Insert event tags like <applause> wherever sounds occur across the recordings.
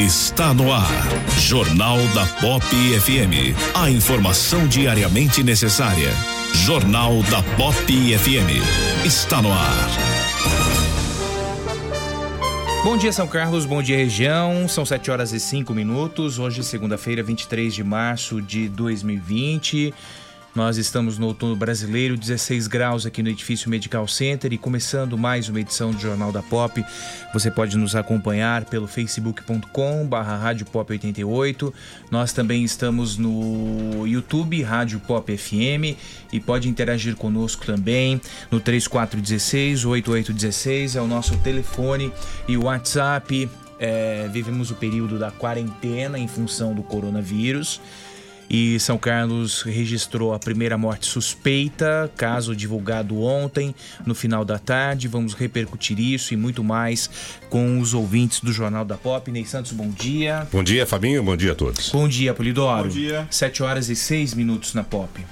Está no ar. Jornal da Pop FM. A informação diariamente necessária. Jornal da Pop FM. Está no ar. Bom dia, São Carlos, bom dia, região. São 7 horas e 5 minutos. Hoje, segunda-feira, 23 de março de 2020. Nós estamos no outono brasileiro, 16 graus aqui no edifício Medical Center e começando mais uma edição do Jornal da Pop. Você pode nos acompanhar pelo facebook.com barra Rádio Pop 88. Nós também estamos no YouTube, Rádio Pop FM e pode interagir conosco também no 3416 8816 é o nosso telefone e o WhatsApp. É, vivemos o período da quarentena em função do coronavírus e São Carlos registrou a primeira morte suspeita, caso divulgado ontem, no final da tarde. Vamos repercutir isso e muito mais com os ouvintes do Jornal da Pop. Ney Santos, bom dia. Bom dia, Fabinho. Bom dia a todos. Bom dia, Polidoro. Bom dia. 7 horas e 6 minutos na Pop.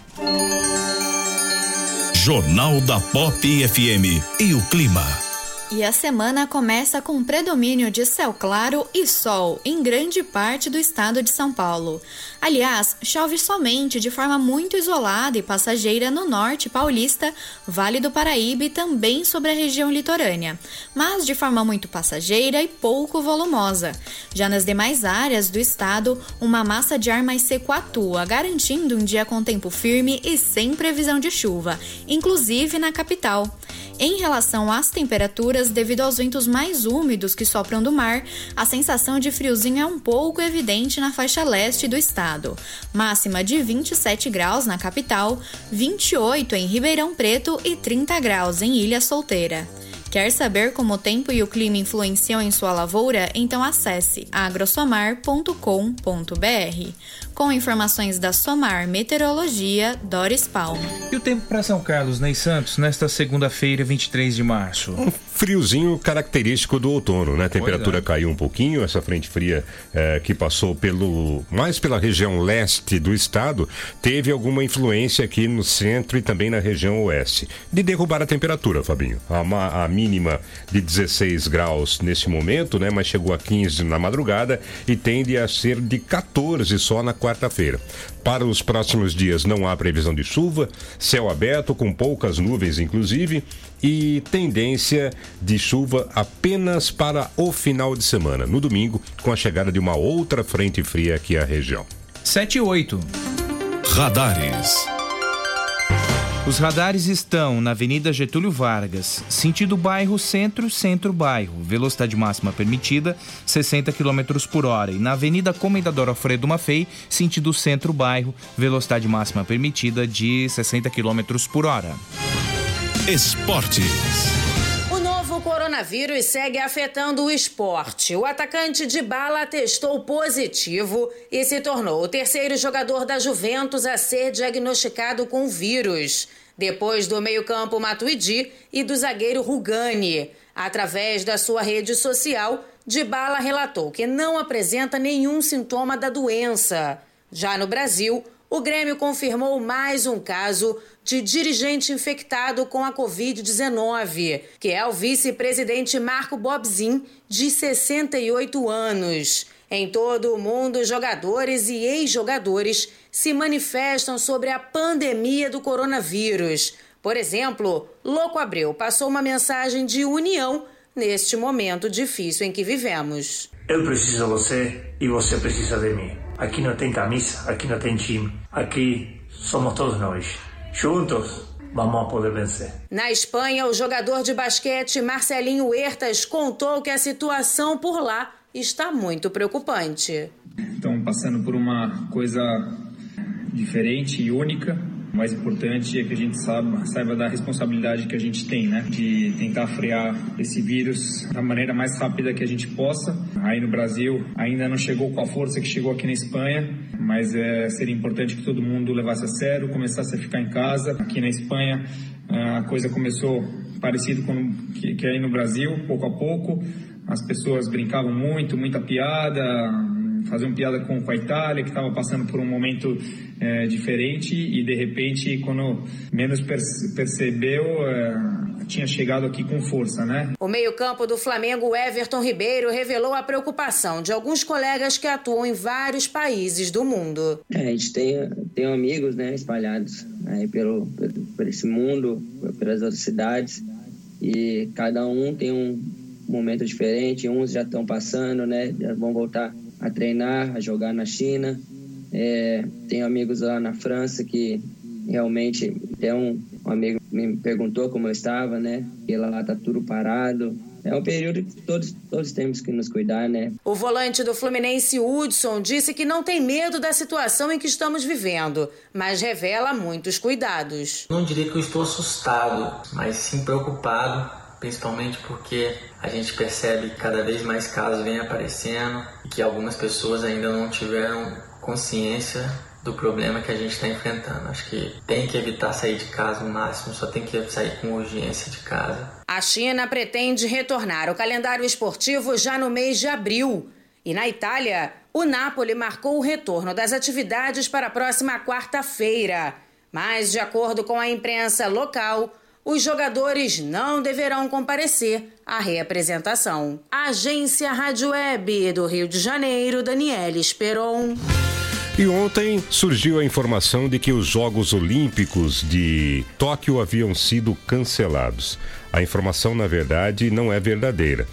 Jornal da Pop FM e o clima. E a semana começa com predomínio de céu claro e sol em grande parte do estado de São Paulo. Aliás, chove somente de forma muito isolada e passageira no norte paulista, Vale do Paraíba e também sobre a região litorânea, mas de forma muito passageira e pouco volumosa. Já nas demais áreas do estado, uma massa de ar mais seco atua, garantindo um dia com tempo firme e sem previsão de chuva, inclusive na capital. Em relação às temperaturas, devido aos ventos mais úmidos que sopram do mar, a sensação de friozinho é um pouco evidente na faixa leste do estado. Máxima de 27 graus na capital, 28 em Ribeirão Preto e 30 graus em Ilha Solteira. Quer saber como o tempo e o clima influenciam em sua lavoura? Então acesse agrosomar.com.br. Com informações da Somar Meteorologia, Doris Palma. E o tempo para São Carlos, Ney Santos, nesta segunda-feira, 23 de março? Um friozinho característico do outono, né? A temperatura é. caiu um pouquinho, essa frente fria eh, que passou pelo mais pela região leste do estado, teve alguma influência aqui no centro e também na região oeste. De derrubar a temperatura, Fabinho. A, ma- a mínima de 16 graus nesse momento, né? Mas chegou a 15 na madrugada e tende a ser de 14 só na quarta-feira. Para os próximos dias não há previsão de chuva, céu aberto com poucas nuvens inclusive e tendência de chuva apenas para o final de semana, no domingo, com a chegada de uma outra frente fria aqui à região. 7 e 8. Radares. Os radares estão na Avenida Getúlio Vargas, sentido bairro Centro, Centro Bairro, velocidade máxima permitida 60 km por hora, e na Avenida Comendador Alfredo Maffei, sentido Centro Bairro, velocidade máxima permitida de 60 km por hora. Esportes. O coronavírus segue afetando o esporte. O atacante de bala testou positivo e se tornou o terceiro jogador da Juventus a ser diagnosticado com o vírus, depois do meio-campo Matuidi e do zagueiro Rugani. Através da sua rede social, Dybala relatou que não apresenta nenhum sintoma da doença. Já no Brasil, o Grêmio confirmou mais um caso de dirigente infectado com a Covid-19, que é o vice-presidente Marco Bobzin, de 68 anos. Em todo o mundo, jogadores e ex-jogadores se manifestam sobre a pandemia do coronavírus. Por exemplo, Louco Abreu passou uma mensagem de união neste momento difícil em que vivemos. Eu preciso de você e você precisa de mim. Aqui não tem camisa, aqui não tem time. Aqui somos todos nós. Juntos, vamos poder vencer. Na Espanha, o jogador de basquete Marcelinho Huertas contou que a situação por lá está muito preocupante. Estão passando por uma coisa diferente e única. O mais importante é que a gente saiba, saiba da responsabilidade que a gente tem, né? De tentar frear esse vírus da maneira mais rápida que a gente possa. Aí no Brasil ainda não chegou com a força que chegou aqui na Espanha, mas é, seria importante que todo mundo levasse a sério, começasse a ficar em casa. Aqui na Espanha a coisa começou parecido com que, que aí no Brasil, pouco a pouco. As pessoas brincavam muito, muita piada, faziam piada com, com a Itália, que estava passando por um momento é, diferente e de repente, quando menos perce- percebeu, é, tinha chegado aqui com força, né? O meio-campo do Flamengo, Everton Ribeiro, revelou a preocupação de alguns colegas que atuam em vários países do mundo. É, a gente tem, tem amigos, né, espalhados aí pelo, pelo, por esse mundo, pelas outras cidades, e cada um tem um momento diferente, uns já estão passando, né, já vão voltar a treinar, a jogar na China, é, tenho amigos lá na França que realmente, tem um, um amigo me perguntou como eu estava, né, e lá tá tudo parado, é um período que todos, todos temos que nos cuidar, né, O volante do Fluminense, Hudson, disse que não tem medo da situação em que estamos vivendo, mas revela muitos cuidados. Não diria que eu estou assustado, mas sim preocupado, principalmente porque a gente percebe que cada vez mais casos vêm aparecendo e que algumas pessoas ainda não tiveram consciência do problema que a gente está enfrentando. Acho que tem que evitar sair de casa no máximo, só tem que sair com urgência de casa. A China pretende retornar ao calendário esportivo já no mês de abril. E na Itália, o Napoli marcou o retorno das atividades para a próxima quarta-feira. Mas, de acordo com a imprensa local, os jogadores não deverão comparecer à reapresentação. Agência Rádio Web do Rio de Janeiro, Daniela Esperon. E ontem surgiu a informação de que os Jogos Olímpicos de Tóquio haviam sido cancelados. A informação, na verdade, não é verdadeira.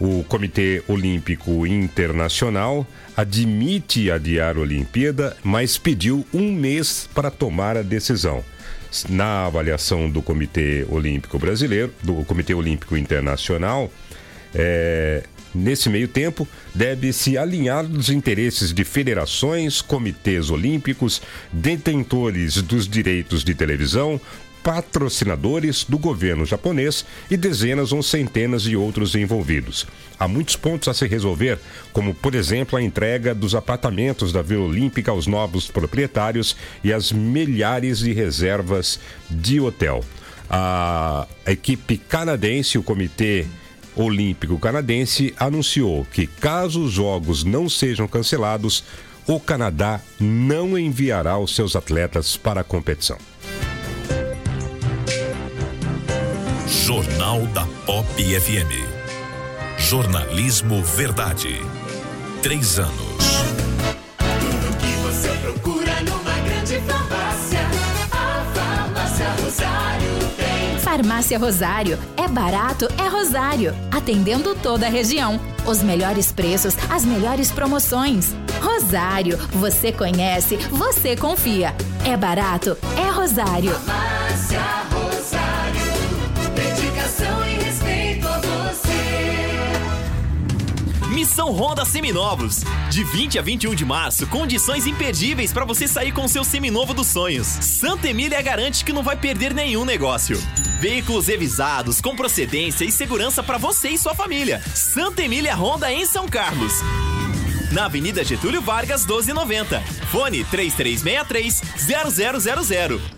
O Comitê Olímpico Internacional admite adiar a Olimpíada, mas pediu um mês para tomar a decisão. Na avaliação do Comitê Olímpico Brasileiro, do Comitê Olímpico Internacional, é, Nesse meio tempo, deve-se alinhar os interesses de federações, comitês olímpicos, detentores dos direitos de televisão, patrocinadores do governo japonês e dezenas ou centenas de outros envolvidos. Há muitos pontos a se resolver, como, por exemplo, a entrega dos apartamentos da Vila Olímpica aos novos proprietários e as milhares de reservas de hotel. A equipe canadense, o comitê Olímpico Canadense anunciou que, caso os jogos não sejam cancelados, o Canadá não enviará os seus atletas para a competição. Jornal da Pop FM. Jornalismo Verdade. Três anos. Tudo que você procura numa grande farmácia. A Farmácia Rosário tem. Farmácia Rosário. É barato, é Rosário. Atendendo toda a região. Os melhores preços, as melhores promoções. Rosário. Você conhece, você confia. É barato, é Rosário. Farmácia Rosário. Missão Honda Seminovos. De 20 a 21 de março, condições imperdíveis para você sair com seu seminovo dos sonhos. Santa Emília garante que não vai perder nenhum negócio. Veículos revisados, com procedência e segurança para você e sua família. Santa Emília Honda em São Carlos. Na Avenida Getúlio Vargas, 1290. Fone 3363-0000.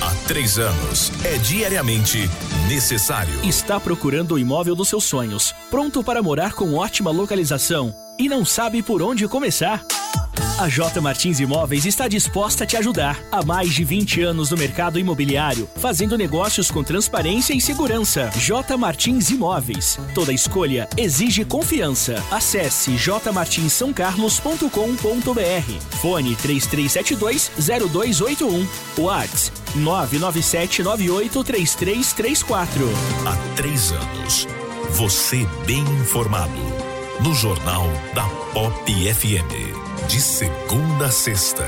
Há três anos, é diariamente necessário. Está procurando o imóvel dos seus sonhos, pronto para morar com ótima localização e não sabe por onde começar? A J Martins Imóveis está disposta a te ajudar. Há mais de 20 anos no mercado imobiliário, fazendo negócios com transparência e segurança. J Martins Imóveis. Toda escolha exige confiança. Acesse jmartinssaocarlos.com.br. Fone 3372-0281. Whats 997983334. Há três anos, você bem informado. No Jornal da Pop FM. De segunda a sexta,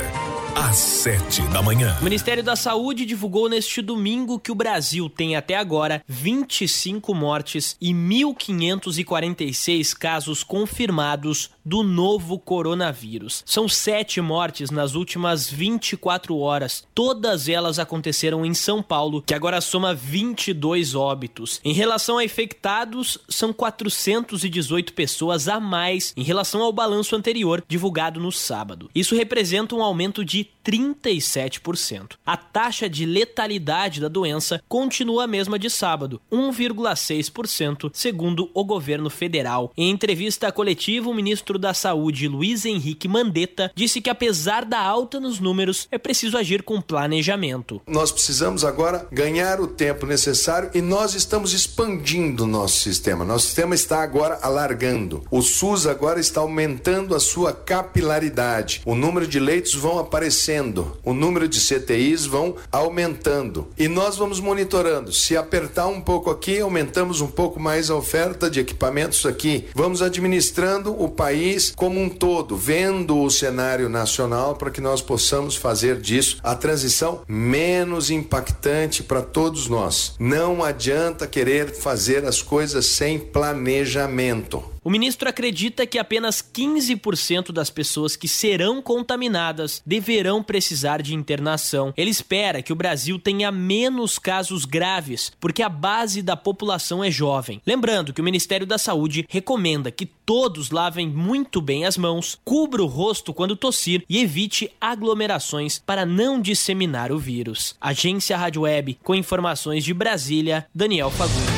às sete da manhã. O Ministério da Saúde divulgou neste domingo que o Brasil tem até agora 25 mortes e 1.546 casos confirmados do novo coronavírus. São sete mortes nas últimas 24 horas. Todas elas aconteceram em São Paulo, que agora soma 22 óbitos. Em relação a infectados, são 418 pessoas a mais em relação ao balanço anterior, divulgado no sábado. Isso representa um aumento de 37%. A taxa de letalidade da doença continua a mesma de sábado, 1,6%, segundo o governo federal. Em entrevista coletiva, o ministro da Saúde, Luiz Henrique Mandetta, disse que apesar da alta nos números, é preciso agir com planejamento. Nós precisamos agora ganhar o tempo necessário e nós estamos expandindo o nosso sistema. Nosso sistema está agora alargando. O SUS agora está aumentando a sua capilaridade. O número de leitos vão aparecendo, o número de CTIs vão aumentando. E nós vamos monitorando. Se apertar um pouco aqui, aumentamos um pouco mais a oferta de equipamentos aqui. Vamos administrando o país como um todo, vendo o cenário nacional para que nós possamos fazer disso a transição menos impactante para todos nós. Não adianta querer fazer as coisas sem planejamento. O ministro acredita que apenas 15% das pessoas que serão contaminadas deverão precisar de internação. Ele espera que o Brasil tenha menos casos graves, porque a base da população é jovem. Lembrando que o Ministério da Saúde recomenda que todos lavem muito bem as mãos, cubra o rosto quando tossir e evite aglomerações para não disseminar o vírus. Agência Rádio Web, com informações de Brasília, Daniel Fagundes.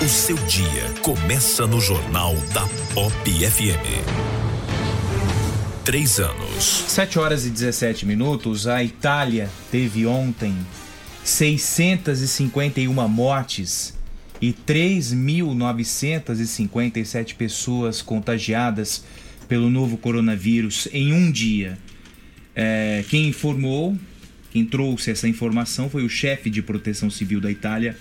O seu dia começa no Jornal da Pop FM. Três anos. 7 horas e 17 minutos. A Itália teve ontem 651 mortes e 3.957 pessoas contagiadas pelo novo coronavírus em um dia. É, quem informou, quem trouxe essa informação foi o chefe de proteção civil da Itália,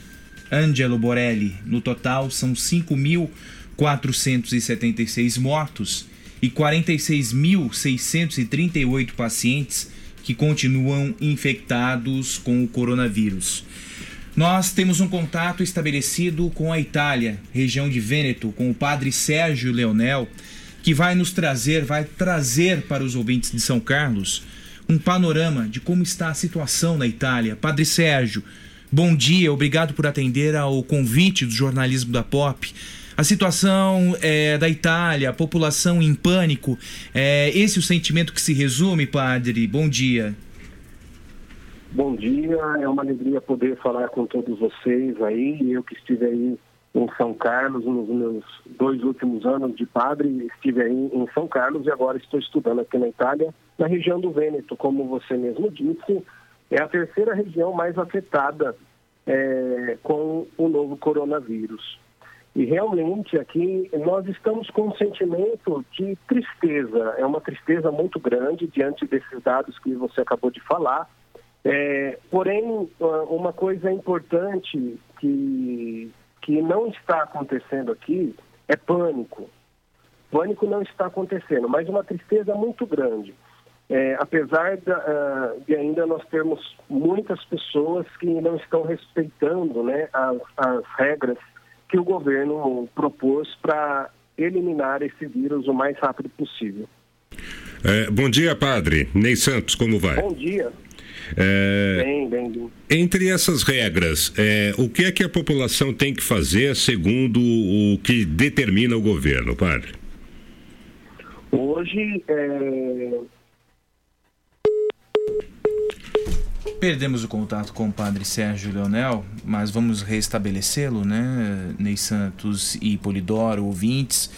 Angelo Borelli. No total, são 5.476 mortos e 46.638 pacientes que continuam infectados com o coronavírus. Nós temos um contato estabelecido com a Itália, região de Vêneto, com o padre Sérgio Leonel, que vai nos trazer, vai trazer para os ouvintes de São Carlos um panorama de como está a situação na Itália. Padre Sérgio, bom dia, obrigado por atender ao convite do jornalismo da Pop. A situação é, da Itália, a população em pânico, é esse o sentimento que se resume, padre? Bom dia. Bom dia, é uma alegria poder falar com todos vocês aí. Eu que estive aí em São Carlos nos meus dois últimos anos de padre, estive aí em São Carlos e agora estou estudando aqui na Itália, na região do Vêneto, como você mesmo disse, é a terceira região mais afetada é, com o novo coronavírus. E realmente aqui nós estamos com um sentimento de tristeza, é uma tristeza muito grande diante desses dados que você acabou de falar. É, porém, uma coisa importante que, que não está acontecendo aqui é pânico. Pânico não está acontecendo, mas uma tristeza muito grande. É, apesar da, uh, de ainda nós termos muitas pessoas que não estão respeitando né, as, as regras que o governo propôs para eliminar esse vírus o mais rápido possível. É, bom dia, padre. Ney Santos, como vai? Bom dia. É, Bem, bem, bem. Entre essas regras, é, o que é que a população tem que fazer segundo o que determina o governo, padre? Hoje, é, Perdemos o contato com o padre Sérgio Leonel, mas vamos restabelecê-lo, né? Ney Santos e Polidoro, ouvintes.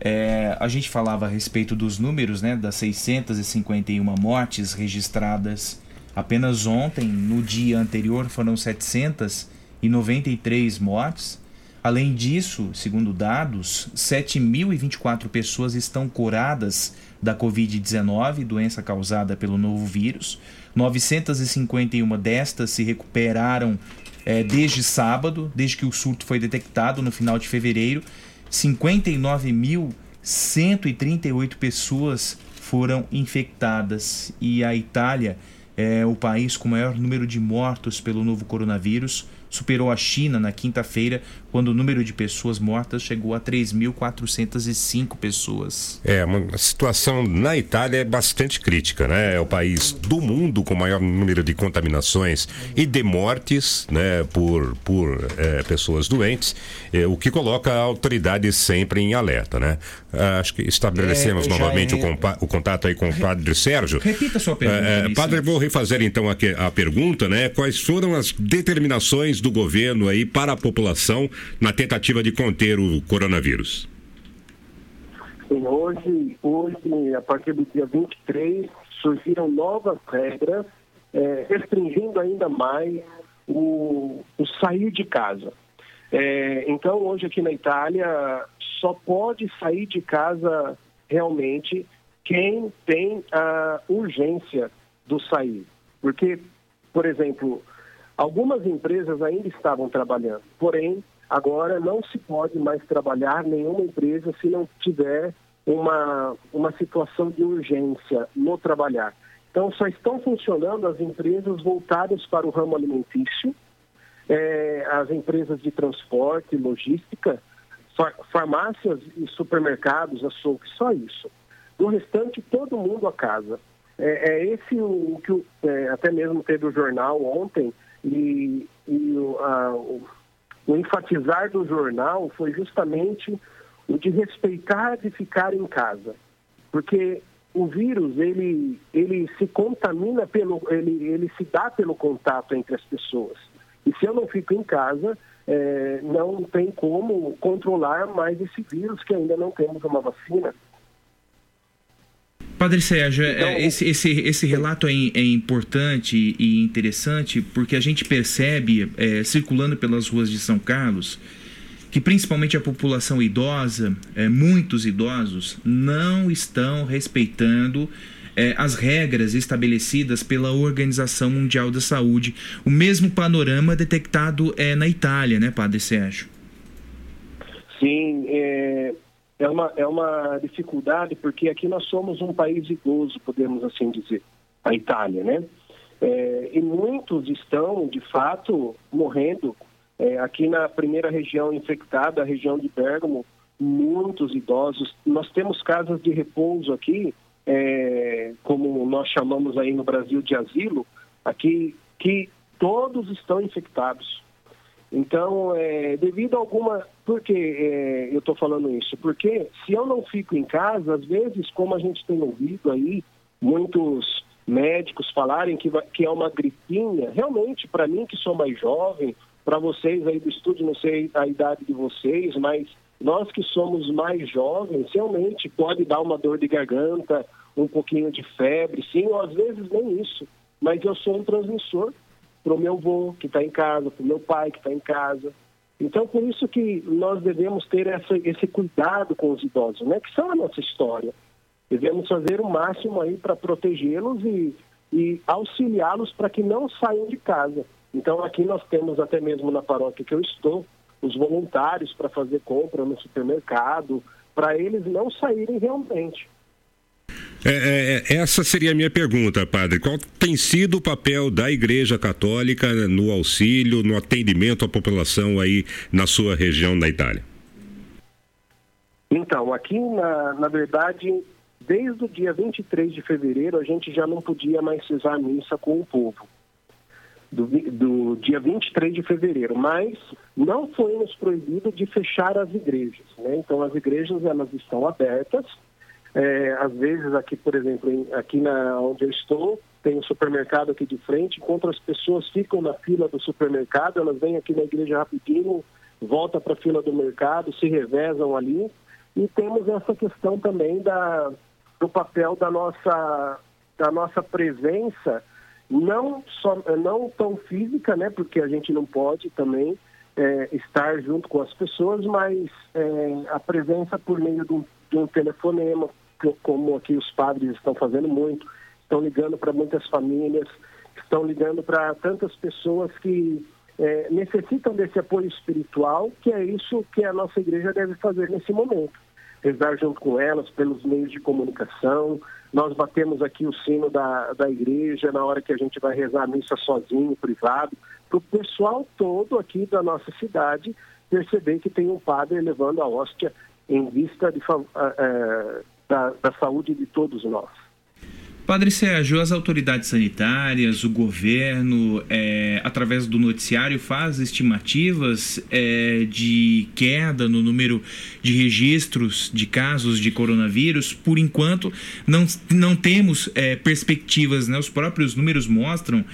É, a gente falava a respeito dos números, né? Das 651 mortes registradas apenas ontem. No dia anterior foram 793 mortes. Além disso, segundo dados, 7.024 pessoas estão curadas da Covid-19, doença causada pelo novo vírus. 951 destas se recuperaram é, desde sábado, desde que o surto foi detectado no final de fevereiro. 59.138 pessoas foram infectadas e a Itália é o país com maior número de mortos pelo novo coronavírus superou a China na quinta-feira, quando o número de pessoas mortas chegou a 3.405 pessoas. É, uma situação na Itália é bastante crítica, né? É o país do mundo com maior número de contaminações e de mortes, né, por, por é, pessoas doentes, é, o que coloca a autoridade sempre em alerta, né? Ah, acho que estabelecemos É, novamente é- o, o contato aí com o padre Sérgio. Repita a sua pergunta, É, é, padre, vou refazer então aqui a pergunta, né? Quais foram as determinações do governo aí para a população na tentativa de conter o coronavírus? Sim, hoje, hoje, a partir do dia 23, surgiram novas regras, eh, restringindo ainda mais o, o sair de casa. Eh, então, hoje aqui na Itália, só pode sair de casa realmente quem tem a urgência do sair. Porque, por exemplo, algumas empresas ainda estavam trabalhando, porém, agora não se pode mais trabalhar nenhuma empresa se não tiver uma, uma situação de urgência no trabalhar. Então, só estão funcionando as empresas voltadas para o ramo alimentício, eh, as empresas de transporte, logística, far- farmácias e supermercados, açougue, só isso. Do restante, todo mundo a casa. É, é esse o, o que o- é, até mesmo teve o jornal ontem e, e o, a- o- o enfatizar do jornal foi justamente o de respeitar de ficar em casa. Porque o vírus, ele, ele se contamina pelo, ele, ele se dá pelo contato entre as pessoas. E se eu não fico em casa, eh, não tem como controlar mais esse vírus, que ainda não temos uma vacina. Padre Sérgio, é, Então, esse, esse, esse relato é, é importante e interessante porque a gente percebe, é, circulando pelas ruas de São Carlos, que principalmente a população idosa, é, muitos idosos, não estão respeitando é, as regras estabelecidas pela Organização Mundial da Saúde. O mesmo panorama detectado é, na Itália, né, Padre Sérgio? Sim, é, é, uma, é uma dificuldade, porque aqui nós somos um país idoso, podemos assim dizer, a Itália, né? É, e muitos estão, de fato, morrendo. É, aqui na primeira região infectada, a região de Bergamo, muitos idosos. Nós temos casas de repouso aqui, é, como nós chamamos aí no Brasil de asilo, aqui que todos estão infectados. Então, é, devido a alguma. Por que é, eu estou falando isso? Porque se eu não fico em casa, às vezes, como a gente tem ouvido aí, muitos médicos falarem que, que é uma gripinha, realmente, para mim que sou mais jovem, para vocês aí do estúdio, não sei a idade de vocês, mas nós que somos mais jovens, realmente pode dar uma dor de garganta, um pouquinho de febre, sim, ou às vezes nem isso. Mas eu sou um transmissor para o meu avô que está em casa, para o meu pai que está em casa. Então, por isso que nós devemos ter essa, esse cuidado com os idosos, né? que são a nossa história. Devemos fazer o máximo aí para protegê-los e, e auxiliá-los para que não saiam de casa. Então, aqui nós temos até mesmo na paróquia que eu estou, os voluntários para fazer compra no supermercado, para eles não saírem realmente. É, é, é, essa seria a minha pergunta, padre. Qual tem sido o papel da Igreja Católica no auxílio, no atendimento à população aí na sua região na Itália? Então, aqui, na, na verdade, desde o dia 23 de fevereiro, a gente já não podia mais rezar a missa com o povo. Do, do dia 23 de fevereiro, mas não foi nos proibido de fechar as igrejas. Né? Então, as igrejas elas estão abertas. É, às vezes, aqui, por exemplo, em- aqui na, onde eu estou, tem um supermercado aqui de frente. Enquanto as pessoas ficam na fila do supermercado, elas vêm aqui na igreja rapidinho, volta para a fila do mercado, se revezam ali. E temos essa questão também da, do papel da nossa, da nossa presença, não, só, não tão física, né, porque a gente não pode também é, estar junto com as pessoas, mas é, a presença por meio de um, de um telefonema, como aqui os padres estão fazendo muito, estão ligando para muitas famílias, estão ligando para tantas pessoas que é, necessitam desse apoio espiritual, que é isso que a nossa igreja deve fazer nesse momento. Rezar junto com elas pelos meios de comunicação. Nós batemos aqui o sino da, da igreja na hora que a gente vai rezar a missa sozinho, privado, para o pessoal todo aqui da nossa cidade perceber que tem um padre levando a hóstia em vista de ah, eh, da, da saúde de todos nós. Padre Sérgio, as autoridades sanitárias, o governo, é, através do noticiário, faz estimativas é, de queda no número de registros de casos de coronavírus. Por enquanto, não, não temos é, perspectivas, né? Os próprios números mostram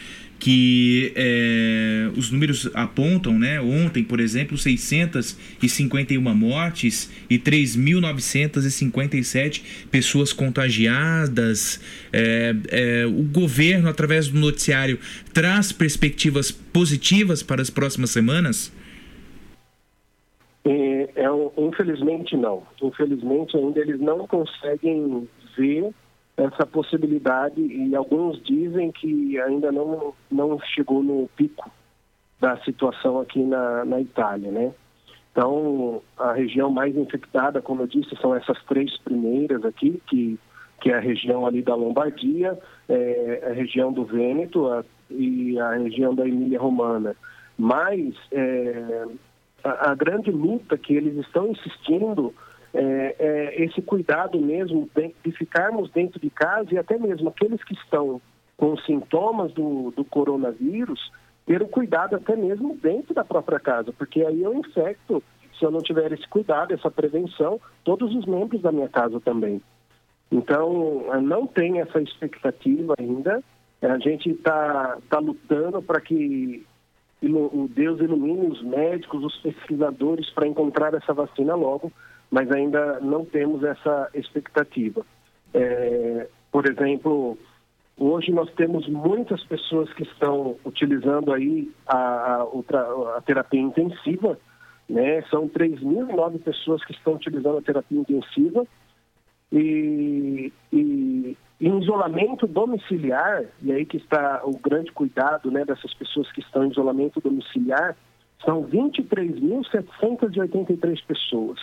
que é, os números apontam, né? Ontem, por exemplo, 651 mortes e 3.957 pessoas contagiadas. É, é, o governo, através do noticiário, traz perspectivas positivas para as próximas semanas? É, é infelizmente não. Infelizmente ainda eles não conseguem ver essa possibilidade e alguns dizem que ainda não, não chegou no pico da situação aqui na, na Itália, né? Então, a região mais infectada, como eu disse, são essas três primeiras aqui, que, que é a região ali da Lombardia, é, a região do Vêneto a- e a região da Emília-Romana. Mas é, a, a grande luta que eles estão insistindo é, é esse cuidado mesmo de, de ficarmos dentro de casa e até mesmo aqueles que estão com sintomas do, do coronavírus, ter o cuidado até mesmo dentro da própria casa, porque aí eu infecto, se eu não tiver esse cuidado, essa prevenção, todos os membros da minha casa também. Então, não tem essa expectativa ainda. A gente está tá lutando para que o Deus ilumine os médicos, os pesquisadores para encontrar essa vacina logo, mas ainda não temos essa expectativa. É, por exemplo, hoje nós temos muitas pessoas que estão utilizando aí a, a, a terapia intensiva, né? São 3.009 pessoas que estão utilizando a terapia intensiva e, e em isolamento domiciliar, e aí que está o grande cuidado né, dessas pessoas que estão em isolamento domiciliar, são 23.783 pessoas.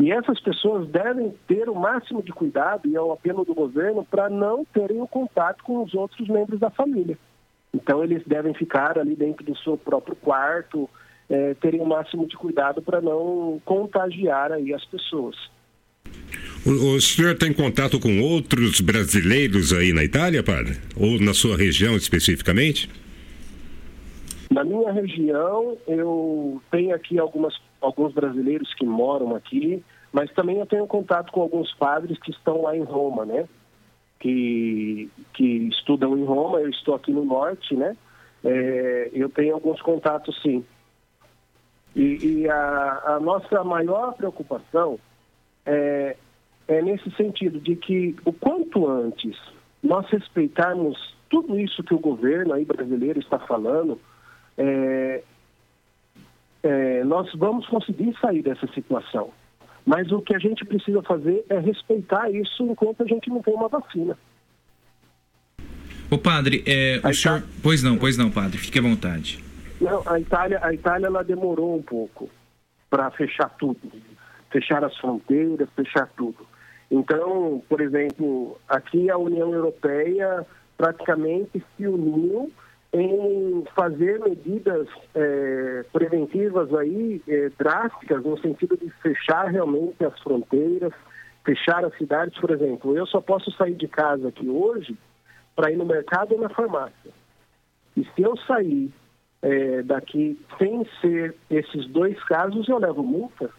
E essas pessoas devem ter o máximo de cuidado, e é o apelo do governo, para não terem o contato com os outros membros da família. Então, eles devem ficar ali dentro do seu próprio quarto, é, terem o máximo de cuidado para não contagiar aí as pessoas. O, o, senhor tem contato com outros brasileiros aí na Itália, padre? Ou na sua região especificamente? Na minha região, eu tenho aqui algumas, alguns brasileiros que moram aqui, mas também eu tenho contato com alguns padres que estão lá em Roma, né? Que, que estudam em Roma, eu estou aqui no norte, né? É, eu tenho alguns contatos, sim. E, e a, a nossa maior preocupação é, é nesse sentido de que o quanto antes nós respeitarmos tudo isso que o governo aí brasileiro está falando, é, é, nós vamos conseguir sair dessa situação. Mas o que a gente precisa fazer é respeitar isso enquanto a gente não tem uma vacina. Ô padre, é, o senhor... Pois não, pois não, padre, fique à vontade. Não, a Itália, a Itália ela demorou um pouco para fechar tudo fechar as fronteiras, fechar tudo. Então, por exemplo, aqui a União Europeia praticamente se uniu em fazer medidas é, preventivas aí é, drásticas no sentido de fechar realmente as fronteiras, fechar as cidades, por exemplo. Eu só posso sair de casa aqui hoje para ir no mercado ou na farmácia. E se eu sair é, daqui sem ser esses dois casos, eu levo multa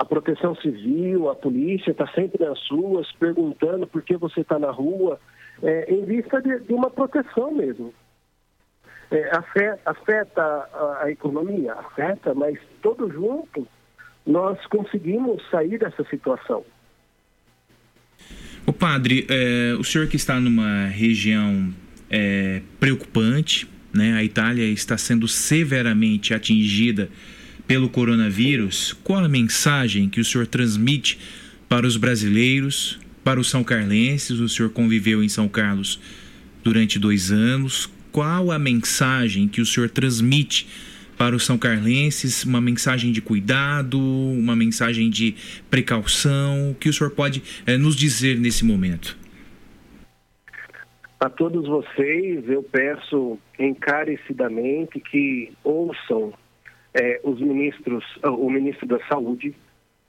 a proteção civil, a polícia está sempre nas ruas perguntando por que você está na rua, é, em vista de, de, uma proteção mesmo. É, afeta, afeta a, a, economia, afeta, mas todos juntos nós conseguimos sair dessa situação. O padre, é, o senhor que está numa região é, preocupante, né? A Itália está sendo severamente atingida pelo coronavírus, qual a mensagem que o senhor transmite para os brasileiros, para os são carlenses? O senhor conviveu em São Carlos durante dois anos. Qual a mensagem que o senhor transmite para os são carlenses? Uma mensagem de cuidado, uma mensagem de precaução? O que o senhor pode é, nos dizer nesse momento? A todos vocês, eu peço encarecidamente que ouçam é, os ministros, o ministro da Saúde,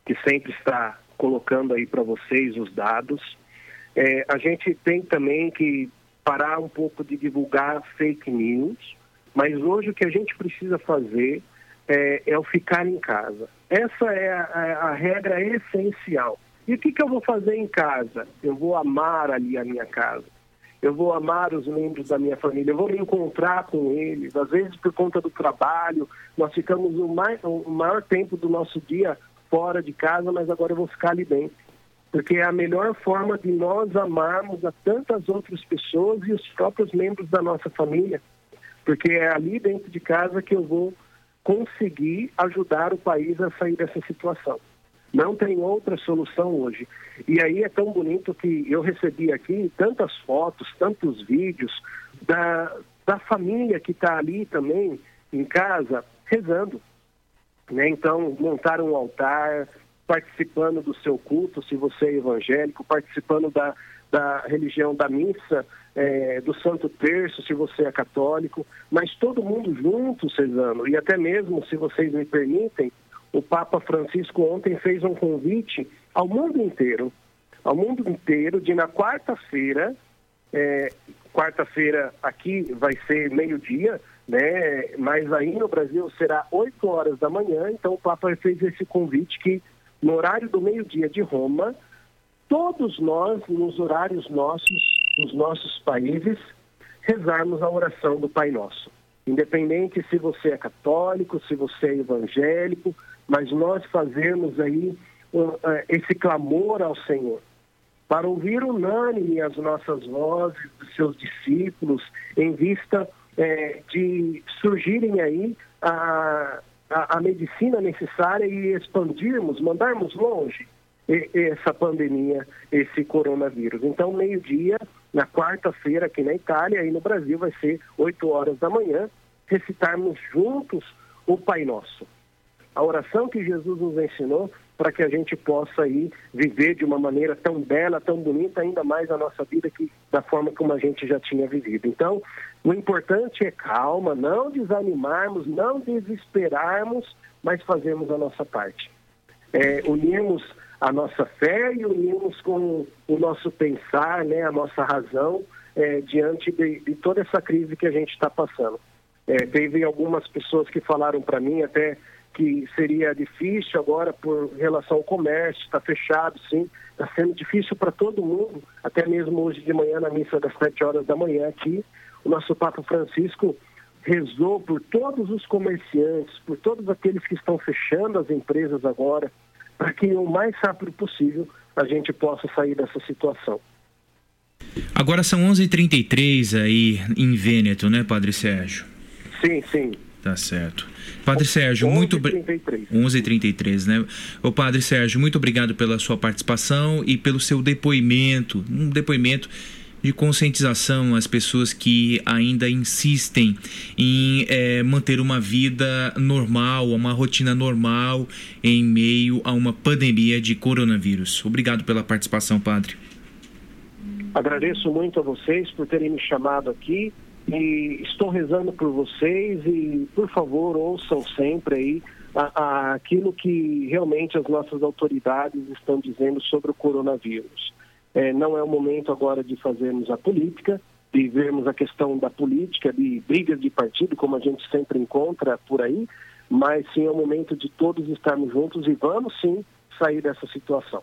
que sempre está colocando aí para vocês os dados. É, a gente tem também que parar um pouco de divulgar fake news, mas hoje o que a gente precisa fazer é, é o ficar em casa. Essa é a, a, regra essencial. E o que, que eu vou fazer em casa? Eu vou amar ali a minha casa eu vou amar os membros da minha família, eu vou me encontrar com eles. Às vezes, por conta do trabalho, nós ficamos o, mais, o maior tempo do nosso dia fora de casa, mas agora eu vou ficar ali dentro. Porque é a melhor forma de nós amarmos a tantas outras pessoas e os próprios membros da nossa família. Porque é ali dentro de casa que eu vou conseguir ajudar o país a sair dessa situação. Não tem outra solução hoje. E aí é tão bonito que eu recebi aqui tantas fotos, tantos vídeos da, da família que está ali também em casa rezando. Né? Então, montaram um altar, participando do seu culto, se você é evangélico, participando da, da religião da missa, é, do Santo Terço, se você é católico, mas todo mundo junto, Cesano, e até mesmo, se vocês me permitem, o Papa Francisco ontem fez um convite ao mundo inteiro, ao mundo inteiro, de na quarta-feira, é, quarta-feira aqui vai ser meio-dia, né? Mas aí no Brasil será 8 horas da manhã, então o Papa fez esse convite que no horário do meio-dia de Roma, todos nós, nos horários nossos, nos nossos países, rezarmos a oração do Pai Nosso. Independente se você é católico, se você é evangélico, mas nós fazemos aí uh, esse clamor ao Senhor para ouvir unânime as nossas vozes dos seus discípulos em vista é, de surgirem aí a, a, a, medicina necessária e expandirmos, mandarmos longe essa pandemia, esse coronavírus. Então, meio-dia, na quarta-feira aqui na Itália e no Brasil vai ser 8 horas da manhã, recitarmos juntos o Pai Nosso. A oração que Jesus nos ensinou para que a gente possa aí viver de uma maneira tão bela, tão bonita, ainda mais a nossa vida que da forma como a gente já tinha vivido. Então, o importante é calma, não desanimarmos, não desesperarmos, mas fazermos a nossa parte. É, unirmos a nossa fé e unirmos com o nosso pensar, né, a nossa razão é, diante de, de, toda essa crise que a gente está passando. É, teve algumas pessoas que falaram para mim até que seria difícil agora por relação ao comércio, está fechado, sim, está sendo difícil para todo mundo, até mesmo hoje de manhã na missa das sete horas da manhã aqui, o nosso Papa Francisco rezou por todos os comerciantes, por todos aqueles que estão fechando as empresas agora, para que o mais rápido possível a gente possa sair dessa situação. Agora são 11h33 aí em Vêneto, né, Padre Sérgio? Sim, sim. Tá certo. Padre Sérgio, 11, muito 11h33, né? Ô Padre Sérgio, muito obrigado pela sua participação e pelo seu depoimento, um depoimento de conscientização às pessoas que ainda insistem em é, manter uma vida normal, uma rotina normal em meio a uma pandemia de coronavírus. Obrigado pela participação, Padre. Agradeço muito a vocês por terem me chamado aqui e estou rezando por vocês e, por favor, ouçam sempre aí a, a, aquilo que realmente as nossas autoridades estão dizendo sobre o coronavírus. É, não é o momento agora de fazermos a política, de vermos a questão da política, de brigas de partido, como a gente sempre encontra por aí, mas sim é o momento de todos estarmos juntos e vamos sim sair dessa situação.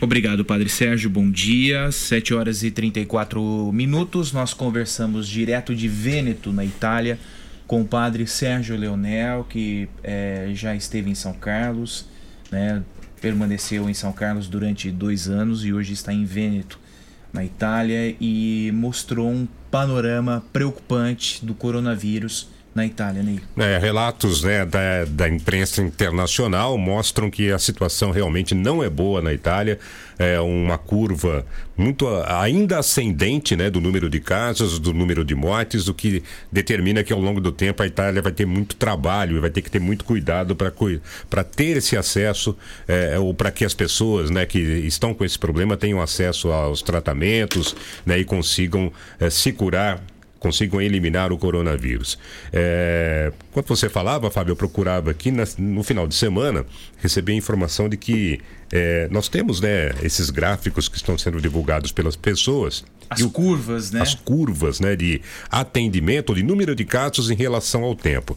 Obrigado, Padre Sérgio. Bom dia. 7 horas e 34 minutos. Nós conversamos direto de Vêneto, na Itália, com o Padre Sérgio Leonel, que é, já esteve em São Carlos, né? permaneceu em São Carlos durante dois anos e hoje está em Vêneto, na Itália, e mostrou um panorama preocupante do coronavírus na Itália, Ney. É, relatos né, da, da imprensa internacional mostram que a situação realmente não é boa na Itália. É uma curva muito ainda ascendente né, do número de casos, do número de mortes, o que determina que ao longo do tempo a Itália vai ter muito trabalho e vai ter que ter muito cuidado para ter esse acesso, é, ou para que as pessoas né, que estão com esse problema tenham acesso aos tratamentos né, e consigam é, se curar consigam eliminar o coronavírus. É, quando você falava, Fábio, eu procurava aqui na, no final de semana, recebi a informação de que é, nós temos né, esses gráficos que estão sendo divulgados pelas pessoas. As o, curvas, né? As curvas né, de atendimento, de número de casos em relação ao tempo.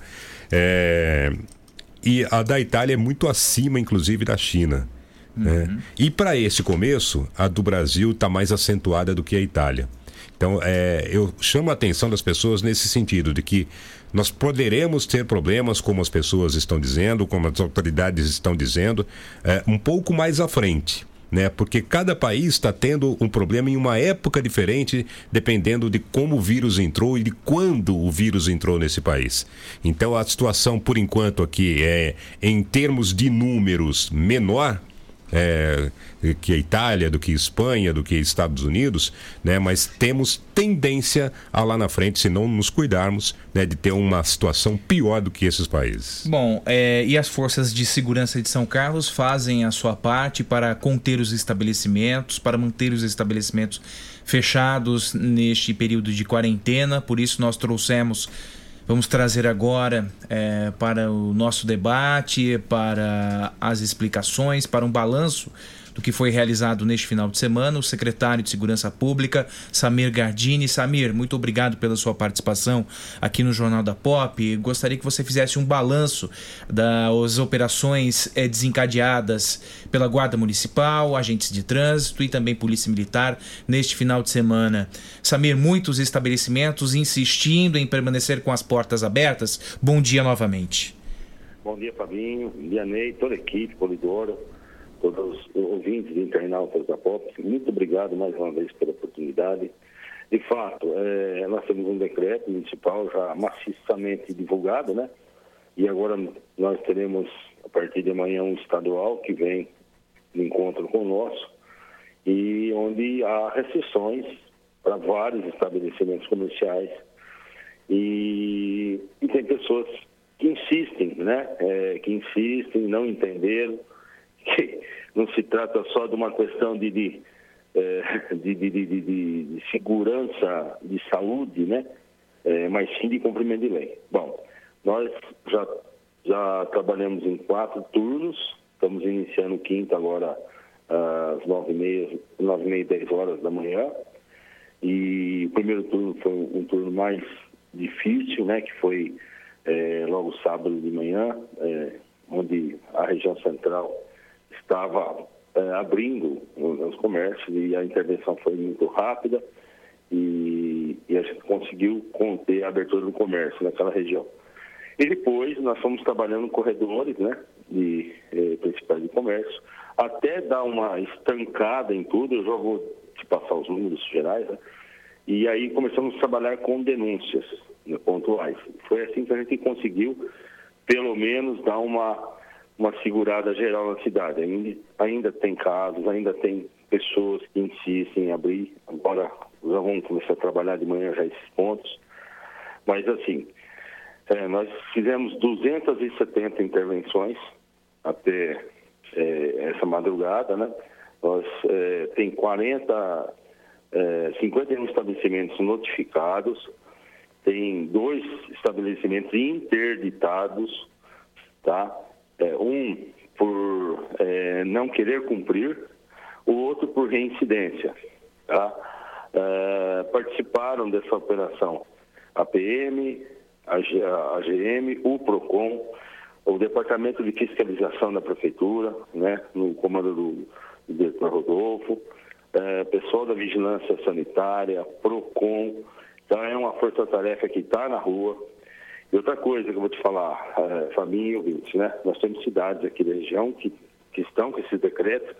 É, e a da Itália é muito acima, inclusive, da China. Né? Uhum. Né? E para esse começo, a do Brasil está mais acentuada do que a Itália. Então, é, eu chamo a atenção das pessoas nesse sentido, de que nós poderemos ter problemas, como as pessoas estão dizendo, como as autoridades estão dizendo, é, um pouco mais à frente. Né? Porque cada país está tendo um problema em uma época diferente, dependendo de como o vírus entrou e de quando o vírus entrou nesse país. Então a situação, por enquanto, aqui é, em termos de números, menor é, que a Itália, do que a Espanha, do que Estados Unidos, né? Mas temos tendência a lá na frente, se não nos cuidarmos, né, de ter uma situação pior do que esses países. Bom, é, e as forças de segurança de São Carlos fazem a sua parte para conter os estabelecimentos, para manter os estabelecimentos fechados neste período de quarentena. Por isso nós trouxemos Vamos trazer agora é, para o nosso debate, para as explicações, para um balanço do que foi realizado neste final de semana, o secretário de Segurança Pública, Samir Gardini. Samir, muito obrigado pela sua participação aqui no Jornal da Pop. Gostaria que você fizesse um balanço das operações eh, desencadeadas pela Guarda Municipal, agentes de trânsito e também Polícia Militar neste final de semana. Samir, muitos estabelecimentos insistindo em permanecer com as portas abertas. Bom dia novamente. Bom dia, Fabinho, Ney, toda a equipe, Polidoro todos os ouvintes e internautas da POP, muito obrigado mais uma vez pela oportunidade. De fato, é, nós temos um decreto municipal já maciçamente divulgado, né? E agora nós teremos, a partir de amanhã, um estadual que vem de encontro com nosso, e onde há restrições para vários estabelecimentos comerciais. E, e tem pessoas que insistem, né? É, que insistem, não entenderam que não se trata só de uma questão de, de, <laughs> de, de, de, de segurança de saúde, né? É, mas sim de cumprimento de lei. Bom, nós já, já trabalhamos em quatro turnos, estamos iniciando o quinto agora às nove e meia, nove e meia, dez horas da manhã. E o primeiro turno foi um turno mais difícil, né? Que foi é, logo sábado de manhã, é, onde a região central estava é, abrindo os comércios e a intervenção foi muito rápida e, e, a gente conseguiu conter a abertura do comércio naquela região. E depois nós fomos trabalhando corredores né, de eh, principais de comércio, até dar uma estancada em tudo, eu já vou te passar os números gerais, né, e aí começamos a trabalhar com denúncias né, pontuais. Foi assim que a gente conseguiu, pelo menos, dar uma uma segurada geral na cidade. Ainda, ainda tem casos, ainda tem pessoas que insistem em abrir. Agora já vamos começar a trabalhar de manhã já esses pontos. Mas assim, é, nós fizemos 270 intervenções até é, essa madrugada, né? Nós é, tem 40, é, 51 estabelecimentos notificados, tem dois estabelecimentos interditados, tá? É, um por é, não querer cumprir, o outro por reincidência. Tá? É, participaram dessa operação a PM, a, a GM, o PROCON, o Departamento de Fiscalização da Prefeitura, né, no comando do, do diretor Rodolfo, é, pessoal da Vigilância Sanitária, PROCON. Então é uma força-tarefa que está na rua, e outra coisa que eu vou te falar, é, Fabinho e né? Nós temos cidades aqui da região que, que estão com esses decretos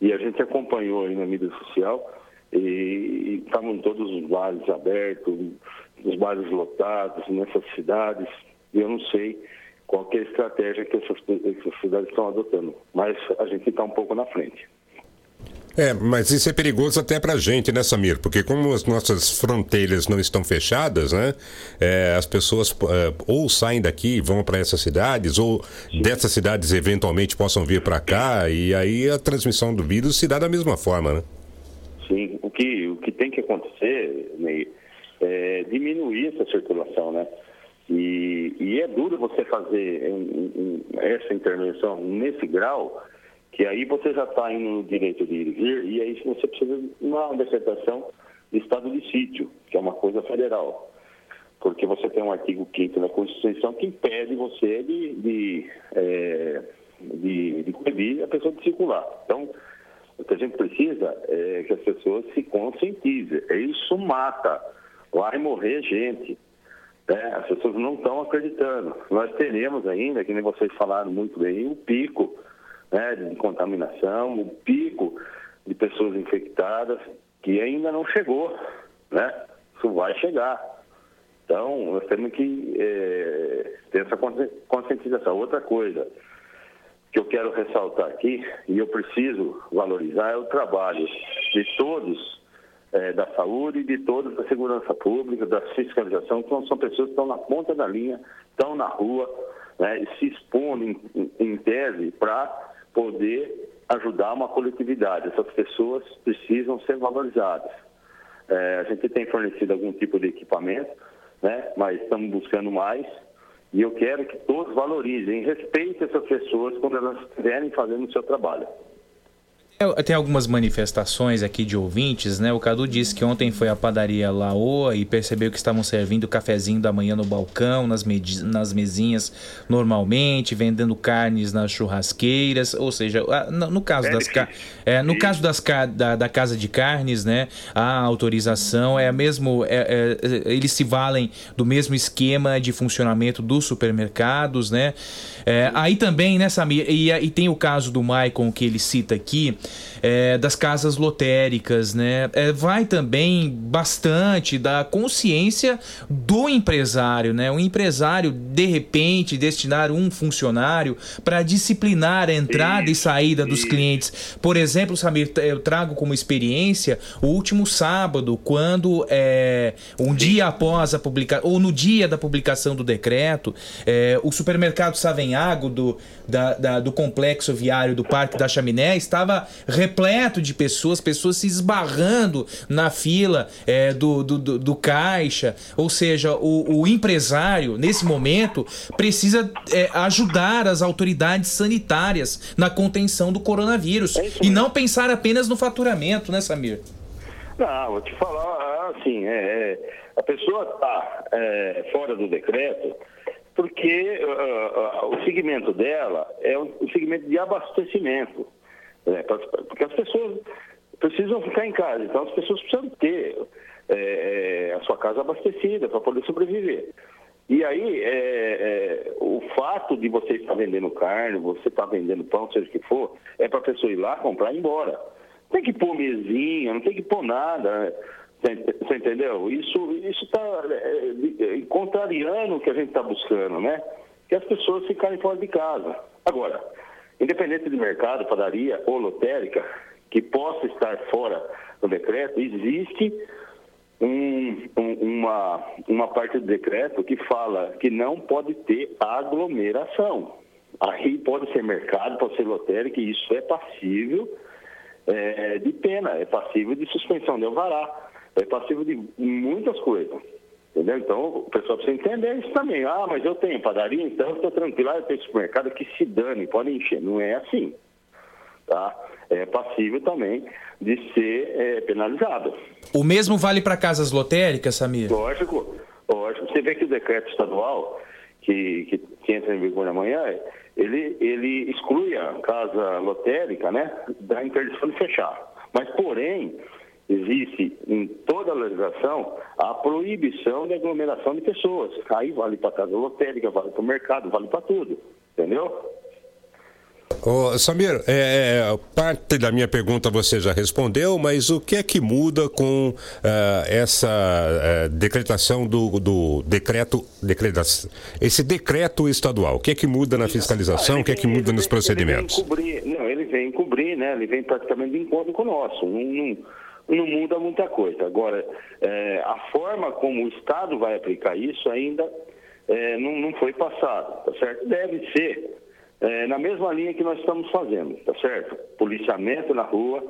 e a gente acompanhou aí na mídia social e estavam todos os bares abertos, os bares lotados nessas cidades. E eu não sei qual é a estratégia que essas, essas cidades estão adotando, mas a gente está um pouco na frente. É, mas isso é perigoso até pra gente, né, Samir? Porque como as nossas fronteiras não estão fechadas, né? É, as pessoas é, ou saem daqui, vão para essas cidades, ou dessas cidades eventualmente possam vir para cá, e aí a transmissão do vírus se dá da mesma forma, né? Sim, o que, o que tem que acontecer, Ney, é diminuir essa circulação, né? E, e é duro você fazer um, um, essa intervenção nesse grau que aí você já está indo no direito de ir e vir, e aí você precisa de uma decretação de estado de sítio, que é uma coisa federal. Porque você tem um artigo 5 na Constituição que impede você de, de, é, de, de coibir a pessoa de circular. Então, o que a gente precisa é que as pessoas se conscientizem. Isso mata. Vai morrer gente. Né? As pessoas não estão acreditando. Nós teremos ainda, que nem vocês falaram muito bem, o pico né, de contaminação, o pico de pessoas infectadas, que ainda não chegou, né? Isso vai chegar. Então, nós temos que é, ter essa conscientização. Outra coisa, que eu quero ressaltar aqui, e eu preciso valorizar, é o trabalho de todos eh, da saúde, de todos da segurança pública, da fiscalização, que são pessoas que estão na ponta da linha, estão na rua, né, e se expondo em, em tese para poder ajudar uma coletividade. Essas pessoas precisam ser valorizadas. Eh, a gente tem fornecido algum tipo de equipamento, né, mas estamos buscando mais. E eu quero que todos valorizem, respeitem essas pessoas quando elas estiverem fazendo o seu trabalho. É, Tem algumas manifestações aqui de ouvintes, né? O Cadu disse que ontem foi à padaria Laoa e percebeu que estavam servindo o cafezinho da manhã no balcão, nas, nas mesinhas normalmente, vendendo carnes nas churrasqueiras, ou seja, no, caso das ca- é, no caso das da, da casa de carnes, né? A autorização é a mesmo, é- é- é- eles se valem do mesmo esquema de funcionamento dos supermercados, né? É, aí também, né, Samir? E, e tem o caso do Maicon que ele cita aqui, é, das casas lotéricas, né? É, vai também bastante da consciência do empresário, né? O empresário, de repente, destinar um funcionário para disciplinar a entrada e saída dos clientes. Por exemplo, Samir, eu trago como experiência o último sábado, quando é, um dia após a publicação, ou no dia da publicação do decreto, é, o supermercado Savenhago do, da- da- do complexo viário do Parque da Chaminé estava repleto de pessoas, pessoas se esbarrando na fila é, do, do, do- do caixa. Ou seja, o, o empresário, nesse momento, precisa é, ajudar as autoridades sanitárias na contenção do coronavírus. e não pensar apenas no faturamento, né, Samir? Não, vou te falar assim, é, é, a pessoa está fora do decreto porque ah, ah, o segmento dela é um, um segmento de abastecimento. Né, porque as pessoas precisam ficar em casa, então as pessoas precisam ter é, é, a sua casa abastecida para poder sobreviver. E aí, é, é, o fato de você estar vendendo carne, você estar vendendo pão, seja o que for, é para a pessoa ir lá, comprar e ir embora. Não tem que pôr mesinha, não tem que pôr nada. né? Você entendeu? Isso está contrariando o que a gente está buscando, né? Que as pessoas ficarem fora de casa. Agora, independente de mercado, padaria ou lotérica, que possa estar fora do decreto, existe um- um- uma, uma parte do decreto que fala que não pode ter aglomeração. Aí pode ser mercado, pode ser lotérica, e isso é passível é, de pena, é passível de suspensão de alvará, é passível de muitas coisas. Entendeu? Então, o pessoal precisa entender isso também. Ah, mas eu tenho padaria, então eu estou tranquilo. Ah, eu tenho supermercado que se dane, pode encher. Não é assim. Tá? É passível também de ser é, penalizado. O mesmo vale para casas lotéricas, Samir? Lógico, lógico. Você vê que o decreto estadual, que, que, que entra em vigor amanhã, ele, ele exclui a casa lotérica né, da interdição de fechar. Mas, porém, existe em toda a legislação a proibição de aglomeração de pessoas. Aí vale para casa lotérica, vale para o mercado, vale para tudo. Entendeu? Ô, Samir, é, é, parte da minha pergunta você já respondeu, mas o que é que muda com ah, essa ah, decretação do, do decreto, decreta- esse decreto estadual? O que é que muda na fiscalização? O que é que muda nos procedimentos? Cobrir, não, ele vem cobrir, né? Ele vem praticamente de encontro com o nosso. Não, não, não muda muita coisa. Agora, é, a forma como o Estado vai aplicar isso ainda é, não, não foi passado, tá certo? Deve ser é, na mesma linha que nós estamos fazendo, tá certo? Policiamento na rua,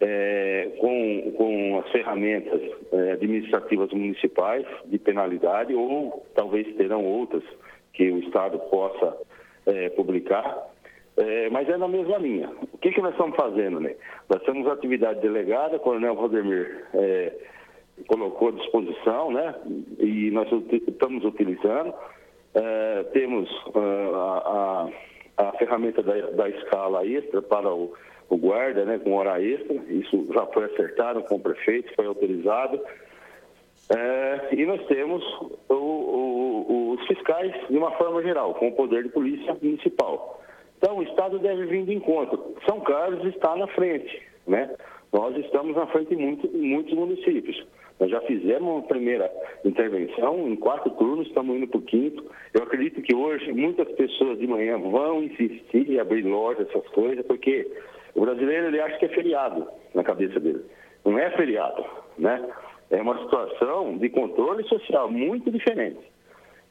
é, com, com as ferramentas é, administrativas municipais de penalidade, ou talvez terão outras que o Estado possa é, publicar, é, mas é na mesma linha. O que, que nós estamos fazendo, né? Nós temos atividade delegada, o Coronel Valdemir é, colocou à disposição, né? E nós estamos utilizando. É, temos ah, a, a, a ferramenta da, da escala extra para o, o guarda, né? Com hora extra. Isso já foi acertado com o prefeito, foi autorizado. É, e nós temos o- o- os fiscais de uma forma geral, com o poder de polícia municipal. Então, o Estado deve vir de encontro. São Carlos está na frente, né? Nós estamos na frente em muito- em muitos municípios. Nós já fizemos uma primeira intervenção em quatro turnos, estamos indo para o quinto. Eu acredito que hoje muitas pessoas de manhã vão insistir em abrir lojas, essas coisas, porque o brasileiro ele acha que é feriado na cabeça dele. Não é feriado, né? É uma situação de controle social muito diferente.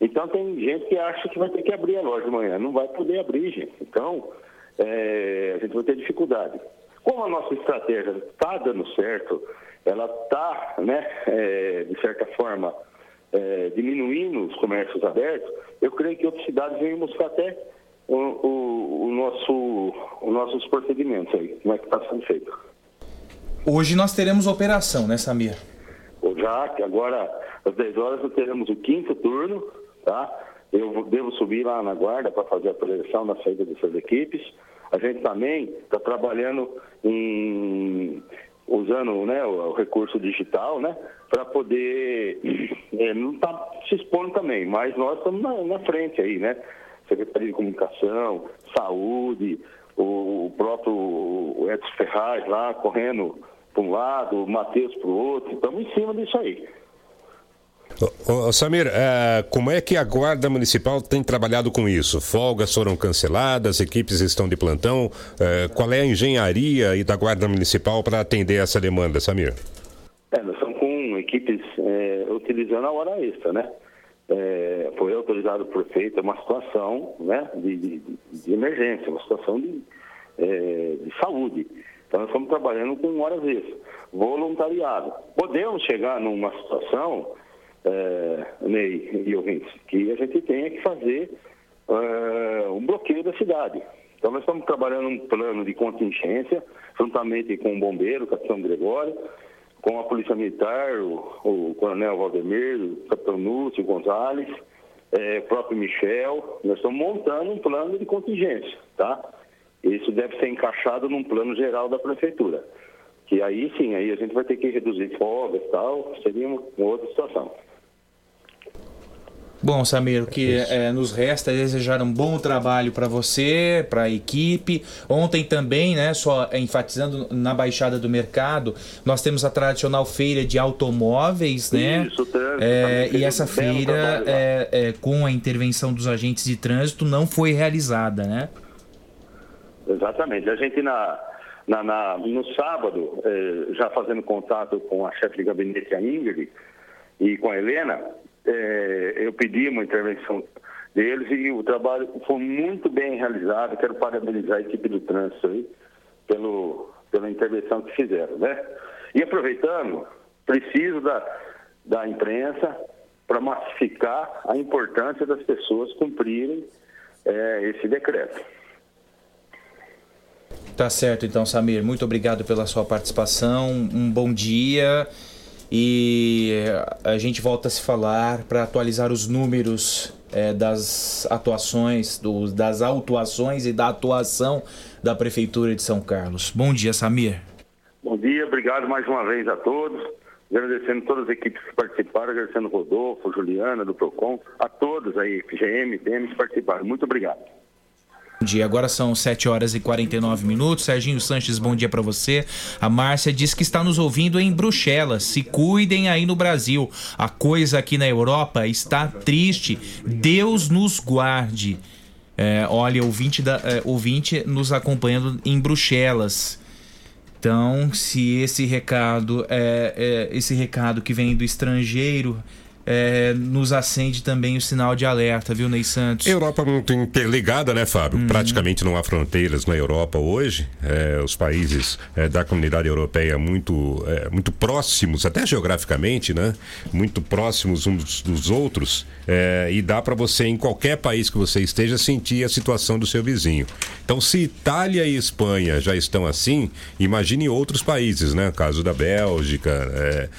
Então tem gente que acha que vai ter que abrir a loja de manhã. Não vai poder abrir, gente. Então, é, a gente vai ter dificuldade. Como a nossa estratégia está dando certo, ela está, né, é, de certa forma, é, diminuindo os comércios abertos, eu creio que outras cidades vêm buscar até o, o, o nosso, os nossos procedimentos aí, como é que está sendo feito. Hoje nós teremos operação, né, Samir? Já que agora, às 10 horas, nós teremos o quinto turno, tá? Eu devo subir lá na guarda para fazer a projeção na saída dessas equipes. A gente também está trabalhando em usando né, o, recurso digital, né, para poder é, não tá se expondo também, mas nós estamos na, na frente aí, né? Secretaria de Comunicação, Saúde, o, o próprio Edson Ferraz lá correndo para um lado, o Matheus para o outro, estamos em cima disso aí. Ô, ô, Samir, eh, como é que a Guarda Municipal tem trabalhado com isso? Folgas foram canceladas, equipes estão de plantão. Eh, qual é a engenharia da Guarda Municipal para atender essa demanda, Samir? É, nós estamos com equipes é, utilizando a hora extra, né? É, foi autorizado por prefeito, é uma situação né, de, de- de emergência, uma situação de, é, de saúde. Então nós estamos trabalhando com horas extras, voluntariado. Podemos chegar numa situação, é, Ney e ouvintes, que a gente tenha que fazer é, um bloqueio da cidade. Então nós estamos trabalhando um plano de contingência, juntamente com o bombeiro, o capitão Gregório, com a Polícia Militar, o, o Coronel Valdemir, o Capitão Núcio Gonzalez, eh, o próprio Michel. Nós estamos montando um plano de contingência, tá? Isso deve ser encaixado num plano geral da Prefeitura. Que aí sim, aí a gente vai ter que reduzir folgas e tal, seria uma outra situação. Bom, Samir, o que eh, nos resta é desejar um bom trabalho para você, para a equipe. Ontem também, né, só enfatizando na Baixada do Mercado, nós temos a tradicional feira de automóveis, né? Isso, trânsito É, também e essa feira, é, é, com a intervenção dos agentes de trânsito, não foi realizada, né? Exatamente. A gente na, na- na- no sábado, eh, já fazendo contato com a chefe de gabinete, a Ingrid, e com a Helena, eh, eu pedi uma intervenção deles e o trabalho foi muito bem realizado. Quero parabenizar a equipe do trânsito aí pelo, pela intervenção que fizeram, né? E aproveitando, preciso da, da imprensa para massificar a importância das pessoas cumprirem eh, esse decreto. Tá certo, então, Samir. Muito obrigado pela sua participação. Um bom dia. E eh, a gente volta a se falar para atualizar os números eh, das atuações, dos, das autuações e da atuação da Prefeitura de São Carlos. Bom dia, Samir. Bom dia, obrigado mais uma vez a todos. Agradecendo todas as equipes que participaram, agradecendo Rodolfo, Juliana, do PROCON, a todos aí, FGM, PM, que participaram. Muito obrigado. Bom dia, agora são 7 horas e 49 minutos. Serginho Sanches, bom dia para você. A Márcia diz que está nos ouvindo em Bruxelas. Se cuidem aí no Brasil. A coisa aqui na Europa está triste. Deus nos guarde. É, olha, ouvinte, da, é, ouvinte nos acompanhando em Bruxelas. Então, se esse recado é, é, esse recado que vem do estrangeiro é, nos acende também o sinal de alerta, viu, Ney Santos? Europa muito interligada, né, Fábio? Praticamente não há fronteiras na Europa hoje. É, os países é, da comunidade europeia muito, é, muito próximos, até geograficamente, né? Muito próximos uns dos outros. É, e dá para você, em qualquer país que você esteja, sentir a situação do seu vizinho. Então, se Itália e Espanha já estão assim, imagine outros países, né? O caso da Bélgica, é,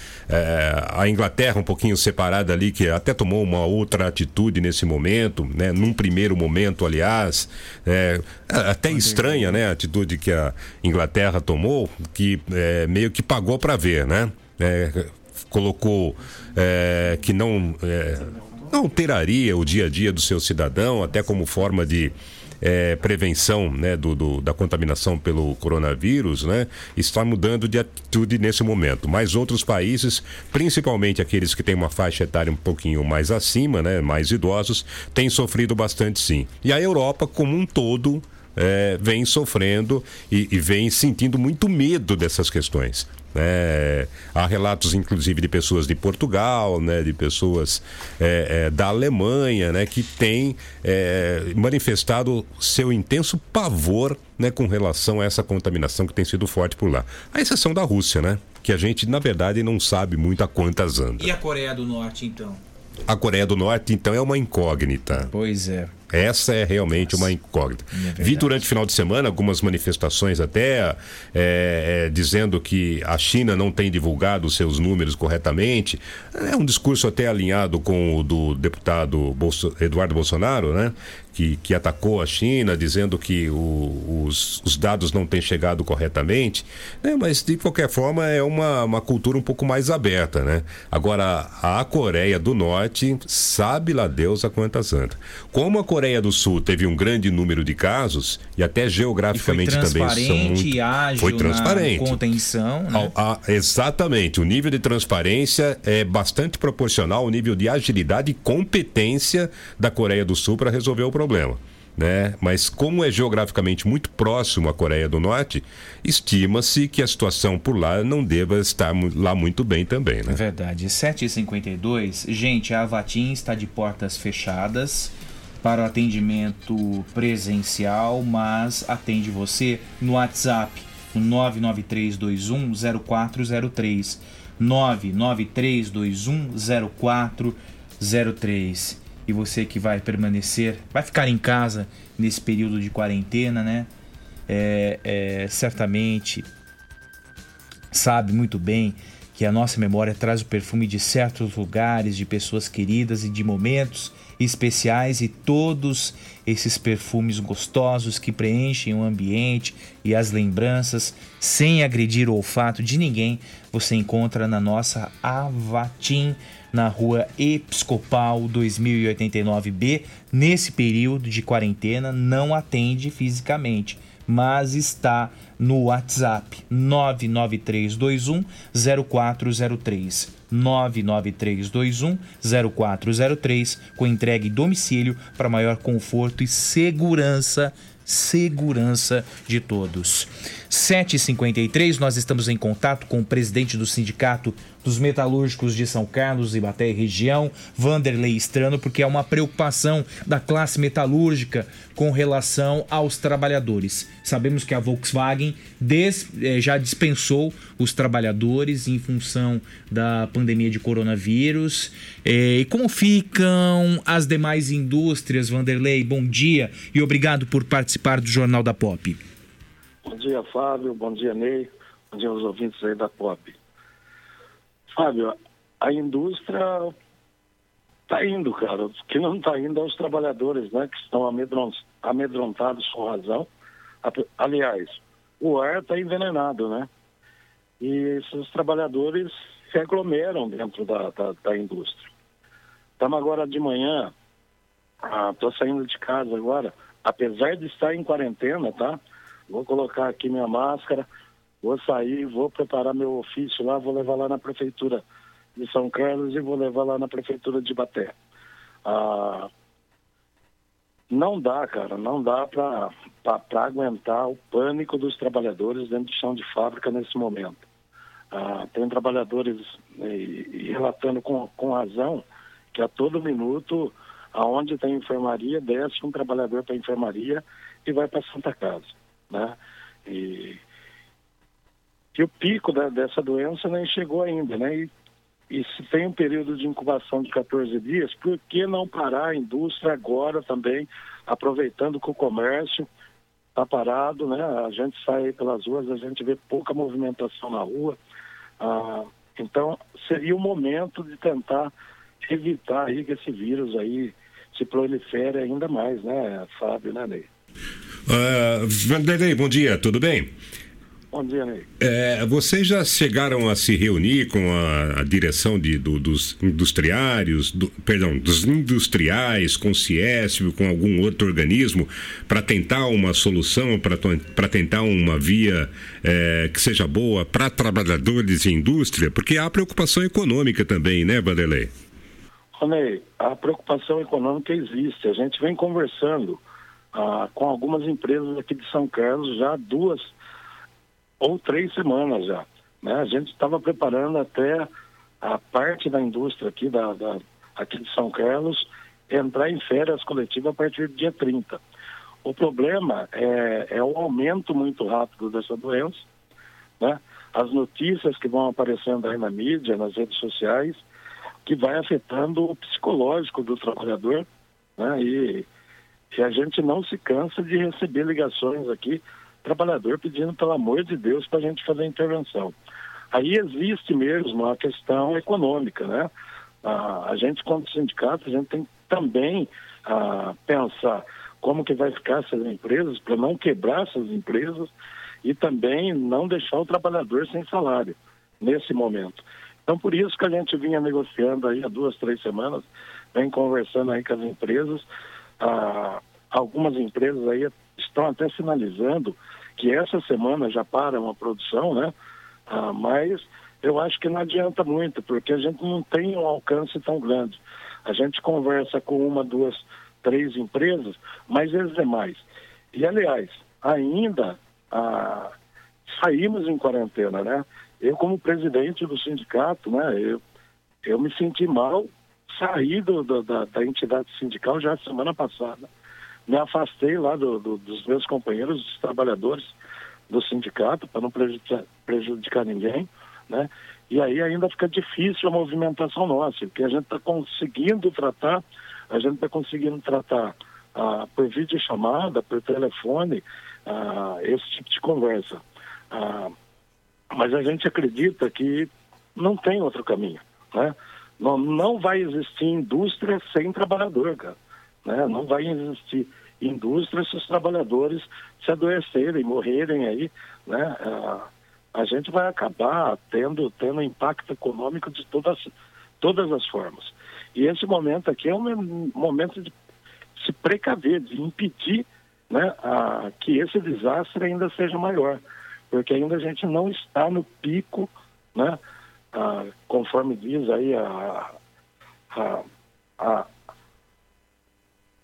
a Inglaterra um pouquinho separada ali, que até tomou uma outra atitude nesse momento, né? Num primeiro momento, aliás, é, até estranha, né? A atitude que a Inglaterra tomou, que é, meio que pagou para ver, né? É, colocou é, que não é, não alteraria o dia a dia do seu cidadão, até como forma de eh, prevenção né, do, do- da contaminação pelo coronavírus, né, está mudando de atitude nesse momento. Mas outros países, principalmente aqueles que têm uma faixa etária um pouquinho mais acima, né, mais idosos, têm sofrido bastante sim. E a Europa, como um todo, eh, vem sofrendo e, e vem sentindo muito medo dessas questões. Né? há relatos, inclusive, de pessoas de Portugal, né, de pessoas eh, eh, da Alemanha, né, que têm eh, manifestado seu intenso pavor né, com relação a essa contaminação que tem sido forte por lá. A exceção da Rússia, né? Que a gente, na verdade, não sabe muito a quantas anda. E a Coreia do Norte, então? A Coreia do Norte, então, é uma incógnita. Pois é. Essa é realmente uma incógnita. Vi durante o final de semana algumas manifestações até é, é, dizendo que a China não tem divulgado os seus números corretamente. É um discurso até alinhado com o do deputado Bolso- Eduardo Bolsonaro, né? Que, que atacou a China, dizendo que o- os, os dados não têm chegado corretamente. né? Mas, de qualquer forma, é uma, uma cultura um pouco mais aberta, né? Agora, a Coreia do Norte, sabe lá Deus a quantas anda. Como a Coreia do Sul teve um grande número de casos, e até geograficamente também são transparente muito... e ágil Foi transparente. contenção, né? Ao- a- exatamente. O nível de transparência é bastante proporcional ao nível de agilidade e competência da Coreia do Sul para resolver o problema. Né? Mas como é geograficamente muito próximo à Coreia do Norte, estima-se que a situação por lá não deva estar lá muito bem também, É né? verdade. 7h52. Gente, a Avatim está de portas fechadas para atendimento presencial, mas atende você no WhatsApp, no 993210403. 993210403. E você que vai permanecer, vai ficar em casa nesse período de quarentena, né? É, é, certamente sabe muito bem que a nossa memória traz o perfume de certos lugares, de pessoas queridas e de momentos especiais e todos esses perfumes gostosos que preenchem o ambiente e as lembranças sem agredir o olfato de ninguém, você encontra na nossa Avatim na rua Episcopal 2089B. Nesse período de quarentena, não atende fisicamente, mas está no WhatsApp 99321 0403. 99321 0403 com entrega em domicílio para maior conforto e segurança segurança de todos. 7h53, nós estamos em contato com o presidente do Sindicato dos Metalúrgicos de São Carlos, Ibaté e região, Vanderlei Estrano, porque é uma preocupação da classe metalúrgica com relação aos trabalhadores. Sabemos que a Volkswagen des- eh, já dispensou os trabalhadores em função da pandemia de coronavírus. Eh, E como ficam as demais indústrias, Vanderlei? Bom dia e obrigado por participar do Jornal da Pop. Bom dia, Fábio. Bom dia, Ney. Bom dia aos ouvintes aí da Pop. Fábio, a indústria está indo, cara. O que não está indo é os trabalhadores, né? Que estão amedron- amedrontados com razão. Aliás, o ar está envenenado, né? E esses trabalhadores se aglomeram dentro da, da, da indústria. Estamos agora de manhã, estou saindo de casa agora, apesar de estar em quarentena, tá? Vou colocar aqui minha máscara, vou sair, vou preparar meu ofício lá, vou levar lá na prefeitura de São Carlos e vou levar lá na prefeitura de Baté. Ah, não dá, cara, não dá para aguentar o pânico dos trabalhadores dentro do chão de fábrica nesse momento. Ah, tem trabalhadores eh, e, e relatando com, com razão que a todo minuto, aonde tem enfermaria, desce um trabalhador para a enfermaria e vai para Santa Casa, né? E, e o pico da- dessa doença nem chegou ainda, né? E, e se tem um período de incubação de 14 dias, por que não parar a indústria agora também, aproveitando que o comércio está parado, né? A gente sai pelas ruas, a gente vê pouca movimentação na rua. Ah, então, seria o momento de tentar evitar aí que esse vírus aí se prolifere ainda mais, né, Fábio, né, Ney? Ah, Vanderlei, bom dia, tudo bem? Bom dia, Ney. É, vocês já chegaram a se reunir com a, a direção de, do- dos industriários, do- perdão, dos industriais, com o Ciesp, com algum outro organismo, para tentar uma solução, para tentar uma via é, que seja boa para trabalhadores e indústria? Porque há preocupação econômica também, né, Vanderlei? Ronei, a preocupação econômica existe. A gente vem conversando ah, com algumas empresas aqui de São Carlos já duas ou três semanas já. né? A gente estava preparando até a parte da indústria aqui, da, da- aqui de São Carlos entrar em férias coletivas a partir do dia 30. O problema é, é o aumento muito rápido dessa doença, né? as notícias que vão aparecendo aí na mídia, nas redes sociais, que vai afetando o psicológico do trabalhador, né? E, e a gente não se cansa de receber ligações aqui, trabalhador pedindo pelo amor de Deus para a gente fazer a intervenção. Aí existe mesmo a questão econômica, né? Ah, a gente, como sindicato, a gente tem também ah, pensar como que vai ficar essas empresas para não quebrar essas empresas e também não deixar o trabalhador sem salário nesse momento. Então, por isso que a gente vinha negociando aí há duas, três semanas, vem conversando aí com as empresas. Ah, algumas empresas aí estão até sinalizando que essa semana já param a produção, né? Ah, mas eu acho que não adianta muito, porque a gente não tem um alcance tão grande. A gente conversa com uma, duas, três empresas, mas as demais. E, aliás, ainda ah, saímos em quarentena, né? Eu, como presidente do sindicato, né, eu, eu me senti mal, saí do, do- da, da entidade sindical já semana passada. Me afastei lá do- do- dos meus companheiros, dos trabalhadores do sindicato, para não prejudicar, prejudicar ninguém, né? E aí ainda fica difícil a movimentação nossa, porque a gente está conseguindo tratar, a gente está conseguindo tratar ah, por videochamada, por telefone, ah, esse tipo de conversa. Ah, mas a gente acredita que não tem outro caminho, né? Não, não vai existir indústria sem trabalhador, cara, né? Não vai existir indústria se os trabalhadores se adoecerem, morrerem aí, né? A gente vai acabar tendo, tendo impacto econômico de todas, todas as formas. E esse momento aqui é um momento de se precaver, de impedir né, a, que esse desastre ainda seja maior, porque ainda a gente não está no pico, né, ah, conforme diz aí a, a, a,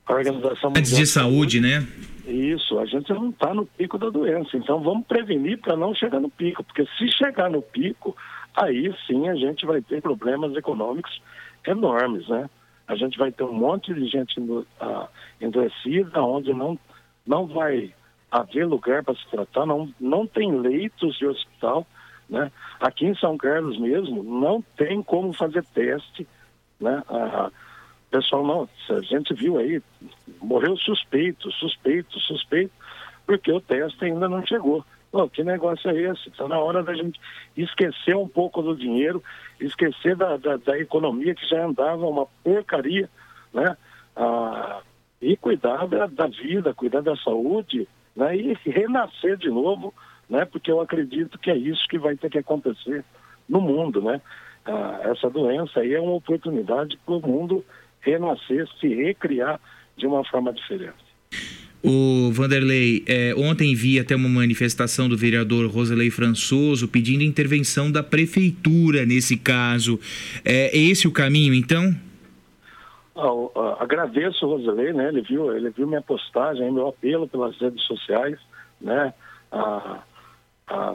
a Organização Antes de saúde, né? isso, a gente não está no pico da doença. Então vamos prevenir para não chegar no pico, porque se chegar no pico, aí sim a gente vai ter problemas econômicos enormes, né? A gente vai ter um monte de gente ah, endoecida, onde não, não vai haver lugar para se tratar, não, não tem leitos de hospital, né? Aqui em São Carlos mesmo, não tem como fazer teste, né? Ah, pessoal não, a gente viu aí, morreu suspeito, suspeito, suspeito, porque o teste ainda não chegou. Pô, que negócio é esse? Está na hora da gente esquecer um pouco do dinheiro, esquecer da, da, da economia que já andava uma porcaria, né? Ah, e cuidar da, da vida, cuidar da saúde, né? E renascer de novo, né? Porque eu acredito que é isso que vai ter que acontecer no mundo, né? Ah, essa doença aí é uma oportunidade para o mundo renascer, se recriar de uma forma diferente. O Vanderlei, é, ontem vi até uma manifestação do vereador Roselei Françoso pedindo intervenção da prefeitura nesse caso. É esse o caminho, então? O- ah, agradeço o Roselei, né? Ele viu, ele viu minha postagem, meu apelo pelas redes sociais, né? Ah,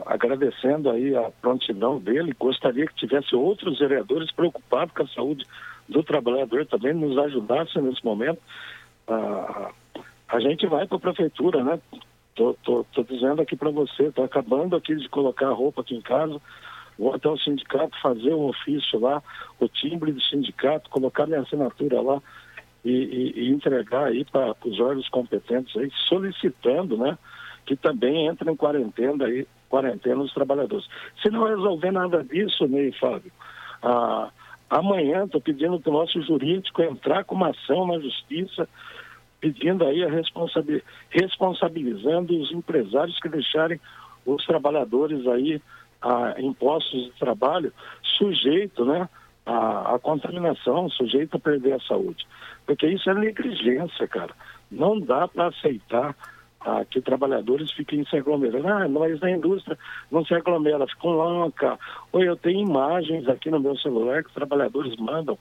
agradecendo aí a prontidão dele. Gostaria que tivesse outros vereadores preocupados com a saúde do trabalhador também nos ajudassem nesse momento. Ah, a gente vai para a prefeitura, né? Tô, tô, tô dizendo aqui para você, tô acabando aqui de colocar a roupa aqui em casa, vou até o sindicato fazer o ofício lá, o timbre do sindicato, colocar minha assinatura lá e, e- e entregar aí para os órgãos competentes aí, solicitando, né, que também entrem em quarentena aí, quarentena os trabalhadores. Se não resolver nada disso, Ney Fábio, ah, amanhã estou pedindo para o nosso jurídico entrar com uma ação na justiça pedindo aí a responsabi- responsabilizando os empresários que deixarem os trabalhadores aí a impostos de trabalho sujeito né, à, à contaminação, sujeito a perder a saúde. Porque isso é negligência, cara. Não dá para aceitar ah, que trabalhadores fiquem se aglomerando. Ah, nós da indústria não se aglomera, ficam lonca. Ou eu tenho imagens aqui no meu celular que os trabalhadores mandam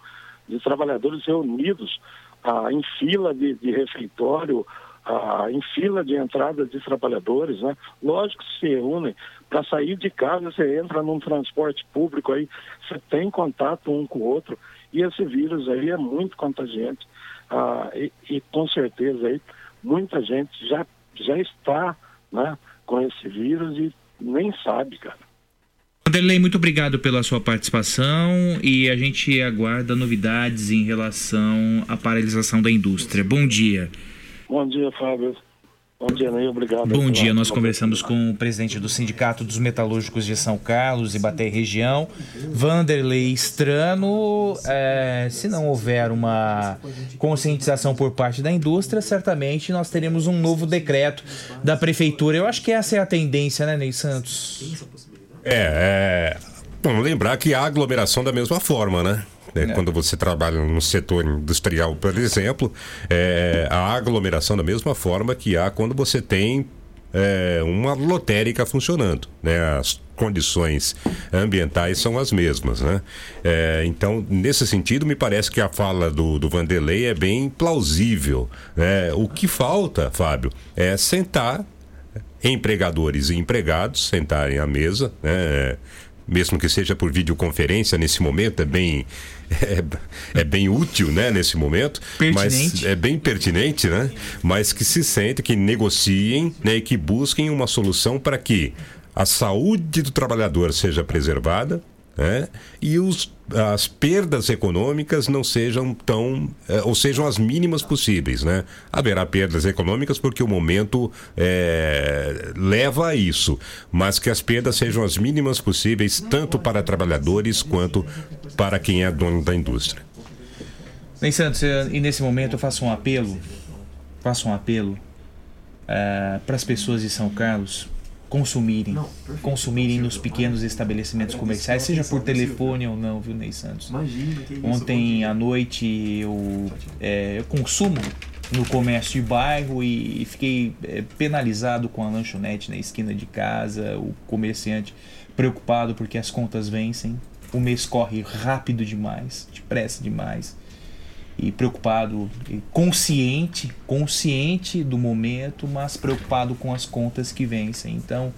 de trabalhadores reunidos ah, em fila de, de refeitório, ah, em fila de entrada de trabalhadores, né? Lógico que se reúnem para sair de casa, você entra num transporte público aí, você tem contato um com o outro e esse vírus aí é muito contagiante ah, e, e com certeza aí muita gente já já está, né, com esse vírus e nem sabe, cara. Vanderlei, muito obrigado pela sua participação e a gente aguarda novidades em relação à paralisação da indústria. Bom dia. Bom dia, Fábio. Bom dia, Ney. Obrigado. Bom dia. Nós conversamos com o presidente do Sindicato dos Metalúrgicos de São Carlos e Baté Região, Vanderlei Strano. É, se não houver uma conscientização por parte da indústria, certamente nós teremos um novo decreto da prefeitura. Eu acho que essa é a tendência, né, Ney Santos? É, é. Vamos lembrar que há aglomeração da mesma forma, né? É, Quando você trabalha no setor industrial, por exemplo, é, há aglomeração da mesma forma que há quando você tem é, uma lotérica funcionando, né? As condições ambientais são as mesmas, né? É, então, nesse sentido, me parece que a fala do, do Vanderlei é bem plausível. Né? O que falta, Fábio, é sentar empregadores e empregados sentarem à mesa, né? Mesmo que seja por videoconferência nesse momento, é bem <laughs> é, é bem útil, né, nesse momento, mas Pertinente. é bem pertinente, né? Mas que se sente, que negociem, né, e que busquem uma solução para que a saúde do trabalhador seja preservada, né? E os, as perdas econômicas não sejam tão, eh, ou sejam as mínimas possíveis, né? Haverá perdas econômicas porque o momento eh, leva a isso, mas que as perdas sejam as mínimas possíveis, tanto para trabalhadores quanto para quem é dono da indústria. Ney Santos, e nesse momento eu faço um apelo, faço um apelo para as pessoas de São Carlos consumirem, consumirem nos pequenos estabelecimentos comerciais, seja por telefone ou não, viu, Ney Santos? Ontem à noite eu, é, eu consumo no comércio de bairro e fiquei é, penalizado com a lanchonete na esquina de casa, o comerciante preocupado porque as contas vencem, o mês corre rápido demais, depressa demais e preocupado, consciente, consciente do momento, mas preocupado com as contas que vencem. Então,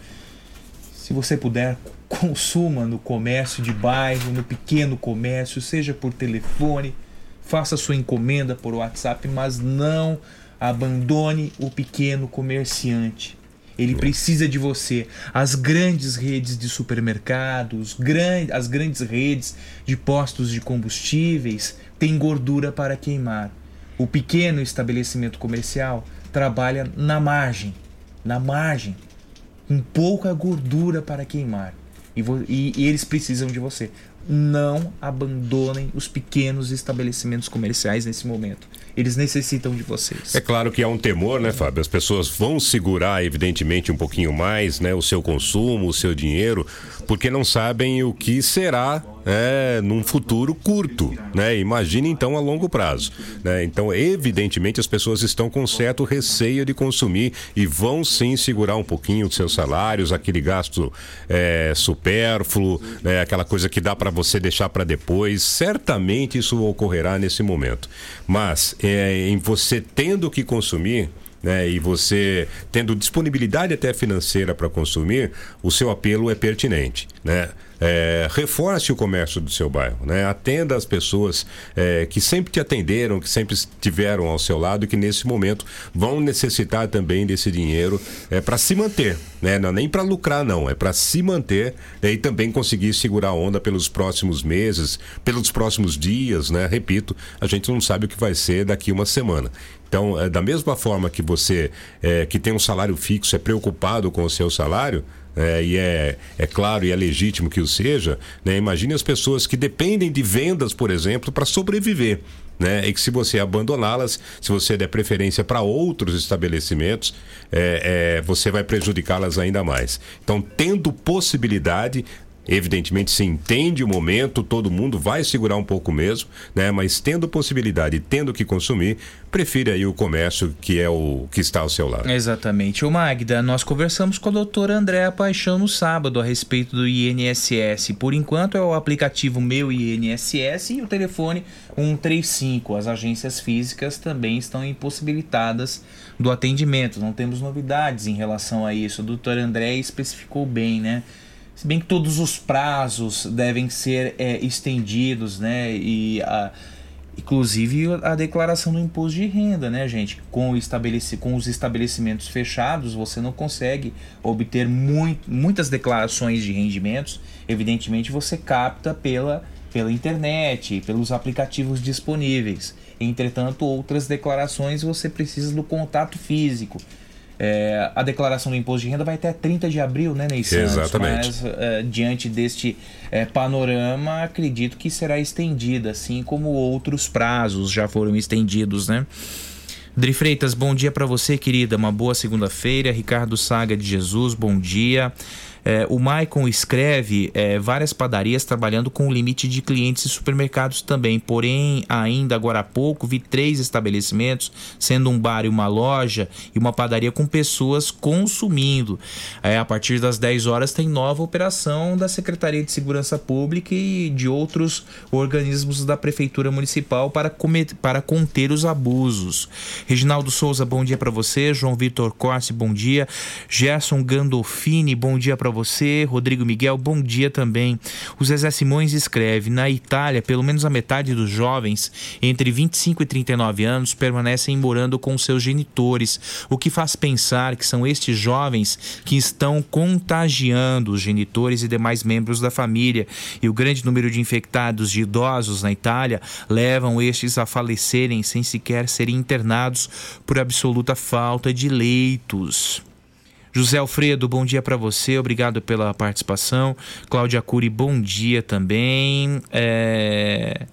se você puder, consuma no comércio de bairro, no pequeno comércio, seja por telefone, faça sua encomenda por WhatsApp, mas não abandone o pequeno comerciante. Ele precisa de você. As grandes redes de supermercados, as grandes redes de postos de combustíveis têm gordura para queimar. O pequeno estabelecimento comercial trabalha na margem, na margem, com pouca gordura para queimar. E, e- e eles precisam de você. Não abandonem os pequenos estabelecimentos comerciais nesse momento. Eles necessitam de vocês. É claro que há um temor, né, Fábio? As pessoas vão segurar, evidentemente, um pouquinho mais, né, o seu consumo, o seu dinheiro, porque não sabem o que será é, num futuro curto, né? Imagine então a longo prazo, né? Então, evidentemente, as pessoas estão com certo receio de consumir e vão sim segurar um pouquinho os seus salários, aquele gasto é, supérfluo, né? aquela coisa que dá para você deixar para depois. Certamente isso ocorrerá nesse momento. Mas é, em você tendo que consumir, né, e você tendo disponibilidade até financeira para consumir, o seu apelo é pertinente, né? É, reforce o comércio do seu bairro, né? Atenda as pessoas é, que sempre te atenderam, que sempre estiveram ao seu lado e que nesse momento vão necessitar também desse dinheiro é, para se manter, né? Não é nem para lucrar não, é para se manter né? e também conseguir segurar a onda pelos próximos meses, pelos próximos dias, né? Repito, a gente não sabe o que vai ser daqui uma semana. Então, é, da mesma forma que você é, que tem um salário fixo é preocupado com o seu salário, é, e é, é claro e é legítimo que o seja, né? imagine as pessoas que dependem de vendas, por exemplo, para sobreviver. Né? E que se você abandoná-las, se você der preferência para outros estabelecimentos, é, é, você vai prejudicá-las ainda mais. Então, tendo possibilidade, Evidentemente, se entende o momento, todo mundo vai segurar um pouco mesmo, né? Mas tendo possibilidade tendo que consumir, prefira aí o comércio que é o que está ao seu lado. Exatamente. O Magda, nós conversamos com a doutora Andréa Paixão no sábado a respeito do INSS. Por enquanto é o aplicativo Meu INSS e o telefone 135. As agências físicas também estão impossibilitadas do atendimento. Não temos novidades em relação a isso. A doutora Andréa especificou bem, né? Se bem que todos os prazos devem ser é, estendidos, né? E a, inclusive a declaração do imposto de renda, né, gente? Com, estabeleci, com os estabelecimentos fechados, você não consegue obter muito, muitas declarações de rendimentos. Evidentemente, você capta pela, pela internet, pelos aplicativos disponíveis. Entretanto, outras declarações você precisa do contato físico. É, a declaração do imposto de renda vai até 30 de abril, né, Ney Santos? Exatamente. Mas, é, diante deste é, panorama, acredito que será estendida, assim como outros prazos já foram estendidos, né? Dri Freitas, bom dia para você, querida. Uma boa segunda-feira. Ricardo Saga de Jesus, bom dia. É, o Maicon escreve é, várias padarias trabalhando com o limite de clientes e supermercados também. Porém, ainda agora há pouco, vi três estabelecimentos, sendo um bar e uma loja, e uma padaria com pessoas consumindo. É, a partir das 10 horas tem nova operação da Secretaria de Segurança Pública e de outros organismos da Prefeitura Municipal para, para conter os abusos. Reginaldo Souza, bom dia para você. João Vitor Corsi, bom dia. Gerson Gandolfini, bom dia para você. Rodrigo Miguel, bom dia também. O Zezé Simões escreve: Na Itália, pelo menos a metade dos jovens entre 25 e 39 anos permanecem morando com seus genitores, o que faz pensar que são estes jovens que estão contagiando os genitores e demais membros da família. E o grande número de infectados de idosos na Itália levam estes a falecerem sem sequer serem internados por absoluta falta de leitos. José Alfredo, bom dia para você, obrigado pela participação. Cláudia Cury, bom dia também. É...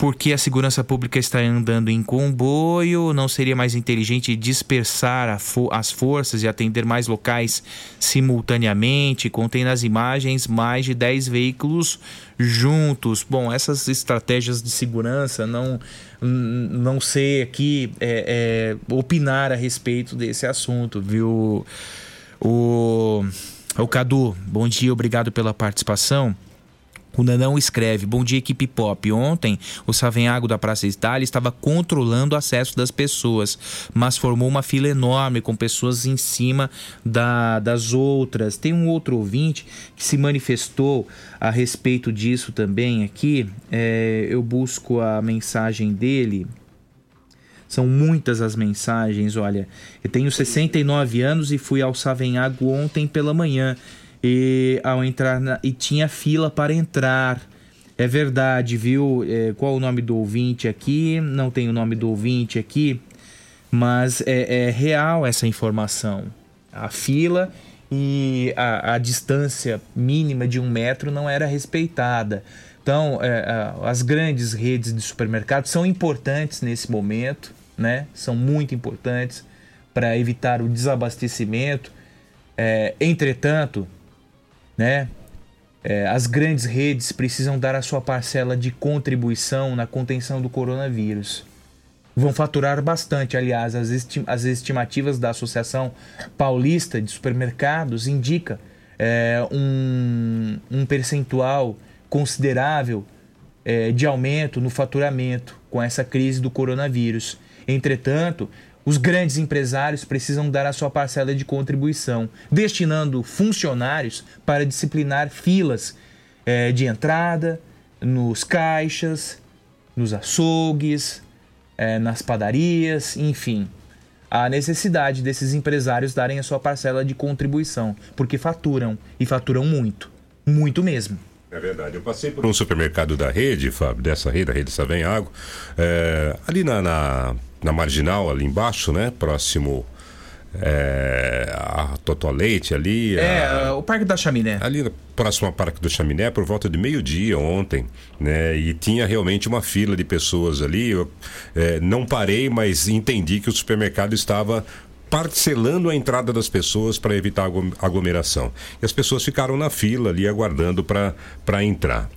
Porque a segurança pública está andando em comboio, não seria mais inteligente dispersar fo as forças e atender mais locais simultaneamente? Contém nas imagens mais de 10 veículos juntos. Bom, essas estratégias de segurança não, não sei aqui é, é, opinar a respeito desse assunto, viu? O, o Cadu, bom dia, obrigado pela participação. O Nanão escreve: Bom dia, equipe pop. Ontem, o Savenhago da Praça Itália estava controlando o acesso das pessoas, mas formou uma fila enorme com pessoas em cima da, das outras. Tem um outro ouvinte que se manifestou a respeito disso também aqui. É, eu busco a mensagem dele. São muitas as mensagens. Olha, eu tenho 69 anos e fui ao Savenhago ontem pela manhã e ao entrar na, e tinha fila para entrar. É verdade, viu? É, qual o nome do ouvinte aqui? Não tem o nome do ouvinte aqui, mas é, é real essa informação. A fila e a, a, distância mínima de um metro não era respeitada. Então, é, as grandes redes de supermercados são importantes nesse momento, né? São muito importantes para evitar o desabastecimento. É, entretanto, né? É, as grandes redes precisam dar a sua parcela de contribuição na contenção do coronavírus. Vão faturar bastante, aliás, as, esti as estimativas da Associação Paulista de Supermercados indica é, um, um percentual considerável é, de aumento no faturamento com essa crise do coronavírus. Entretanto, os grandes empresários precisam dar a sua parcela de contribuição, destinando funcionários para disciplinar filas é, de entrada, nos caixas, nos açougues, é, nas padarias, enfim. A necessidade desses empresários darem a sua parcela de contribuição, porque faturam e faturam muito, muito mesmo. É verdade. Eu passei por um supermercado da rede, Fábio, dessa rede, a rede Savenhago, é, ali na, na na marginal ali embaixo, né? Próximo é, a Totolete ali. É, a- o Parque da Chaminé. ali próximo ao Parque do Chaminé, por volta de meio-dia ontem, né? E tinha realmente uma fila de pessoas ali. Eu eh, não parei, mas entendi que o supermercado estava parcelando a entrada das pessoas para evitar aglo- aglomeração. E as pessoas ficaram na fila ali aguardando para entrar.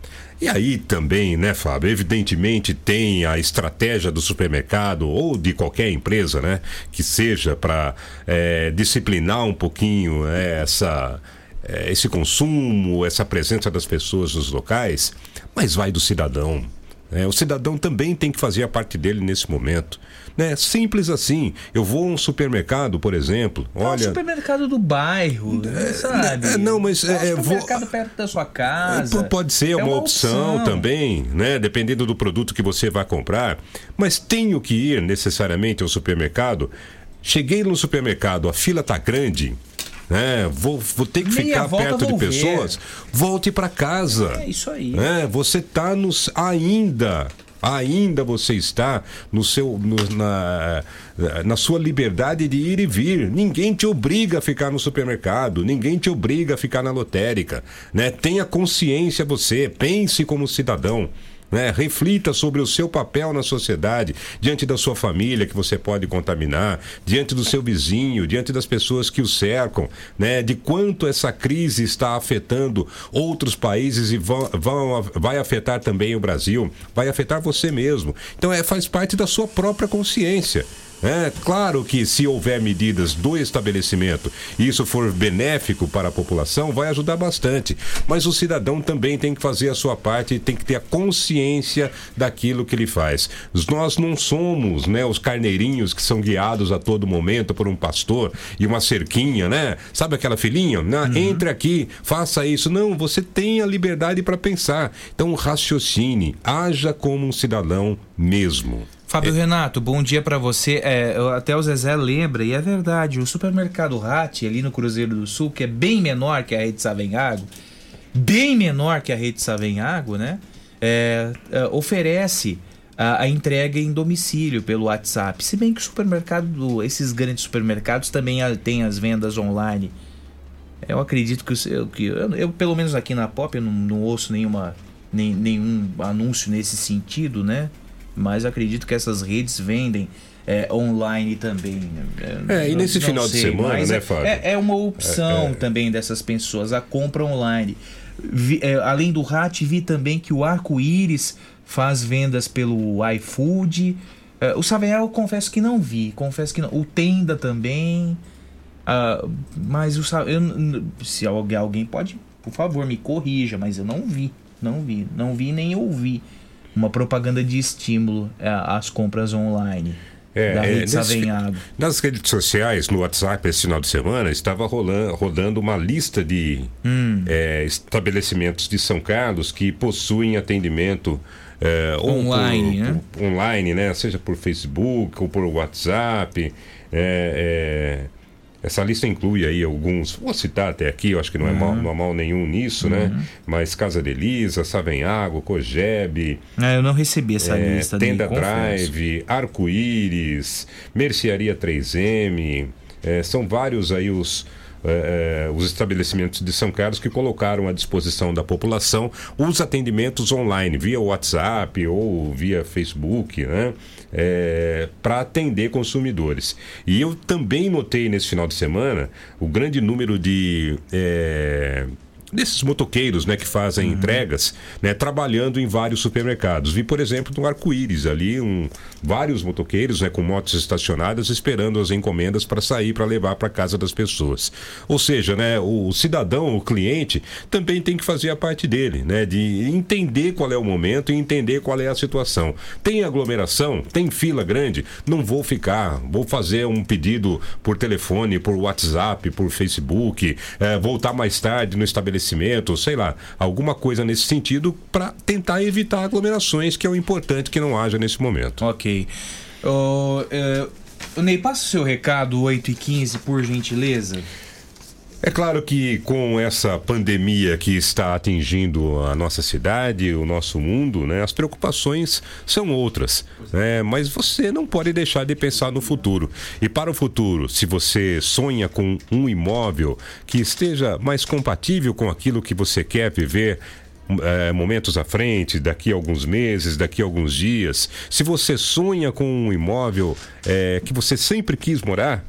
E aí também, né, Fábio? Evidentemente tem a estratégia do supermercado ou de qualquer empresa, né, que seja para disciplinar um pouquinho né, essa eh, esse consumo, essa presença das pessoas nos locais, mas vai do cidadão. Né? o cidadão também tem que fazer a parte dele nesse momento. Né? Simples assim. Eu vou a um supermercado, por exemplo. É o Olha, supermercado do bairro, sabe? é, não, mas É é, um vou- supermercado perto da sua casa. P- Pode ser É uma, opção, também, né? Dependendo do produto que você vai comprar. Mas tenho que ir necessariamente ao supermercado. Cheguei no supermercado, a fila tá grande. Né? Vou, vou ter que Meia ficar perto de ver. pessoas. Volte para casa. É isso aí. né? Você tá nos ainda ainda você está no seu no- na, na sua liberdade de ir e vir. Ninguém te obriga a ficar no supermercado, ninguém te obriga a ficar na lotérica, né? Tenha consciência você, pense como cidadão. Né? Reflita sobre o seu papel na sociedade, diante da sua família que você pode contaminar, diante do seu vizinho, diante das pessoas que o cercam, né? de quanto essa crise está afetando outros países e vão, vão- vai afetar também o Brasil, vai afetar você mesmo. Então é, faz parte da sua própria consciência. É claro que se houver medidas do estabelecimento e isso for benéfico para a população, vai ajudar bastante. Mas o cidadão também tem que fazer a sua parte e tem que ter a consciência daquilo que ele faz. Nós não somos, né, os carneirinhos que são guiados a todo momento por um pastor e uma cerquinha, né? Sabe aquela filhinha? Né? Entre aqui, faça isso. Não, você tem a liberdade para pensar. Então raciocine, haja como um cidadão mesmo. Fábio Renato, bom dia pra você. É, eu- até o Zezé lembra, e é verdade, o supermercado Rat, ali no Cruzeiro do Sul, que é bem menor que a rede Savenhago, bem menor que a rede Savenhago, né? É, é, oferece a, a entrega em domicílio pelo WhatsApp. Se bem que o supermercado, do- esses grandes supermercados também têm as vendas online. Eu acredito que, o seu- que eu, eu, pelo menos aqui na Pop, eu não, não ouço nenhuma, nem, nenhum anúncio nesse sentido, né? Mas acredito que essas redes vendem é, online também. né? É, e não- nesse não final de sei, semana, mas né, é- Fábio? É, é uma opção É, é. também dessas pessoas, a compra online. Vi- é, além do RAT, vi também que o Arco-Íris faz vendas pelo iFood. É, o Savear eu confesso que não vi, confesso que não. O Tenda também. Ah, mas o eu se alguém, alguém pode, por favor, me corrija, mas eu não vi, não vi, não vi nem ouvi uma propaganda de estímulo é, às compras online da é, rede nesse-. Nas redes sociais, no WhatsApp, esse final de semana, estava rolando, rodando uma lista de Hum. é, estabelecimentos de São Carlos que possuem atendimento é, Online, por- né? por- online, né? Seja por Facebook ou por WhatsApp. é, é, essa lista inclui aí alguns, vou citar até aqui, eu acho que não, é, mal, não há mal nenhum nisso, né? Uhum. Mas Casa de Elisa, Savenhago, Cogeb, É, eu não recebi essa é, lista. Tenda. Drive, Arco-Íris, Mercearia 3M, é, são vários aí os, é, é, os estabelecimentos de São Carlos que colocaram à disposição da população os atendimentos online, via WhatsApp ou via Facebook, né? Para atender consumidores. E eu também notei nesse final de semana o grande número de. é, desses motoqueiros né, que fazem entregas, né, trabalhando em vários supermercados. Vi, por exemplo, no Arco-Íris ali, um, vários motoqueiros né, com motos estacionadas esperando as encomendas para sair para levar para casa das pessoas. Ou seja, né, o cidadão, o cliente, também tem que fazer a parte dele, né, de entender qual é o momento e entender qual é a situação. Tem aglomeração, tem fila grande, não vou ficar, vou fazer um pedido por telefone, por WhatsApp, por Facebook, eh, voltar mais tarde no estabelecimento, sei lá, alguma coisa nesse sentido para tentar evitar aglomerações, que é o importante que não haja nesse momento. Ok. É, ô, Ney, passa o seu recado 8 e 15 por gentileza. É claro que com essa pandemia que está atingindo a nossa cidade, o nosso mundo, né, as preocupações são outras. Né, mas você não pode deixar de pensar no futuro. E para o futuro, se você sonha com um imóvel que esteja mais compatível com aquilo que você quer viver, é, momentos à frente, daqui a alguns meses, daqui a alguns dias. Se você sonha com um imóvel é, que você sempre quis morar,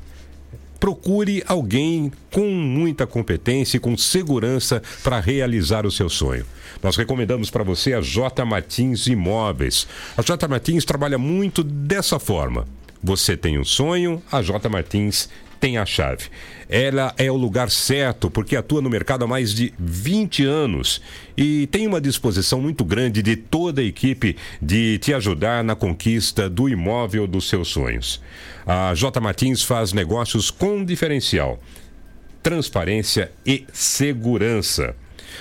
procure alguém com muita competência e com segurança para realizar o seu sonho. Nós recomendamos para você a J Martins Imóveis. A J Martins trabalha muito dessa forma. Você tem um sonho, a J Martins tem a chave. Ela é o lugar certo porque atua no mercado há mais de 20 anos e tem uma disposição muito grande de toda a equipe de te ajudar na conquista do imóvel dos seus sonhos. A J Martins faz negócios com diferencial, transparência e segurança.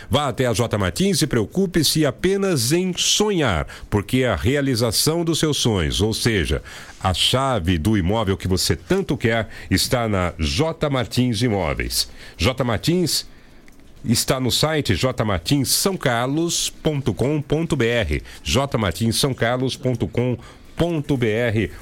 Vá até a J Martins e preocupe-se apenas em sonhar, porque a realização dos seus sonhos, ou seja, a chave do imóvel que você tanto quer, está na J Martins Imóveis. J Martins está no site jmartinssaocarlos.com.br jmartinssaocarlos.com.br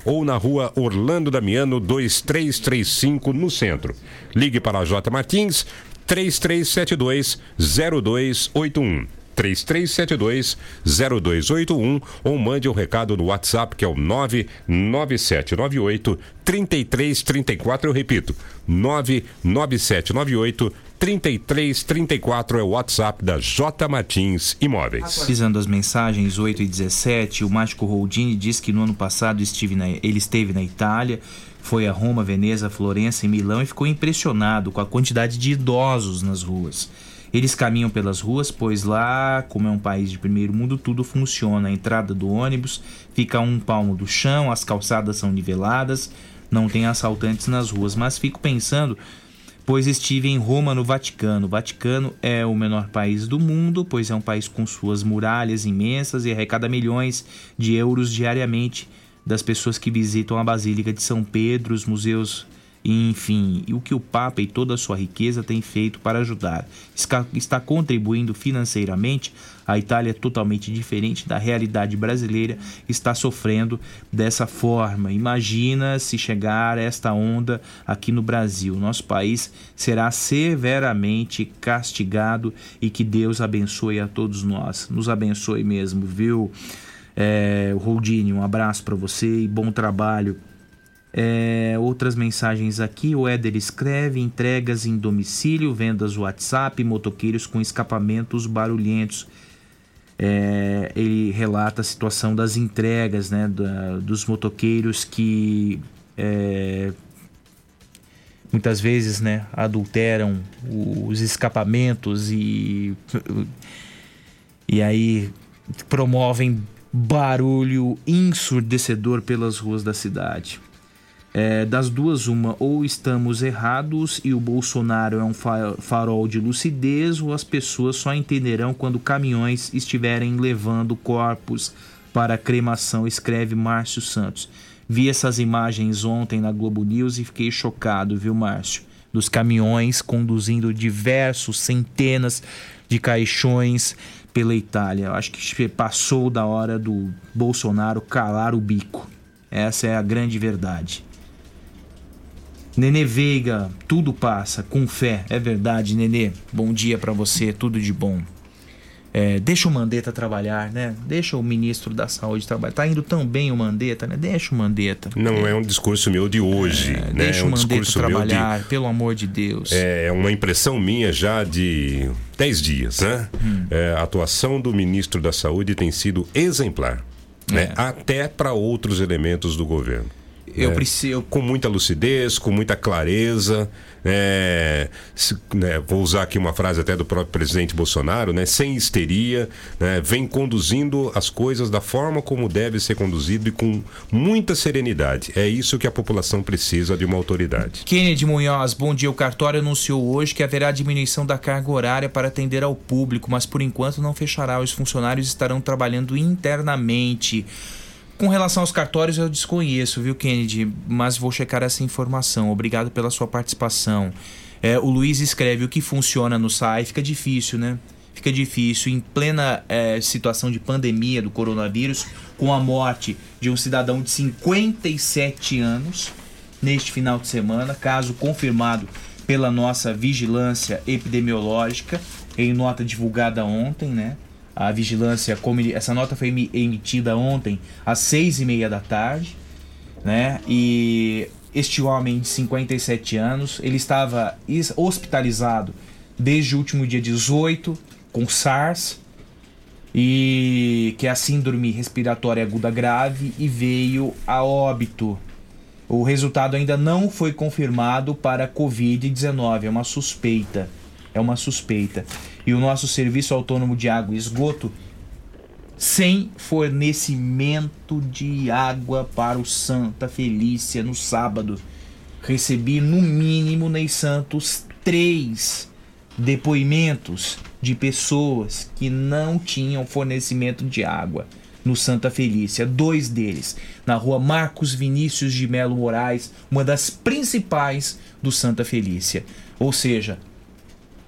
ou na rua Orlando Damiano 2335 no centro. Ligue para a J Martins 3372 0281. 3372 0281 ou mande um recado no WhatsApp que é o 99798 3334. Eu repito, 99798 3334 é o WhatsApp da J Martins Imóveis. Atualizando as mensagens 8 e 17, o Mágico Roldini diz que no ano passado estive na- ele esteve na Itália, foi a Roma, Veneza, Florença e Milão e ficou impressionado com a quantidade de idosos nas ruas. Eles caminham pelas ruas, pois lá, como é um país de primeiro mundo, tudo funciona. A entrada do ônibus fica a um palmo do chão, as calçadas são niveladas, não tem assaltantes nas ruas. Mas fico pensando pois estive em Roma, no Vaticano. O Vaticano é o menor país do mundo, pois é um país com suas muralhas imensas e arrecada milhões de euros diariamente das pessoas que visitam a Basílica de São Pedro, os museus, enfim, e o que o Papa e toda a sua riqueza tem feito para ajudar. Está, contribuindo financeiramente. A Itália é totalmente diferente da realidade brasileira, está sofrendo dessa forma. Imagina se chegar esta onda aqui no Brasil. Nosso país será severamente castigado e que Deus abençoe a todos nós. Nos abençoe mesmo, viu? É, Roldini, um abraço para você e bom trabalho. É, outras mensagens aqui, o Éder escreve: entregas em domicílio, vendas WhatsApp, motoqueiros com escapamentos barulhentos. É, ele relata a situação das entregas, né, da- dos motoqueiros que é, muitas vezes, né, adulteram os escapamentos e e aí promovem barulho ensurdecedor pelas ruas da cidade. É, das duas, uma, ou estamos errados e o Bolsonaro é um fa- farol de lucidez, ou as pessoas só entenderão quando caminhões estiverem levando corpos para cremação, escreve Márcio Santos. Vi essas imagens ontem na Globo News e fiquei chocado, viu, Márcio? Dos caminhões conduzindo diversos, centenas de caixões pela Itália. Eu acho que passou da hora do Bolsonaro calar o bico. Essa é a grande verdade. Nenê Veiga, tudo passa, com fé, é verdade, Nenê. Bom dia pra você, tudo de bom. É, deixa o Mandetta trabalhar, né? Deixa o ministro da Saúde trabalhar. Tá indo tão bem o Mandetta, né? Deixa o Mandetta. Não é um discurso meu de hoje, né? Deixa é o um Mandetta discurso meu de trabalhar, pelo amor de Deus. É uma impressão minha já de 10 dias, né? Hum. É, a atuação do ministro da Saúde tem sido exemplar, né? Até para outros elementos do governo. Eu né? preciso. Com muita lucidez, com muita clareza. é, se- né, vou usar aqui uma frase até do próprio presidente Bolsonaro, né? Sem histeria, né, vem conduzindo as coisas da forma como deve ser conduzido e com muita serenidade. É isso que a população precisa de uma autoridade. Kennedy Munhoz, bom dia. O cartório anunciou hoje que haverá diminuição da carga horária para atender ao público, mas por enquanto não fechará. Os funcionários estarão trabalhando internamente. Com relação aos cartórios, eu desconheço, viu, Kennedy? Mas vou checar essa informação. Obrigado pela sua participação. É, o Luiz escreve o que funciona no SAI, fica difícil, né? Fica difícil em plena é, situação de pandemia do coronavírus, com a morte de um cidadão de 57 anos neste final de semana, caso confirmado pela nossa vigilância epidemiológica em nota divulgada ontem, né? A vigilância, comuni- essa nota foi emi- emitida ontem às seis e meia da tarde, né? E este homem de 57 anos, ele estava hospitalizado desde o último dia 18 com SARS e que é a síndrome respiratória aguda grave e veio a óbito. O resultado ainda não foi confirmado para COVID-19, é uma suspeita. É uma suspeita. E o nosso serviço autônomo de água e esgoto sem fornecimento de água para o Santa Felícia no sábado. Recebi no mínimo, Ney Santos, três depoimentos de pessoas que não tinham fornecimento de água no Santa Felícia. Dois deles na rua Marcos Vinícius de Melo Moraes, uma das principais do Santa Felícia. Ou seja,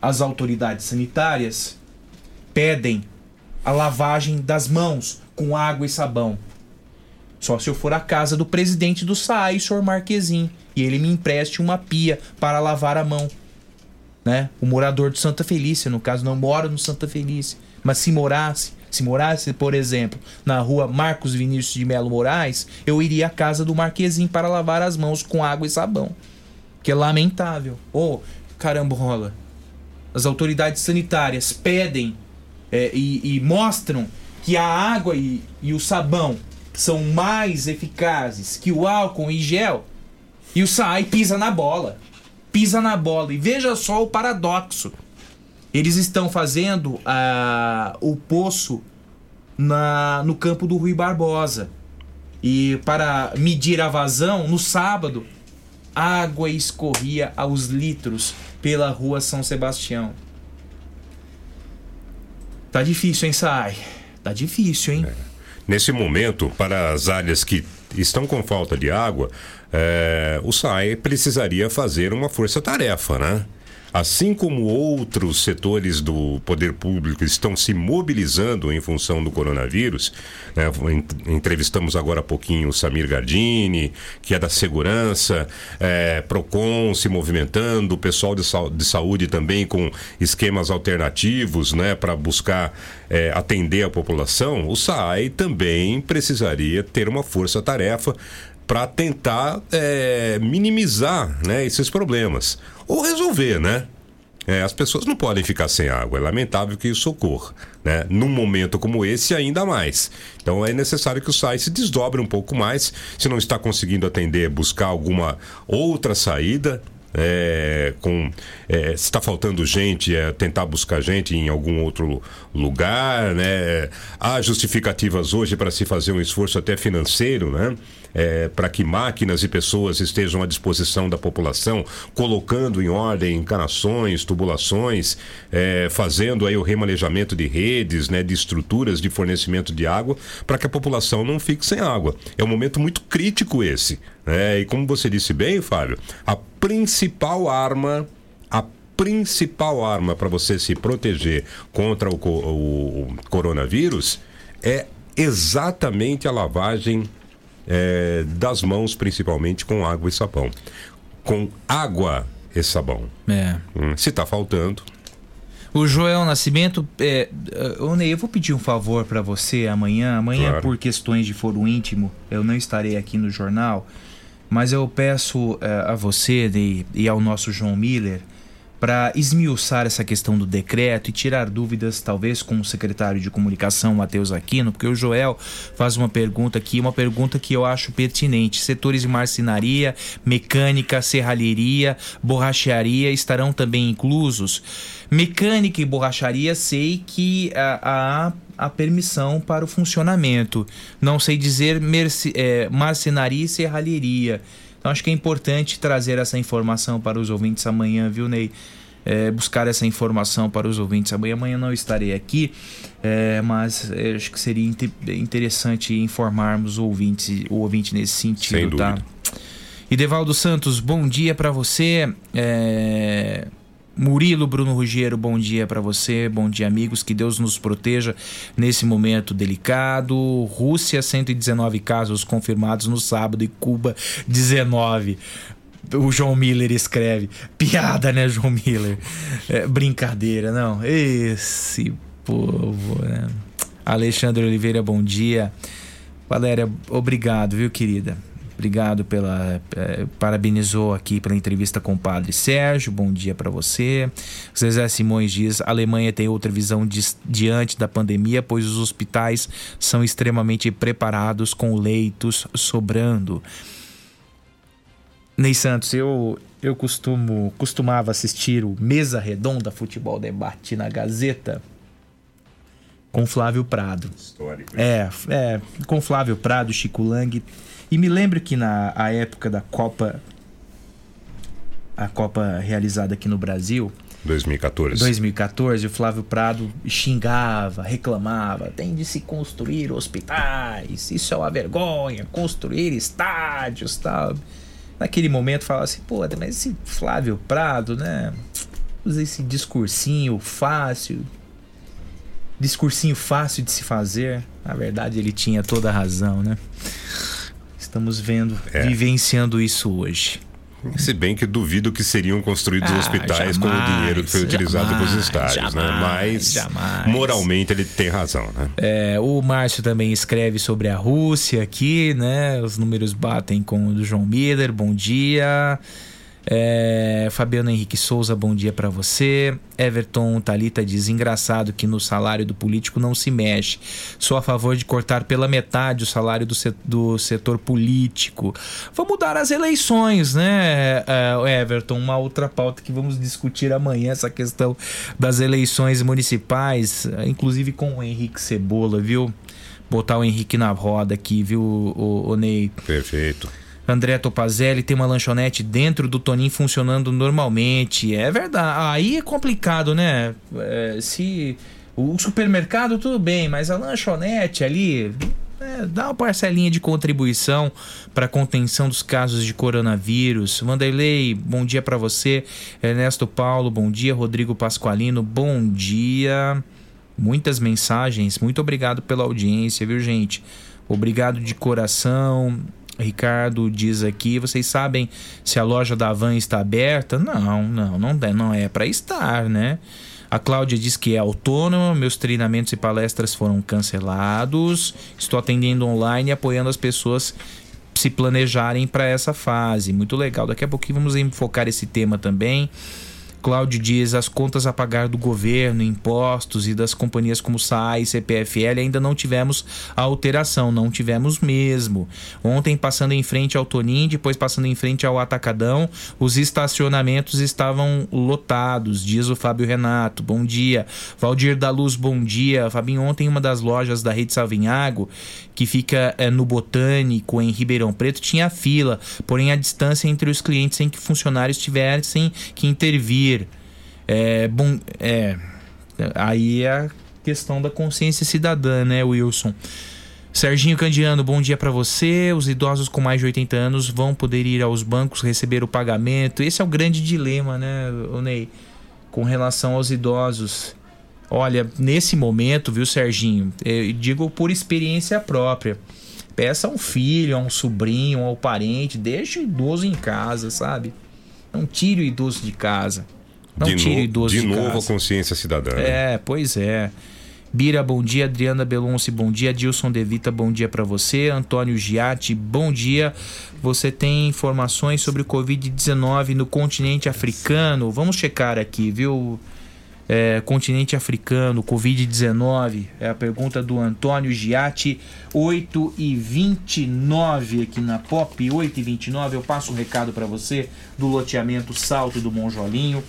as autoridades sanitárias pedem a lavagem das mãos com água e sabão. Só se eu for à casa do presidente do SAI, senhor Marquezin, e ele me empreste uma pia para lavar a mão. Né? O morador de Santa Felícia, no caso, não mora no Santa Felícia. Mas se morasse, se morasse, por exemplo, na rua Marcos Vinícius de Melo Moraes, eu iria à casa do Marquezin para lavar as mãos com água e sabão. Que é lamentável. Ô, carambola. As autoridades sanitárias pedem é, e, e mostram que a água e, e o sabão são mais eficazes que o álcool e gel. E o SAI pisa na bola. Pisa na bola. E veja só o paradoxo. Eles estão fazendo ah, o poço na, no campo do Rui Barbosa. E para medir a vazão, no sábado, água escorria aos litros pela rua São Sebastião. Tá difícil, hein, Sai? Tá difícil, hein? Nesse momento, para as áreas que estão com falta de água, eh, o SAE precisaria fazer uma força-tarefa, né? Assim como outros setores do poder público estão se mobilizando em função do coronavírus, né? En- entrevistamos agora há pouquinho o Samir Gardini, que é da segurança, eh, Procon se movimentando, o pessoal de, sau- de saúde também com esquemas alternativos, né, para buscar eh, atender a população. O SAI também precisaria ter uma força-tarefa para tentar eh, minimizar né, esses problemas. Ou resolver, né? É, as pessoas não podem ficar sem água. É lamentável que isso ocorra. Né? Num momento como esse, ainda mais. Então é necessário que o SAI se desdobre um pouco mais. Se não está conseguindo atender, buscar alguma outra saída. É, com é, se está faltando gente, é, tentar buscar gente em algum outro lugar, né? Há justificativas hoje para se fazer um esforço até financeiro, né? É, para que máquinas e pessoas estejam à disposição da população, colocando em ordem encanações, tubulações, é, fazendo aí o remanejamento de redes, né, de estruturas de fornecimento de água, para que a população não fique sem água. É um momento muito crítico esse. Né? E como você disse bem, Fábio, a principal arma, a principal arma para você se proteger contra o, o coronavírus é exatamente a lavagem é, das mãos, principalmente com água e sabão. Com água e sabão. É. Hum, se está faltando, O Joel Nascimento, é, é, ô Ney, eu vou pedir um favor pra você amanhã. Amanhã, Claro. por questões de foro íntimo, eu não estarei aqui no jornal, mas eu peço é, a você Ney, e ao nosso João Miller para esmiuçar essa questão do decreto e tirar dúvidas, talvez, com o secretário de comunicação, Matheus Aquino, porque o Joel faz uma pergunta aqui, uma pergunta que eu acho pertinente. Setores de marcenaria, mecânica, serralheria, borracharia estarão também inclusos? Mecânica e borracharia, sei que há a, permissão para o funcionamento. Não sei dizer merce, é, marcenaria e serralheria. Então acho que é importante trazer essa informação para os ouvintes amanhã, viu, Ney? É, buscar essa informação para os ouvintes amanhã. Amanhã não estarei aqui, é, mas é, acho que seria inte- interessante informarmos o ouvinte, o ouvinte nesse sentido, Sem tá? dúvida. Idevaldo Santos, bom dia para você. É... Murilo Bruno Ruggiero, bom dia para você, bom dia amigos, que Deus nos proteja nesse momento delicado. Rússia 119 casos confirmados no sábado e Cuba 19. O João Miller escreve. Piada, né, João Miller? É, brincadeira, não. Esse povo, né? Alexandre Oliveira, bom dia. Valéria, obrigado, viu, querida? Obrigado pela. Eh, parabenizou aqui pela entrevista com o padre Sérgio. Bom dia para você. Zezé Simões diz: a Alemanha tem outra visão dis- diante da pandemia, pois os hospitais são extremamente preparados com leitos sobrando. Ney Santos, eu, eu costumo, costumava assistir o Mesa Redonda Futebol Debate na Gazeta com Flávio Prado. Histórico. É, é, com Flávio Prado, Chico Lang. E me lembro que na a época da Copa a Copa realizada aqui no Brasil, 2014. 2014, o Flávio Prado xingava, reclamava, tem de se construir hospitais, isso é uma vergonha, construir estádios, tal. Naquele momento falava assim, pô, mas esse Flávio Prado, né? Usa esse discursinho fácil, discursinho fácil de se fazer. Na verdade, ele tinha toda a razão, né? Estamos vendo, É. vivenciando isso hoje. Se bem que duvido que seriam construídos Ah, hospitais com o jamais, dinheiro que foi utilizado para os jamais, estádios, né? jamais, Mas jamais. moralmente ele tem razão, né? É, o Márcio também escreve sobre a Rússia aqui, né? Os números batem com o do João Miller. Bom dia. É, Fabiano Henrique Souza, bom dia pra você. Everton Talita diz: engraçado que no salário do político não se mexe. Sou a favor de cortar pela metade o salário do, se- do setor político. Vamos dar as eleições, né, é, Everton? Uma outra pauta que vamos discutir amanhã, essa questão das eleições municipais, inclusive com o Henrique Cebola, viu? Botar o Henrique na roda aqui, viu, o, o Ney? Perfeito. André Topazelli tem uma lanchonete dentro do Toninho funcionando normalmente. É verdade. Aí é complicado, né? É, se o supermercado tudo bem, mas a lanchonete ali é, dá uma parcelinha de contribuição para contenção dos casos de coronavírus. Vanderlei, bom dia para você. Ernesto Paulo, bom dia. Rodrigo Pasqualino, bom dia. Muitas mensagens. Muito obrigado pela audiência, viu, gente? Obrigado de coração. Ricardo diz aqui, vocês sabem se a loja da Van está aberta? Não, não, não, é- não é para estar, né? A Cláudia diz que é autônoma, meus treinamentos e palestras foram cancelados. Estou atendendo online e apoiando as pessoas se planejarem para essa fase. Muito legal. Daqui a pouquinho vamos enfocar esse tema também. Cláudio diz: as contas a pagar do governo, impostos e das companhias como SAI e CPFL ainda não tivemos a alteração, não tivemos mesmo. Ontem, passando em frente ao Tonim, depois passando em frente ao Atacadão, os estacionamentos estavam lotados, diz o Fábio Renato. Bom dia. Valdir da Luz, bom dia. Fabinho, ontem uma das lojas da Rede Salvinhago, que fica eh, no Botânico, em Ribeirão Preto, tinha fila, porém a distância entre os clientes sem que funcionários tivessem que intervir. É, bom, é, aí é a questão da consciência cidadã, né, Wilson? Serginho Candiano, bom dia pra você. Os idosos com mais de 80 anos vão poder ir aos bancos receber o pagamento. Esse é o grande dilema, né, Ney? Com relação aos idosos. Olha, nesse momento, viu, Serginho? Eu digo por experiência própria. Peça a um filho, a um sobrinho, ao parente, deixa o idoso em casa, sabe? Não tire o idoso de casa. Não de tire o idoso de de, novo casa. a consciência cidadã. né? É, pois é. Bira, bom dia. Adriana Belonce, bom dia. Dilson Devita, bom dia pra você. Antônio Giatti, bom dia. Você tem informações sobre o Covid-19 no continente africano? Vamos checar aqui, viu? É, continente africano, Covid-19. É a pergunta do Antônio Giatti, 8 e 29 aqui na Pop, 8 e 29. Eu passo um recado pra você do loteamento Salto do Monjolinho.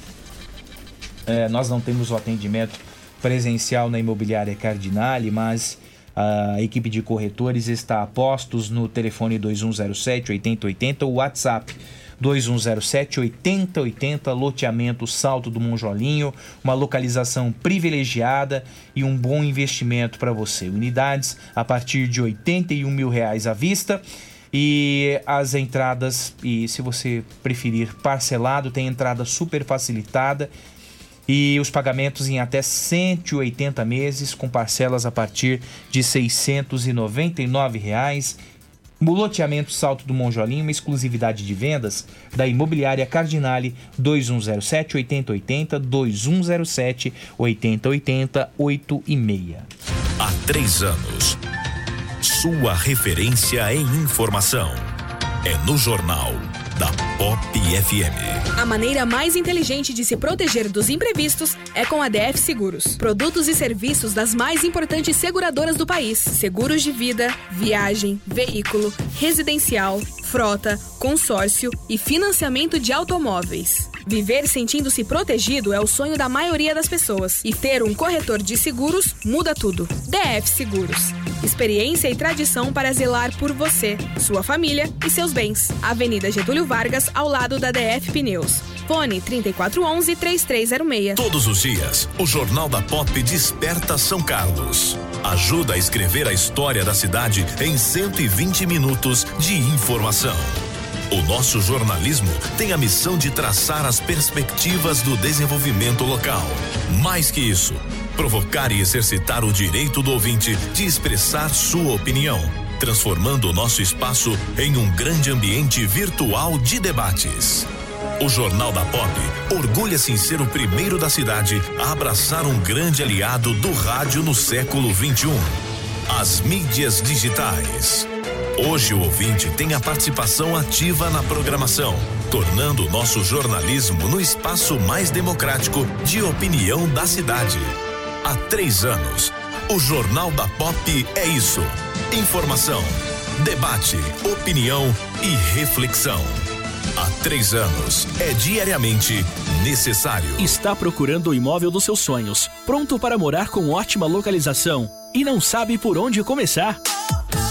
É, nós não temos o atendimento presencial na imobiliária Cardinale, mas a equipe de corretores está a postos no telefone 2107 8080, o WhatsApp 2107 8080, loteamento Salto do Monjolinho, uma localização privilegiada e um bom investimento para você. Unidades a partir de 81 mil reais à vista E as entradas, e se você preferir parcelado, tem entrada super facilitada e os pagamentos em até 180 meses com parcelas a partir de 699 reais. Muloteamento Salto do Monjolim, uma exclusividade de vendas da Imobiliária Cardinale 2107 8080 2107 8080 86. Há três anos. Sua referência em informação. É no Jornal da Pop FM. A maneira mais inteligente de se proteger dos imprevistos é com a DF Seguros. Produtos e serviços das mais importantes seguradoras do país: seguros de vida, viagem, veículo, residencial, frota, consórcio e financiamento de automóveis. Viver sentindo-se protegido é o sonho da maioria das pessoas. E ter um corretor de seguros muda tudo. DF Seguros. Experiência e tradição para zelar por você, sua família e seus bens. Avenida Getúlio Vargas, ao lado da DF Pneus. Fone 3411-3306. Todos os dias, o Jornal da Pop desperta São Carlos. Ajuda a escrever a história da cidade em 120 minutos de informação. O nosso jornalismo tem a missão de traçar as perspectivas do desenvolvimento local. Mais que isso, provocar e exercitar o direito do ouvinte de expressar sua opinião, transformando o nosso espaço em um grande ambiente virtual de debates. O Jornal da Pop orgulha-se em ser o primeiro da cidade a abraçar um grande aliado do rádio no século 21. As mídias digitais. Hoje o ouvinte tem a participação ativa na programação, tornando o nosso jornalismo no espaço mais democrático de opinião da cidade. Há três anos, o Jornal da Pop é isso: informação, debate, opinião e reflexão. Há três anos, é diariamente necessário. Está procurando o imóvel dos seus sonhos, pronto para morar com ótima localização e não sabe por onde começar?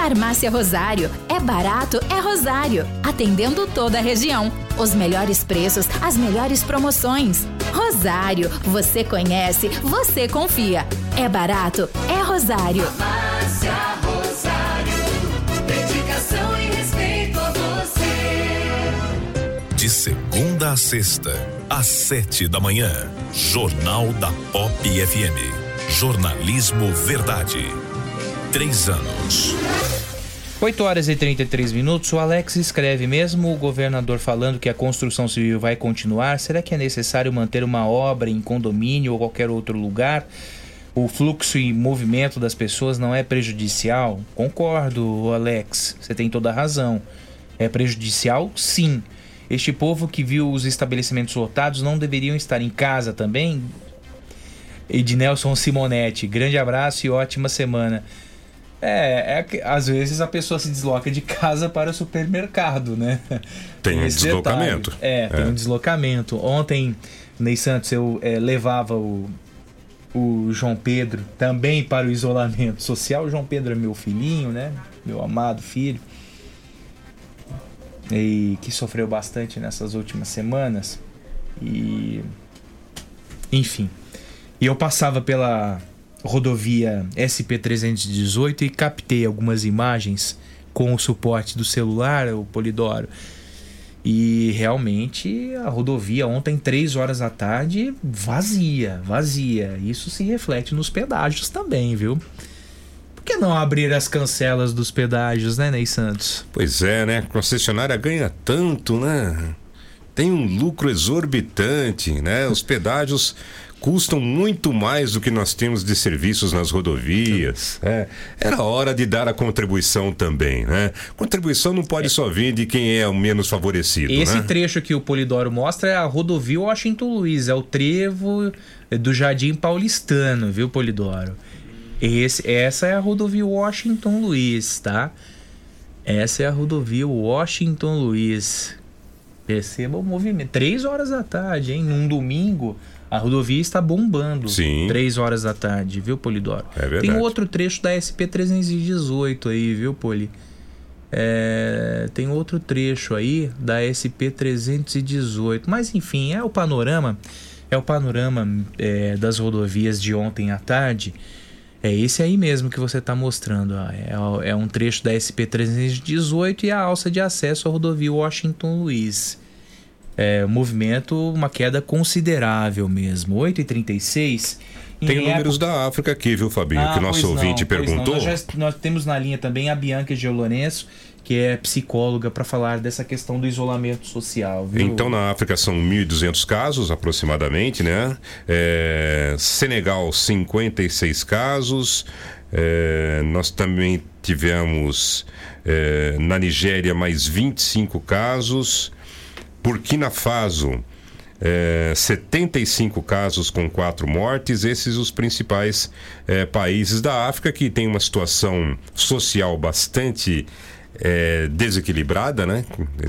Farmácia Rosário. É barato, é Rosário. Atendendo toda a região. Os melhores preços, as melhores promoções. Rosário. Você conhece, você confia. É barato, é Rosário. Farmácia Rosário. Dedicação e respeito a você. De segunda a sexta, às sete da manhã. Jornal da Pop FM. Jornalismo Verdade. Três anos. 8 horas e 33 minutos. O Alex escreve: mesmo o governador falando que a construção civil vai continuar, será que é necessário manter uma obra em condomínio ou qualquer outro lugar? O fluxo e movimento das pessoas não é prejudicial? Concordo, Alex. Você tem toda a razão. É prejudicial? Sim. Este povo que viu os estabelecimentos lotados não deveriam estar em casa também? Ednelson Simonetti, grande abraço e ótima semana. É, é que às vezes a pessoa se desloca de casa para o supermercado, né? <laughs> Tem um Esse deslocamento. detalhe. É, tem É. um deslocamento. Ontem, Ney Santos, eu é, levava o, o João Pedro também para o isolamento social. O João Pedro é meu filhinho, né? Meu amado filho. E que sofreu bastante nessas últimas semanas. E. Enfim. E eu passava pela rodovia SP-318 e captei algumas imagens com o suporte do celular, o Polidoro. E realmente a rodovia ontem, 3 horas da tarde, vazia, vazia. Isso se reflete nos pedágios também, viu? Por que não abrir as cancelas dos pedágios, né, Ney Santos? Pois é, né? A concessionária ganha tanto, né? Tem um lucro exorbitante, né? Os pedágios custam muito mais do que nós temos de serviços nas rodovias. É, era hora de dar a contribuição também, né? Contribuição não pode só vir de quem é o menos favorecido, Esse né? trecho que o Polidoro mostra é a rodovia Washington Luiz, é o trevo do Jardim Paulistano, viu, Polidoro? Esse, essa é a rodovia Washington Luiz, tá? Essa é a rodovia Washington Luiz. Perceba o movimento. Três horas da tarde, hein? Num domingo, a rodovia está bombando. Sim. Três horas da tarde, viu, Polidoro? É verdade. Tem outro trecho da SP-318 aí, viu, Poli? É, tem outro trecho aí da SP-318. Mas, enfim, é o panorama. É o panorama é, das rodovias de ontem à tarde. É esse aí mesmo que você está mostrando. ó. É, é um trecho da SP-318 e a alça de acesso à rodovia Washington Luiz. É, movimento, uma queda considerável mesmo. 8h36. Em Tem época- números da África aqui, viu, Fabinho? Ah, que o nosso ouvinte não. perguntou. Nós, já- nós temos na linha também a Bianca Geo Lourenço, que é psicóloga, para falar dessa questão do isolamento social, viu? Então, na África são 1.200 casos aproximadamente, né? É, Senegal, 56 casos. É, nós também tivemos é, na Nigéria mais 25 casos. Burkina Faso, é, 75 casos com quatro mortes. Esses os principais é, países da África que tem uma situação social bastante é, desequilibrada, né?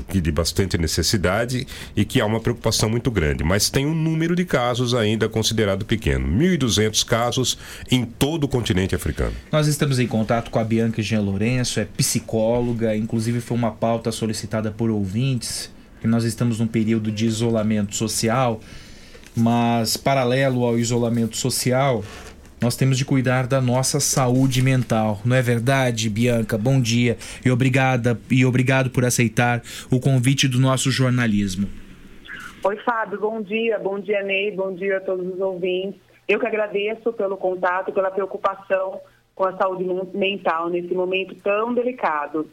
De bastante necessidade e que há uma preocupação muito grande. Mas tem um número de casos ainda considerado pequeno. 1.200 casos em todo o continente africano. Nós estamos em contato com a Bianca Jean Lourenço, é psicóloga, inclusive foi uma pauta solicitada por ouvintes, que nós estamos num período de isolamento social, mas paralelo ao isolamento social, nós temos de cuidar da nossa saúde mental. Não é verdade, Bianca? Bom dia e obrigada e obrigado por aceitar o convite do nosso jornalismo. Oi, Fábio, bom dia. Bom dia, Ney. Bom dia a todos os ouvintes. Eu que agradeço pelo contato, pela preocupação com a saúde men- mental nesse momento tão delicado.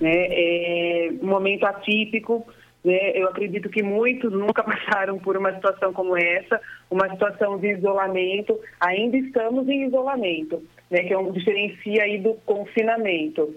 Né? É um momento atípico. Né? Eu acredito que muitos nunca <laughs> passaram por uma situação como essa, uma situação de isolamento. Ainda estamos em isolamento, né? que é um diferencia aí do confinamento.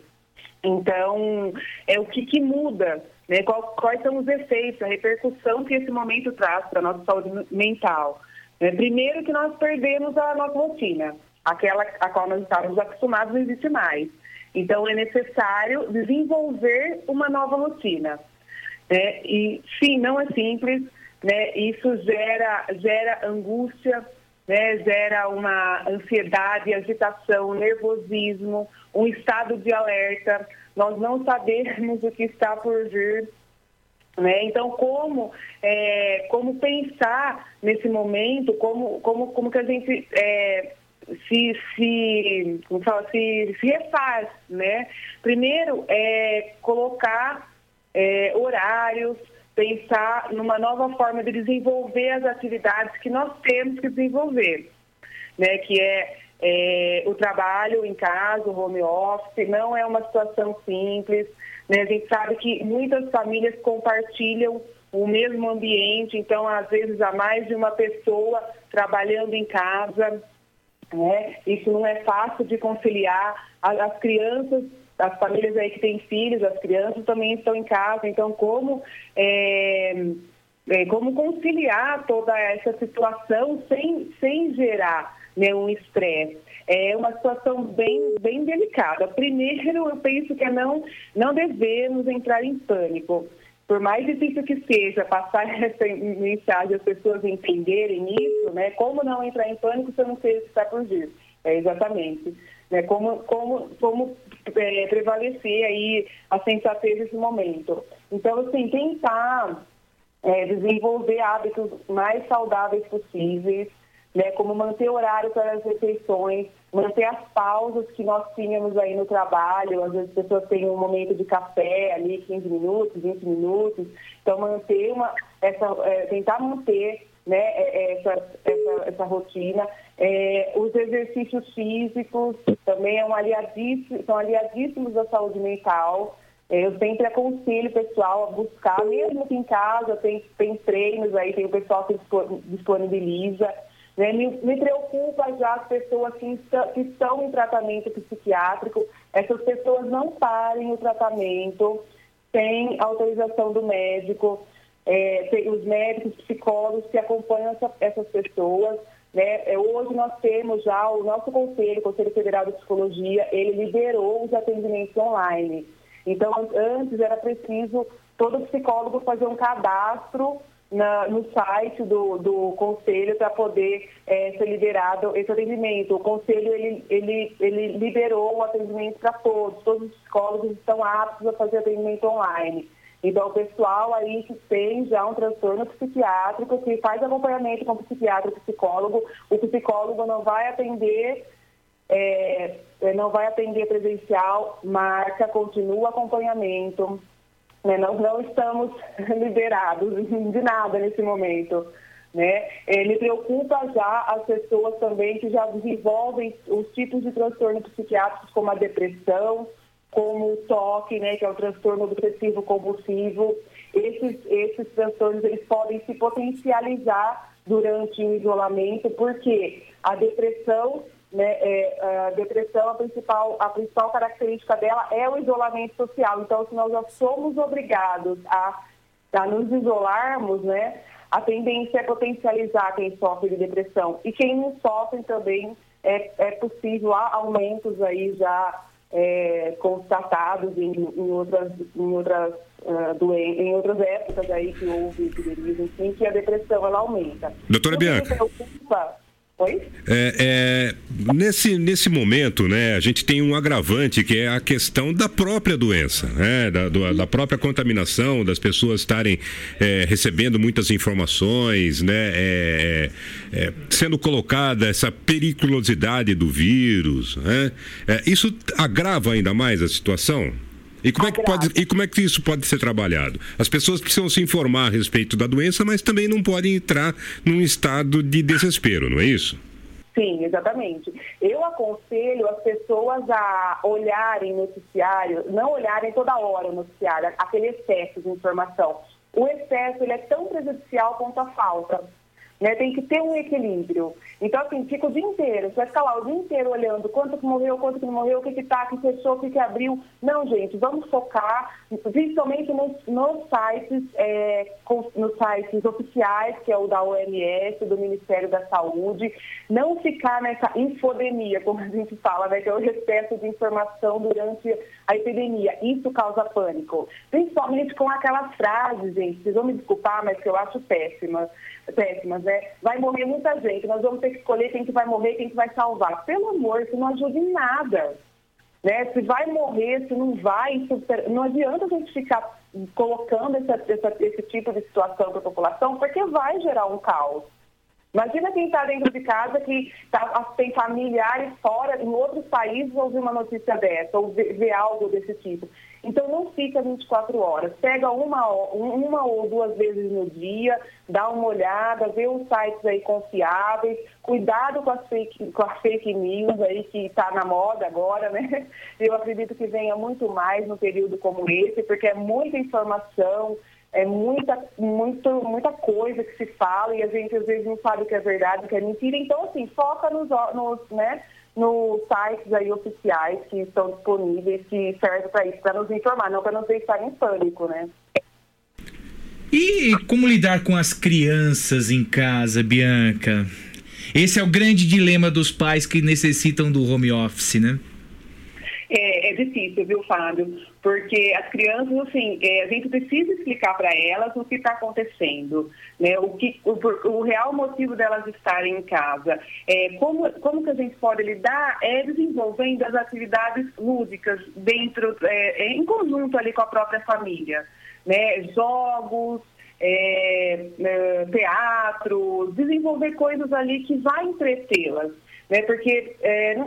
Então, é o que, que muda, né? Qual- quais são os efeitos, a repercussão que esse momento traz para a nossa saúde mental. né? Primeiro que nós perdemos a nossa rotina, aquela a qual nós estávamos acostumados não existe mais. Então, é necessário desenvolver uma nova rotina. Né? E, sim, não é simples, né? isso gera, gera angústia, né, gera uma ansiedade, agitação, nervosismo, um estado de alerta. Nós não sabemos o que está por vir. Né? Então, como, é, como pensar nesse momento, como, como, como que a gente é, se, se, como fala, se, se refaz, né? Primeiro, é colocar é, horários, pensar numa nova forma de desenvolver as atividades que nós temos que desenvolver, né? Que é, é, o trabalho em casa, o home office, não é uma situação simples, né? A gente sabe que muitas famílias compartilham o mesmo ambiente, então às vezes há mais de uma pessoa trabalhando em casa, né? Isso não é fácil de conciliar. As crianças, as famílias aí que têm filhos, as crianças também estão em casa. Então, como, é, é, como conciliar toda essa situação sem, sem gerar né, um estresse? É uma situação bem, bem delicada. Primeiro, eu penso que é não, não devemos entrar em pânico. Por mais difícil que seja passar <laughs> essa mensagem, as pessoas entenderem isso, né? Como não entrar em pânico se eu não sei o que está por vir? É, exatamente. Né? Como, como, como é, prevalecer aí a sensatez nesse momento. Então, assim, tentar é, desenvolver hábitos mais saudáveis possíveis, né, como manter horário para as refeições, manter as pausas que nós tínhamos aí no trabalho, às vezes as pessoas têm um momento de café ali, 15 minutos, 20 minutos, então manter uma, essa, é, tentar manter né, é, essa, essa, essa rotina. É, os exercícios físicos também é um aliadíssimo, são aliadíssimos da saúde mental. É, Eu sempre aconselho o pessoal a buscar, mesmo que em casa, tem, tem treinos aí, tem o pessoal que dispo- disponibiliza. Né? Me, me preocupa já as pessoas que estão, que estão em tratamento psiquiátrico, essas pessoas não parem o tratamento sem autorização do médico. É, os médicos, psicólogos que acompanham essa- essas pessoas. Né? É, Hoje nós temos já o nosso conselho, o Conselho Federal de Psicologia, ele liberou os atendimentos online. Então, antes era preciso todo psicólogo fazer um cadastro na- no site do, do conselho para poder eh, ser liberado esse atendimento. O conselho ele, ele, ele liberou o atendimento para todos, todos os psicólogos estão aptos a fazer atendimento online. Então, o pessoal aí que tem já um transtorno psiquiátrico, que faz acompanhamento com o psiquiatra e psicólogo, o psicólogo não vai atender é, é, não vai atender presencial, marca, continua acompanhamento. Né? Nós não estamos <laughs> liberados de nada nesse momento. Né? Eh, Me preocupa já as pessoas também que já desenvolvem os tipos de transtorno psiquiátricos, como a depressão, como o toque, né, que é o transtorno obsessivo compulsivo. Esses, esses transtornos eles podem se potencializar durante o isolamento, porque a depressão, né, é, a depressão a principal a principal característica dela é o isolamento social. Então, se nós já somos obrigados a, a nos isolarmos, né, a tendência é potencializar quem sofre de depressão e quem não sofre também é, é possível há aumentos aí já é, constatados em, em outras, em, outras, doen- em outras épocas aí que houve epidemias, enfim, que a depressão ela aumenta. Doutora Bianca. preocupa- É, é, nesse, nesse momento, né, a gente tem um agravante que é a questão da própria doença, né, da, do- da própria contaminação, das pessoas estarem é, recebendo muitas informações, né, é, é, é, sendo colocada essa periculosidade do vírus. Né, É, isso agrava ainda mais a situação? E como, é que pode, e como é que isso pode ser trabalhado? As pessoas precisam se informar a respeito da doença, mas também não podem entrar num estado de desespero, não é isso? Sim, exatamente. Eu aconselho as pessoas a olharem noticiário, não olharem toda hora o noticiário, aquele excesso de informação. O excesso ele é tão prejudicial quanto a falta. Né? Tem que ter um equilíbrio. Então, assim, fica o dia inteiro. Você vai ficar lá o dia inteiro olhando quanto que morreu, quanto que não morreu, o que que tá, que fechou, o que que abriu. Não, gente, vamos focar principalmente nos, nos sites, é, nos sites oficiais, que é o da OMS, do Ministério da Saúde. Não ficar nessa infodemia, como a gente fala, né, que é o excesso de informação durante a epidemia. Isso causa pânico. Principalmente com aquelas frases, gente, vocês vão me desculpar, mas que eu acho péssimas péssimas, né? Vai morrer muita gente, nós vamos ter que escolher quem que vai morrer, quem que vai salvar. Pelo amor, isso não ajuda em nada. Né? Se vai morrer, se não vai, isso, não adianta a gente ficar colocando essa, essa- esse tipo de situação para a população, porque vai gerar um caos. Imagina quem está dentro de casa que tá- tem familiares fora, em outros países, ouvir uma notícia dessa, ou ver, ver algo desse tipo. Então, não fica 24 horas. Pega uma, uma ou duas vezes no dia, dá uma olhada, vê os sites aí confiáveis, cuidado com as fake, com as fake news aí que está na moda agora, né? Eu acredito que venha muito mais no período como esse, porque é muita informação, é muita, muito, muita coisa que se fala e a gente às vezes não sabe o que é verdade, o que é mentira. Então, assim, foca nos, nos, né, nos sites aí oficiais que estão disponíveis, que servem para isso, para nos informar, não para nos deixar em pânico, né? E como lidar com as crianças em casa, Bianca? Esse é o grande dilema dos pais que necessitam do home office, né? É, é difícil, viu, Fábio? Porque as crianças, assim, é, a gente precisa explicar para elas o que está acontecendo, né? O, que, o, o real motivo delas estarem em casa. É, como, como que a gente pode lidar? É desenvolvendo as atividades lúdicas dentro, é, é, em conjunto ali com a própria família, né? Jogos, é, é, teatro, desenvolver coisas ali que vai entretê-las, né? Porque é,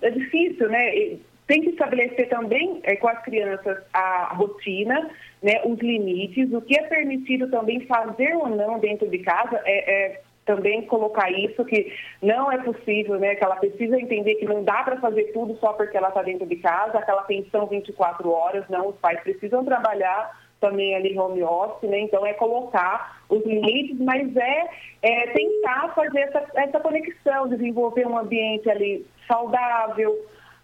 é difícil, né? Tem que estabelecer também é, com as crianças a rotina, né? Os limites, o que é permitido também fazer ou não dentro de casa, é, é também colocar isso que não é possível, né? Que ela precisa entender que não dá para fazer tudo só porque ela está dentro de casa, aquela pensão 24 horas, não, os pais precisam trabalhar também ali home office, né? Então é colocar os limites, mas é, é tentar fazer essa, essa conexão, desenvolver um ambiente ali saudável,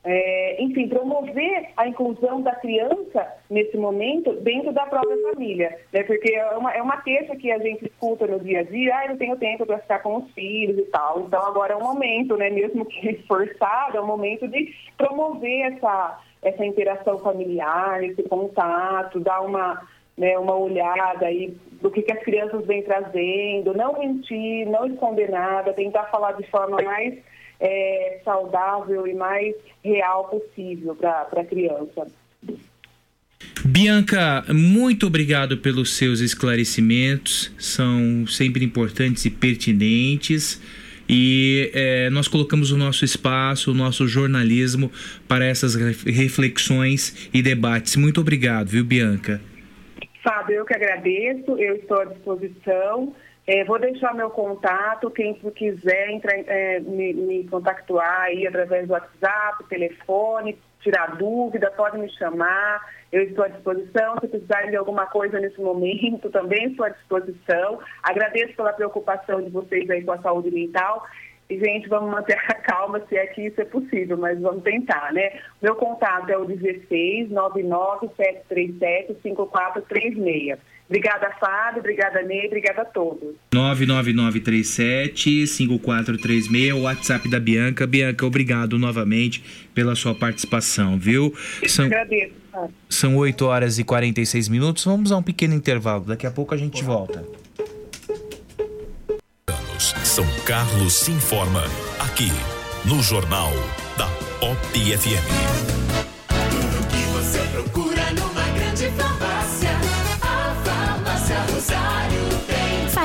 é, enfim, promover a inclusão da criança nesse momento dentro da própria família, né? Porque é uma, é uma queixa que a gente escuta no dia a dia, ah, eu não tenho tempo para ficar com os filhos e tal. Então agora é um momento, né? Mesmo que <laughs> forçado, é um momento de promover essa essa interação familiar, esse contato, dar uma, né, uma olhada aí do que, que as crianças vêm trazendo, não mentir, não esconder nada, tentar falar de forma mais é, saudável e mais real possível para a criança. Bianca, muito obrigado pelos seus esclarecimentos, são sempre importantes e pertinentes. E é, nós colocamos o nosso espaço, o nosso jornalismo para essas reflexões e debates. Muito obrigado, viu, Bianca? Fábio, eu que agradeço, eu estou à disposição. É, vou deixar meu contato, quem quiser entrar, é, me, me contactuar aí através do WhatsApp, telefone, tirar dúvida, pode me chamar. Eu estou à disposição. Se precisarem de alguma coisa nesse momento, também estou à disposição. Agradeço pela preocupação de vocês aí com a saúde mental. E, gente, vamos manter a calma se é que isso é possível, mas vamos tentar, né? Meu contato é o 16 99 737 5436. Obrigada, Fábio. Obrigada, Ney. Obrigada a todos. 99937-5436, o WhatsApp da Bianca. Bianca, obrigado novamente pela sua participação, viu? São, Agradeço, Fábio. são 8 horas e 46 minutos. Vamos a um pequeno intervalo. Daqui a pouco a gente volta. São Carlos se informa aqui no Jornal da Pop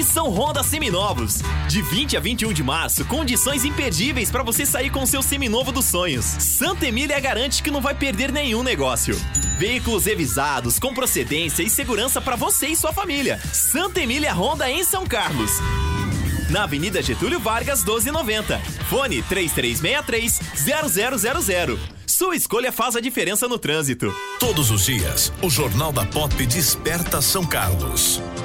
Missão Honda Seminovos. De 20 a 21 de março, condições imperdíveis para você sair com seu seminovo dos sonhos. Santa Emília garante que não vai perder nenhum negócio. Veículos revisados, com procedência e segurança para você e sua família. Santa Emília Honda em São Carlos. Na Avenida Getúlio Vargas, 1290. Fone 3363-0000. Sua escolha faz a diferença no trânsito. Todos os dias, o Jornal da Pop desperta São Carlos.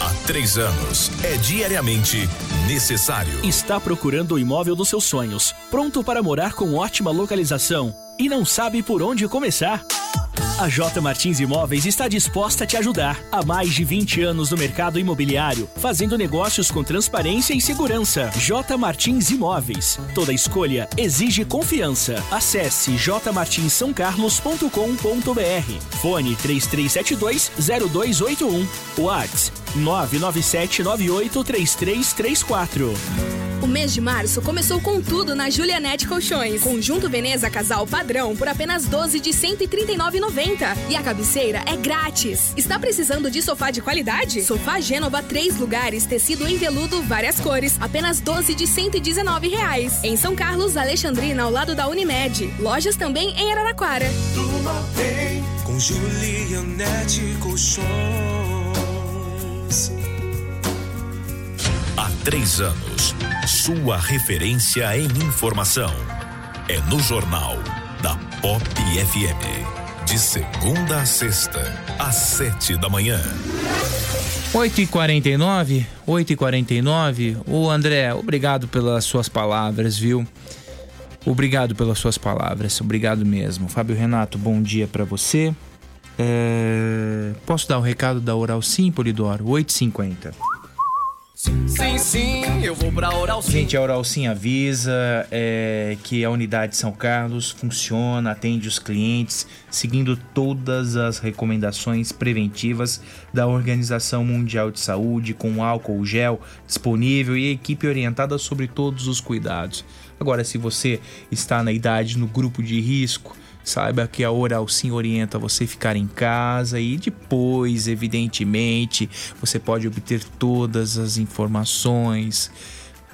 Há três anos, é diariamente necessário. Está procurando o imóvel dos seus sonhos, pronto para morar com ótima localização e não sabe por onde começar? A J Martins Imóveis está disposta a te ajudar. Há mais de 20 anos no mercado imobiliário, fazendo negócios com transparência e segurança. J Martins Imóveis. Toda escolha exige confiança. Acesse jmartinssaocarlos.com.br. Fone 3372-0281. Whats 997983334. O mês de março começou com tudo na Julianete Colchões. Conjunto Veneza Casal Padrão por apenas 12 de 139,90. E a cabeceira é grátis. Está precisando de sofá de qualidade? Sofá Gênova, três lugares, tecido em veludo, várias cores. Apenas 12 de 119 reais. Em São Carlos, Alexandrina, ao lado da Unimed. Lojas também em Araraquara. Turma vem com Julianete Colchões. Há três anos, sua referência em informação é no Jornal da Pop FM. De segunda a sexta, às sete da manhã. 8h49, 8h49. Ô André, obrigado pelas suas palavras, viu? Obrigado pelas suas palavras, obrigado mesmo. Fábio Renato, bom dia pra você. É, Posso dar o recado da Oral Sim, Polidoro? 8h50. Sim, sim, eu vou pra Oral Sim. Gente, a Oral Sim avisa é, que a unidade São Carlos funciona, atende os clientes, seguindo todas as recomendações preventivas da Organização Mundial de Saúde, com álcool gel disponível e equipe orientada sobre todos os cuidados. Agora, se você está na idade, no grupo de risco, Saiba que a Oral Sim orienta você ficar em casa e depois, evidentemente, você pode obter todas as informações,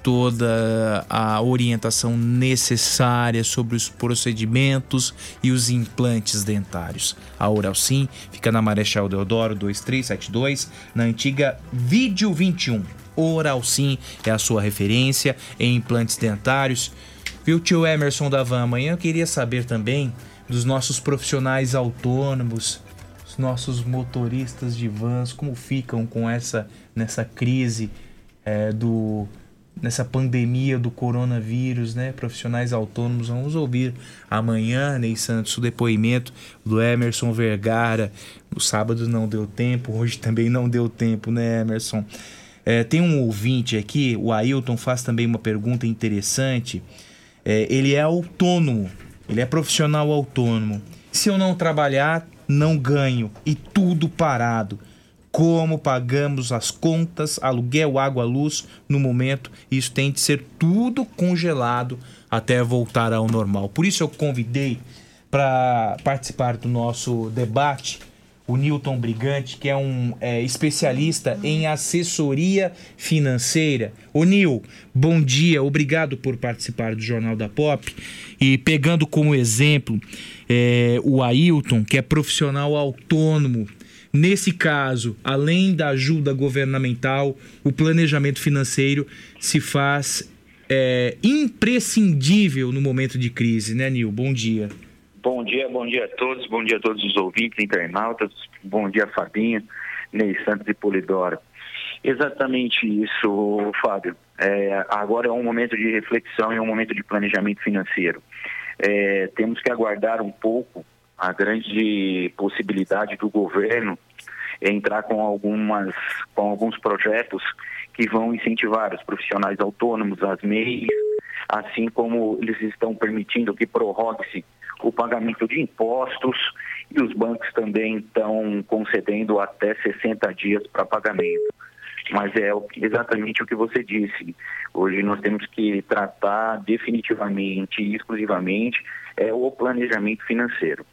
toda a orientação necessária sobre os procedimentos e os implantes dentários. A Oral Sim fica na Marechal Deodoro 2372, na antiga Vídeo 21. Oral Sim é a sua referência em implantes dentários. Viu, tio Emerson da Van? Amanhã eu queria saber também dos nossos profissionais autônomos, os nossos motoristas de vans, como ficam com essa nessa crise é, do nessa pandemia do coronavírus, né? Profissionais autônomos, vamos ouvir amanhã, Ney Santos, o depoimento do Emerson Vergara. No sábado não deu tempo, hoje também não deu tempo, né, Emerson? É, tem um ouvinte aqui, o Ailton faz também uma pergunta interessante. É, ele é autônomo, ele é profissional autônomo. Se eu não trabalhar, não ganho e tudo parado. Como pagamos as contas, aluguel, água, luz no momento, isso tem de ser tudo congelado até voltar ao normal. Por isso eu convidei para participar do nosso debate o Newton Brigante, que é um é, especialista em assessoria financeira. O Nil, bom dia, obrigado por participar do Jornal da Pop. E pegando como exemplo é, o Ailton, que é profissional autônomo. Nesse caso, além da ajuda governamental, o planejamento financeiro se faz é, imprescindível no momento de crise, né, Nil? Bom dia. Bom dia, bom dia a todos, bom dia a todos os ouvintes, internautas, bom dia Fabinho, Ney Santos e Polidoro. Exatamente isso, Fábio. É, agora é um momento de reflexão e um momento de planejamento financeiro. É, temos que aguardar um pouco a grande possibilidade do governo entrar com algumas com alguns projetos que vão incentivar os profissionais autônomos, as MEIs, assim como eles estão permitindo que prorrogue-se o pagamento de impostos e os bancos também estão concedendo até 60 dias para pagamento. Mas é exatamente o que você disse. Hoje nós temos que tratar definitivamente e exclusivamente é, o planejamento financeiro.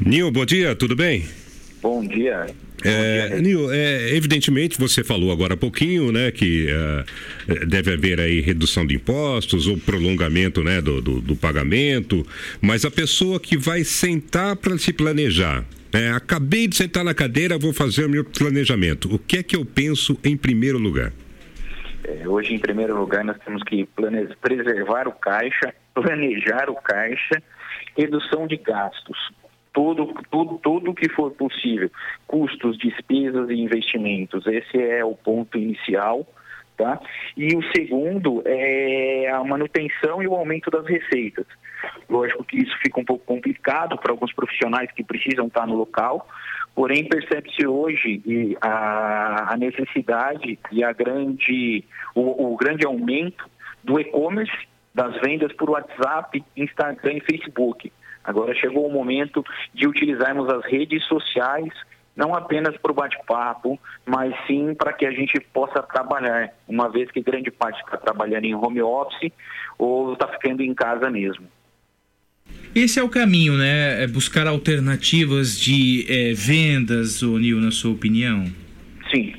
Nil, bom dia, tudo bem? Bom dia. É, Nil, é, evidentemente você falou agora há pouquinho, né, que uh, deve haver aí redução de impostos ou prolongamento, né, do, do, do pagamento, mas a pessoa que vai sentar para se planejar, é, acabei de sentar na cadeira, vou fazer o meu planejamento. O que é que eu penso em primeiro lugar? É, hoje, em primeiro lugar, nós temos que preservar o caixa, <laughs> planejar o caixa, redução de gastos tudo, tudo, tudo que for possível, custos, despesas e investimentos. Esse é o ponto inicial. Tá? E o segundo é a manutenção e o aumento das receitas. Lógico que isso fica um pouco complicado para alguns profissionais que precisam estar no local, porém percebe-se hoje a, necessidade e a grande, o, o grande aumento do e-commerce, das vendas por WhatsApp, Instagram e Facebook. Agora chegou o momento de utilizarmos as redes sociais não apenas para o bate-papo, mas sim para que a gente possa trabalhar, uma vez que grande parte está trabalhando em home office ou está ficando em casa mesmo. Esse é o caminho, né? É buscar alternativas de é, vendas, Nil, na sua opinião? Sim,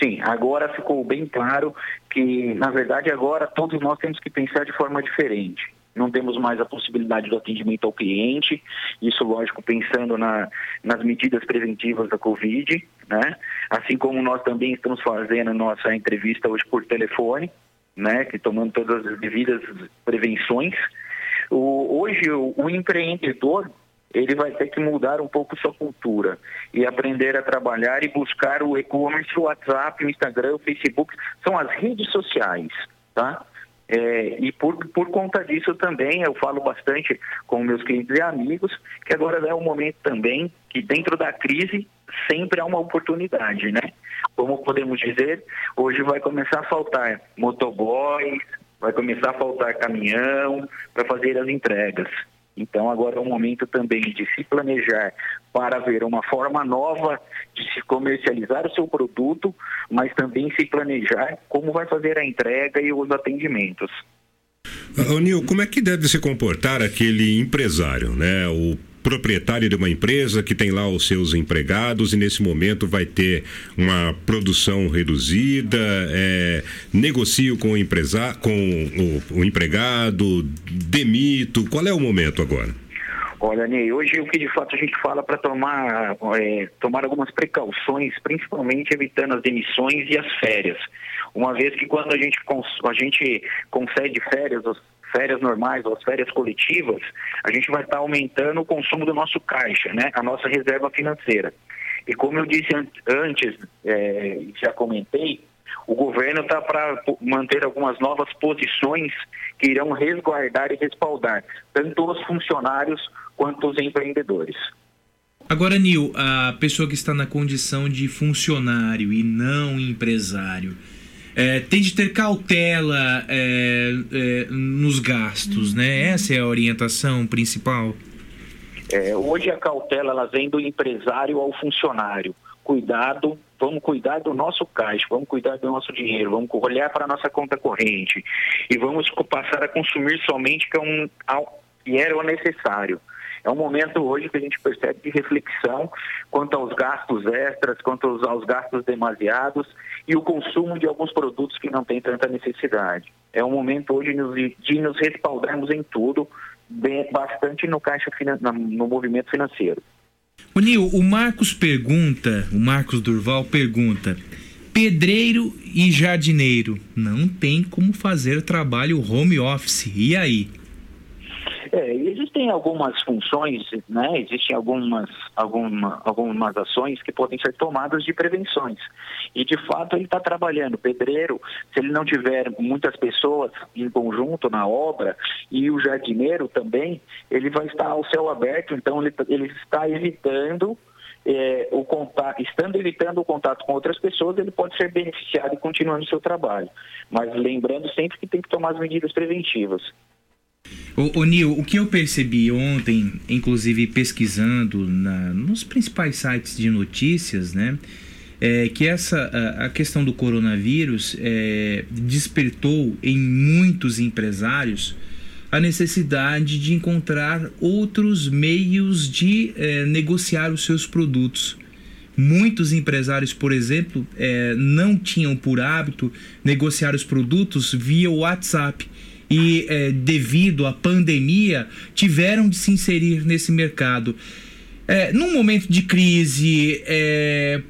sim. Agora ficou bem claro que, na verdade, agora todos nós temos que pensar de forma diferente não temos mais a possibilidade do atendimento ao cliente, isso, lógico, pensando na, nas medidas preventivas da Covid, né? Assim como nós também estamos fazendo nossa entrevista hoje por telefone, né? Que tomando todas as devidas prevenções. O, hoje, o, o empreendedor, ele vai ter que mudar um pouco sua cultura e aprender a trabalhar e buscar o e-commerce, o WhatsApp, o Instagram, o Facebook, são as redes sociais, tá? É, e por, por conta disso também eu falo bastante com meus clientes e amigos que agora é um momento também que dentro da crise sempre há uma oportunidade, né? Como podemos dizer, hoje vai começar a faltar motoboys, vai começar a faltar caminhão para fazer as entregas. Então agora é o momento também de se planejar para ver uma forma nova de se comercializar o seu produto, mas também se planejar como vai fazer a entrega e os atendimentos. Ô, Nil, como é que deve se comportar aquele empresário, né? O proprietário de uma empresa que tem lá os seus empregados e nesse momento vai ter uma produção reduzida, é, negocio com o, empresa, com o, o empregado, demito. Qual é o momento agora? Olha, Ney, hoje o que de fato a gente fala para tomar, é, tomar algumas precauções, principalmente evitando as demissões e as férias. Uma vez que quando a gente, a gente concede férias, férias normais ou as férias coletivas, a gente vai estar aumentando o consumo do nosso caixa, né? a nossa reserva financeira. E como eu disse antes, é, já comentei, o governo está para manter algumas novas posições que irão resguardar e respaldar tanto os funcionários quanto os empreendedores. Agora, Nil, a pessoa que está na condição de funcionário e não empresário, é, tem de ter cautela é, é, nos gastos, né? Essa é a orientação principal. É, hoje a cautela ela vem do empresário ao funcionário. Cuidado, vamos cuidar do nosso caixa, vamos cuidar do nosso dinheiro, vamos olhar para a nossa conta corrente e vamos passar a consumir somente que, é um, que era o necessário. É um momento hoje que a gente percebe de reflexão quanto aos gastos extras, quanto aos, aos gastos demasiados e o consumo de alguns produtos que não têm tanta necessidade. É um momento hoje de nos respaldarmos em tudo, bastante no caixa no movimento financeiro. O Nil, o Marcos pergunta, o Marcos Durval pergunta: pedreiro e jardineiro não tem como fazer trabalho home office. E aí? É, existem algumas funções, né? Existem algumas, alguma, algumas ações que podem ser tomadas de prevenções. E de fato ele está trabalhando. O pedreiro, se ele não tiver muitas pessoas em conjunto na obra, e o jardineiro também, ele vai estar ao céu aberto, então ele, ele está evitando é, o contato, estando evitando o contato com outras pessoas, ele pode ser beneficiado e continuando o seu trabalho. Mas lembrando sempre que tem que tomar as medidas preventivas. O, o Nil, o que eu percebi ontem, inclusive pesquisando na, nos principais sites de notícias, né? É que essa a, a questão do coronavírus é, despertou em muitos empresários a necessidade de encontrar outros meios de é, negociar os seus produtos. Muitos empresários, por exemplo, é, não tinham por hábito negociar os produtos via WhatsApp e, é, devido à pandemia, tiveram de se inserir nesse mercado. É, num momento de crise, é,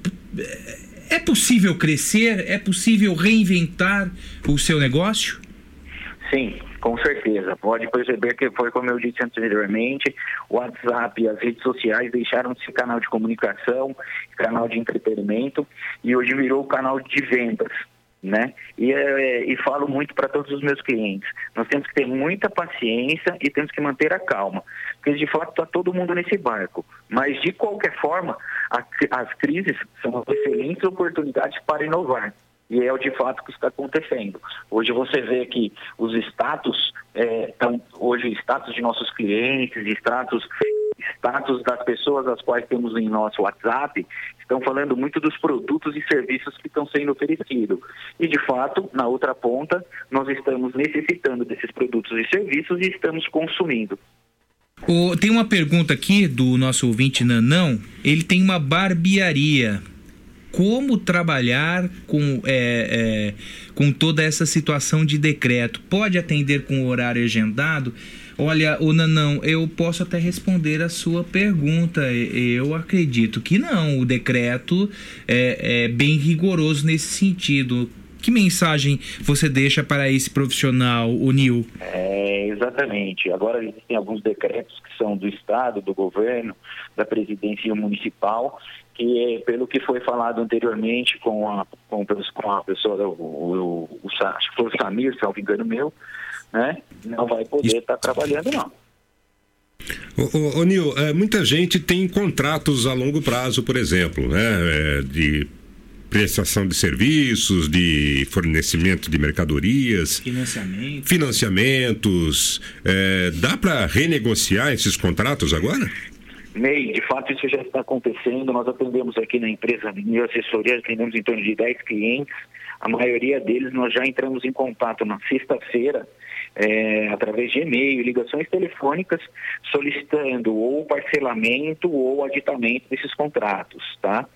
é possível crescer? É possível reinventar o seu negócio? Sim, com certeza. Pode perceber que foi como eu disse anteriormente, o WhatsApp e as redes sociais deixaram de ser canal de comunicação, canal de entretenimento e hoje virou canal de vendas né? E, é, e falo muito para todos os meus clientes. Nós temos que ter muita paciência e temos que manter a calma, porque de fato está todo mundo nesse barco. Mas de qualquer forma, a, as crises são excelentes oportunidades para inovar. E é o de fato que está acontecendo. Hoje você vê que os status, é, tão, hoje status de nossos clientes, status status das pessoas as quais temos em nosso WhatsApp estão falando muito dos produtos e serviços que estão sendo oferecidos. E, de fato, na outra ponta, nós estamos necessitando desses produtos e serviços e estamos consumindo. Oh, tem uma pergunta aqui do nosso ouvinte Nanão. Ele tem uma barbearia. Como trabalhar com, é, é, com toda essa situação de decreto? Pode atender com horário agendado? Olha, o Nanão, eu posso até responder a sua pergunta. Eu acredito que não. O decreto é, é bem rigoroso nesse sentido. Que mensagem você deixa para esse profissional, o Nil? É, exatamente. Agora tem alguns decretos que são do Estado, do governo, da presidência municipal, que pelo que foi falado anteriormente com a, com, com a pessoa, o, o, o, foi o Samir, se não me engano meu, né, não vai poder estar tá trabalhando não. Ô, ô, ô Nil, é, muita gente tem contratos a longo prazo, por exemplo, né, é, de prestação de serviços, de fornecimento de mercadorias, Financiamento. financiamentos. É, dá para renegociar esses contratos agora? Ney, de fato isso já está acontecendo. Nós atendemos aqui na empresa de assessoria, atendemos em torno de 10 clientes. A maioria deles nós já entramos em contato na sexta-feira, é, através de e-mail, ligações telefônicas, solicitando ou parcelamento ou aditamento desses contratos, tá?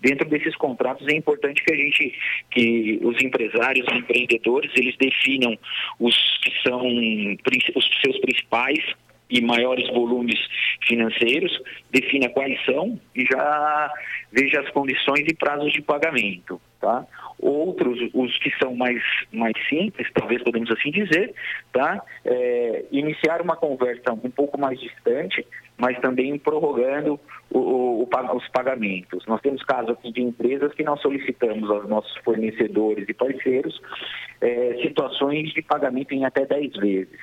Dentro desses contratos é importante que a gente, que os empresários, os empreendedores, eles definam os que são os seus principais e maiores volumes financeiros, defina quais são e já veja as condições e prazos de pagamento. Tá? Outros, os que são mais, mais simples, talvez podemos assim dizer, tá? É, iniciar uma conversa um pouco mais distante, mas também prorrogando o, o, os pagamentos. Nós temos casos aqui de empresas que nós solicitamos aos nossos fornecedores e parceiros é, situações de pagamento em até 10 vezes.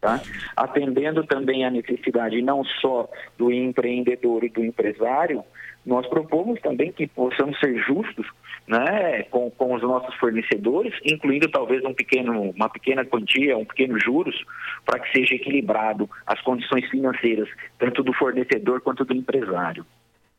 Tá? Atendendo também a necessidade não só do empreendedor e do empresário, nós propomos também que possamos ser justos né, com, com os nossos fornecedores, incluindo talvez um pequeno, uma pequena quantia, um pequeno juros, para que seja equilibrado as condições financeiras, tanto do fornecedor quanto do empresário.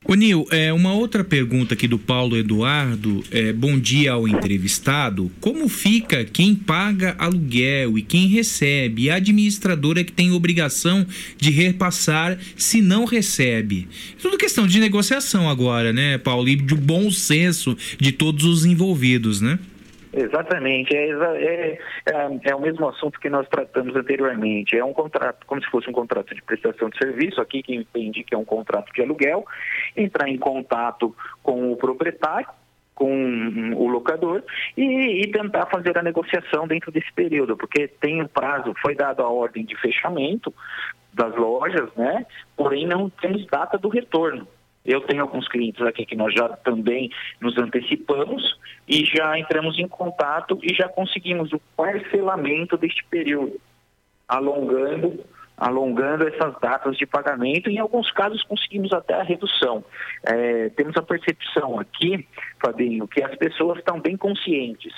O Nil, é, uma outra pergunta aqui do Paulo Eduardo. É, bom dia ao entrevistado. Como fica quem paga aluguel e quem recebe? A administradora é que tem obrigação de repassar se não recebe. Tudo questão de negociação agora, né, Paulo? E de bom senso de todos os envolvidos, né? Exatamente, é, é, é, é, o mesmo assunto que nós tratamos anteriormente. É um contrato, como se fosse um contrato de prestação de serviço, aqui que entende que é um contrato de aluguel, entrar em contato com o proprietário, com o locador e, e, tentar fazer a negociação dentro desse período, porque tem um prazo, foi dado a ordem de fechamento das lojas, né? Porém não temos data do retorno. Eu tenho alguns clientes aqui que nós já também nos antecipamos e já entramos em contato e já conseguimos o parcelamento deste período, alongando alongando essas datas de pagamento e em alguns casos conseguimos até a redução. É, temos a percepção aqui, Fabinho, que as pessoas estão bem conscientes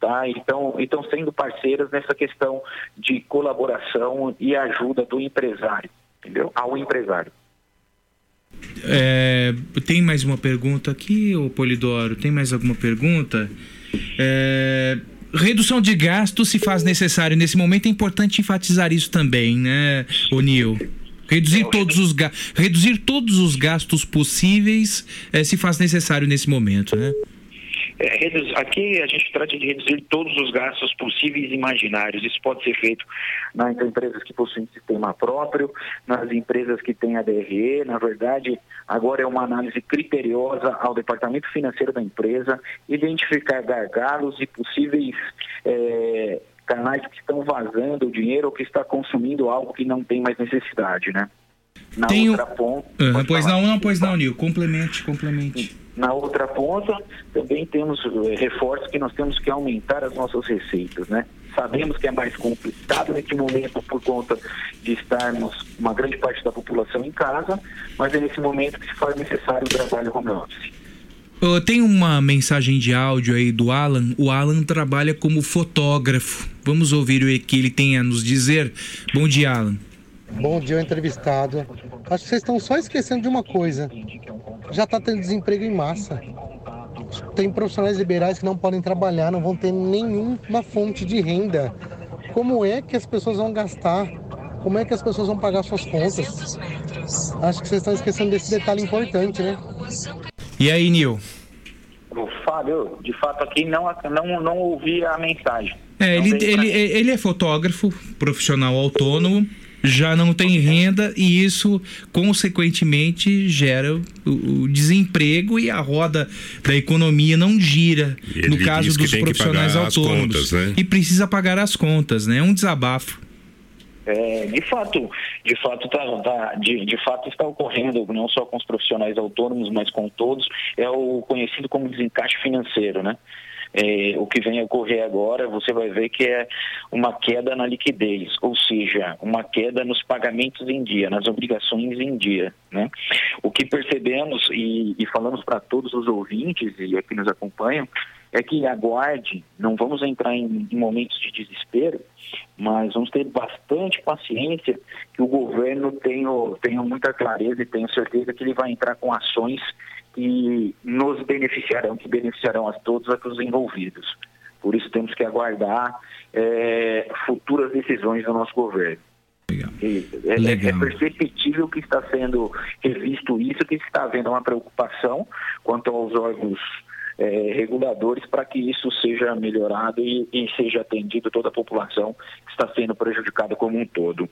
tá? Então, estão sendo parceiras nessa questão de colaboração e ajuda do empresário, entendeu? Ao empresário. É, tem mais uma pergunta aqui, ô Polidoro? Tem mais alguma pergunta? É, redução de gastos se faz necessário nesse momento. É importante enfatizar isso também, né, O'Neill? Reduzir todos os, reduzir todos os gastos possíveis é, se faz necessário nesse momento, né? É, aqui a gente trata de reduzir todos os gastos possíveis e imaginários. Isso pode ser feito nas empresas que possuem sistema próprio, nas empresas que têm a DRE. Na verdade, agora é uma análise criteriosa ao departamento financeiro da empresa, identificar gargalos e possíveis. É, canais que estão vazando o dinheiro ou que está consumindo algo que não tem mais necessidade, né? Na Tenho... outra ponta. Uhum, pois não, não, pois não, Nil. Complemente, complemente. Na outra ponta, também temos eh, reforços que nós temos que aumentar as nossas receitas, né? Sabemos que é mais complicado neste momento por conta de estarmos uma grande parte da população em casa, mas é nesse momento que se faz necessário o trabalho home office. Tem uma mensagem de áudio aí do Alan. O Alan trabalha como fotógrafo. Vamos ouvir o que ele tem a nos dizer. Bom dia, Alan. Bom dia, entrevistado. Acho que vocês estão só esquecendo de uma coisa. Já está tendo desemprego em massa. Tem profissionais liberais que não podem trabalhar, não vão ter nenhuma fonte de renda. Como é que as pessoas vão gastar? Como é que as pessoas vão pagar suas contas? Acho que vocês estão esquecendo desse detalhe importante, né? E aí, Nil? Fábio, de fato aqui não, não, não ouvi a mensagem. É, ele, ele, ele é fotógrafo, profissional autônomo já não tem renda e isso, consequentemente, gera o, o desemprego e a roda da economia não gira, Ele no caso dos profissionais autônomos. Contas, né? E precisa pagar as contas, né? É um desabafo. É, de fato, de fato, tá, tá, de, de fato está ocorrendo, não só com os profissionais autônomos, mas com todos, é o conhecido como desencaixe financeiro, né? É, o que vem a ocorrer agora, você vai ver que é uma queda na liquidez, ou seja, uma queda nos pagamentos em dia, nas obrigações em dia. Né? O que percebemos e, e falamos para todos os ouvintes e aqui nos acompanham é que aguarde, não vamos entrar em, em momentos de desespero, mas vamos ter bastante paciência que o governo tenha, tenha muita clareza e tenha certeza que ele vai entrar com ações que nos beneficiarão, que beneficiarão a todos os envolvidos. Por isso temos que aguardar é, futuras decisões do nosso governo. É, é, é, perceptível que está sendo revisto isso, que está havendo uma preocupação quanto aos órgãos é, reguladores para que isso seja melhorado e, e seja atendido toda a população que está sendo prejudicada como um todo.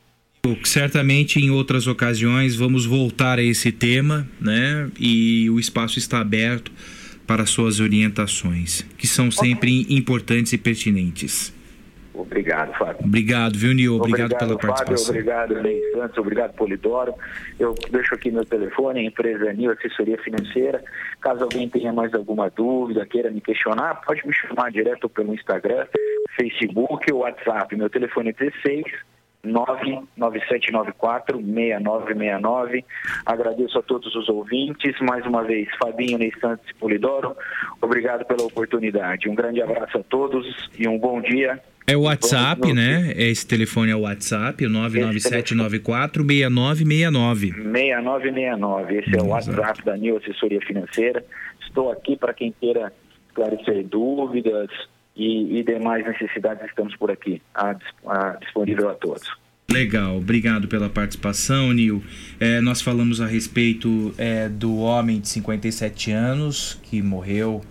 Certamente em outras ocasiões vamos voltar a esse tema, né? E o espaço está aberto para suas orientações, que são sempre importantes e pertinentes. Obrigado, Fábio. Obrigado, viu, Nil? Obrigado, obrigado pela Fábio, participação. Obrigado, Ney Santos. Obrigado, Polidoro. Eu deixo aqui meu telefone, a empresa Nil Assessoria Financeira. Caso alguém tenha mais alguma dúvida, queira me questionar, pode me chamar direto pelo Instagram, Facebook ou WhatsApp. Meu telefone é 16 99794-6969. Agradeço a todos os ouvintes. Mais uma vez, Fabinho Ney Santos e Polidoro, obrigado pela oportunidade. Um grande abraço a todos e um bom dia. É o WhatsApp, né? Esse telefone é o WhatsApp, o 99794-6969. 6969. Esse é o WhatsApp da Nil Assessoria Financeira. Estou aqui para quem queira esclarecer dúvidas, e, e demais necessidades estamos por aqui, a, a, disponível a todos. Legal, obrigado pela participação, Nil. É, nós falamos a respeito é, do homem de 57 anos que morreu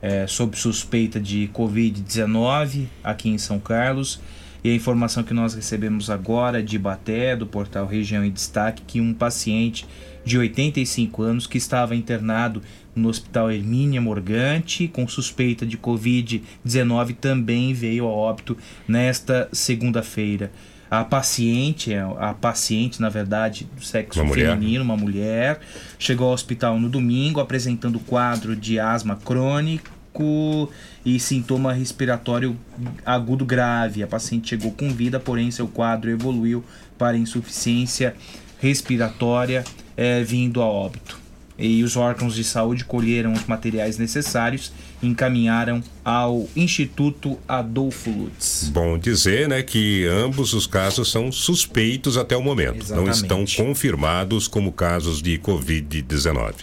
é, sob suspeita de Covid-19 aqui em São Carlos. E a informação que nós recebemos agora de Baté, do portal Região em Destaque, que um paciente de 85 anos que estava internado no Hospital Hermínia Morgante com suspeita de Covid-19 também veio a óbito nesta segunda-feira. A paciente, a paciente, na verdade, do sexo uma feminino, mulher. uma mulher, chegou ao hospital no domingo apresentando quadro de asma crônico e sintoma respiratório agudo grave. A paciente chegou com vida, porém seu quadro evoluiu para insuficiência respiratória, é, vindo a óbito e os órgãos de saúde colheram os materiais necessários e encaminharam ao Instituto Adolfo Lutz. Bom dizer, né, que ambos os casos são suspeitos até o momento, Exatamente. não estão confirmados como casos de COVID-19.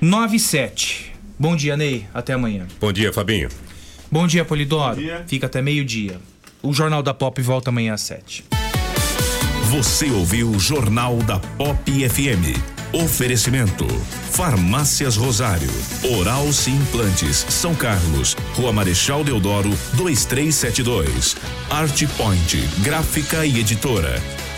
97. Bom dia, Ney. Até amanhã. Bom dia, Fabinho. Bom dia, Polidoro. Bom dia. Fica até meio-dia. O Jornal da Pop volta amanhã às 7. Você ouviu o Jornal da Pop FM. Oferecimento: Farmácias Rosário, Oral Sim Implantes, São Carlos, Rua Marechal Deodoro, 2372. Art Point, gráfica e editora.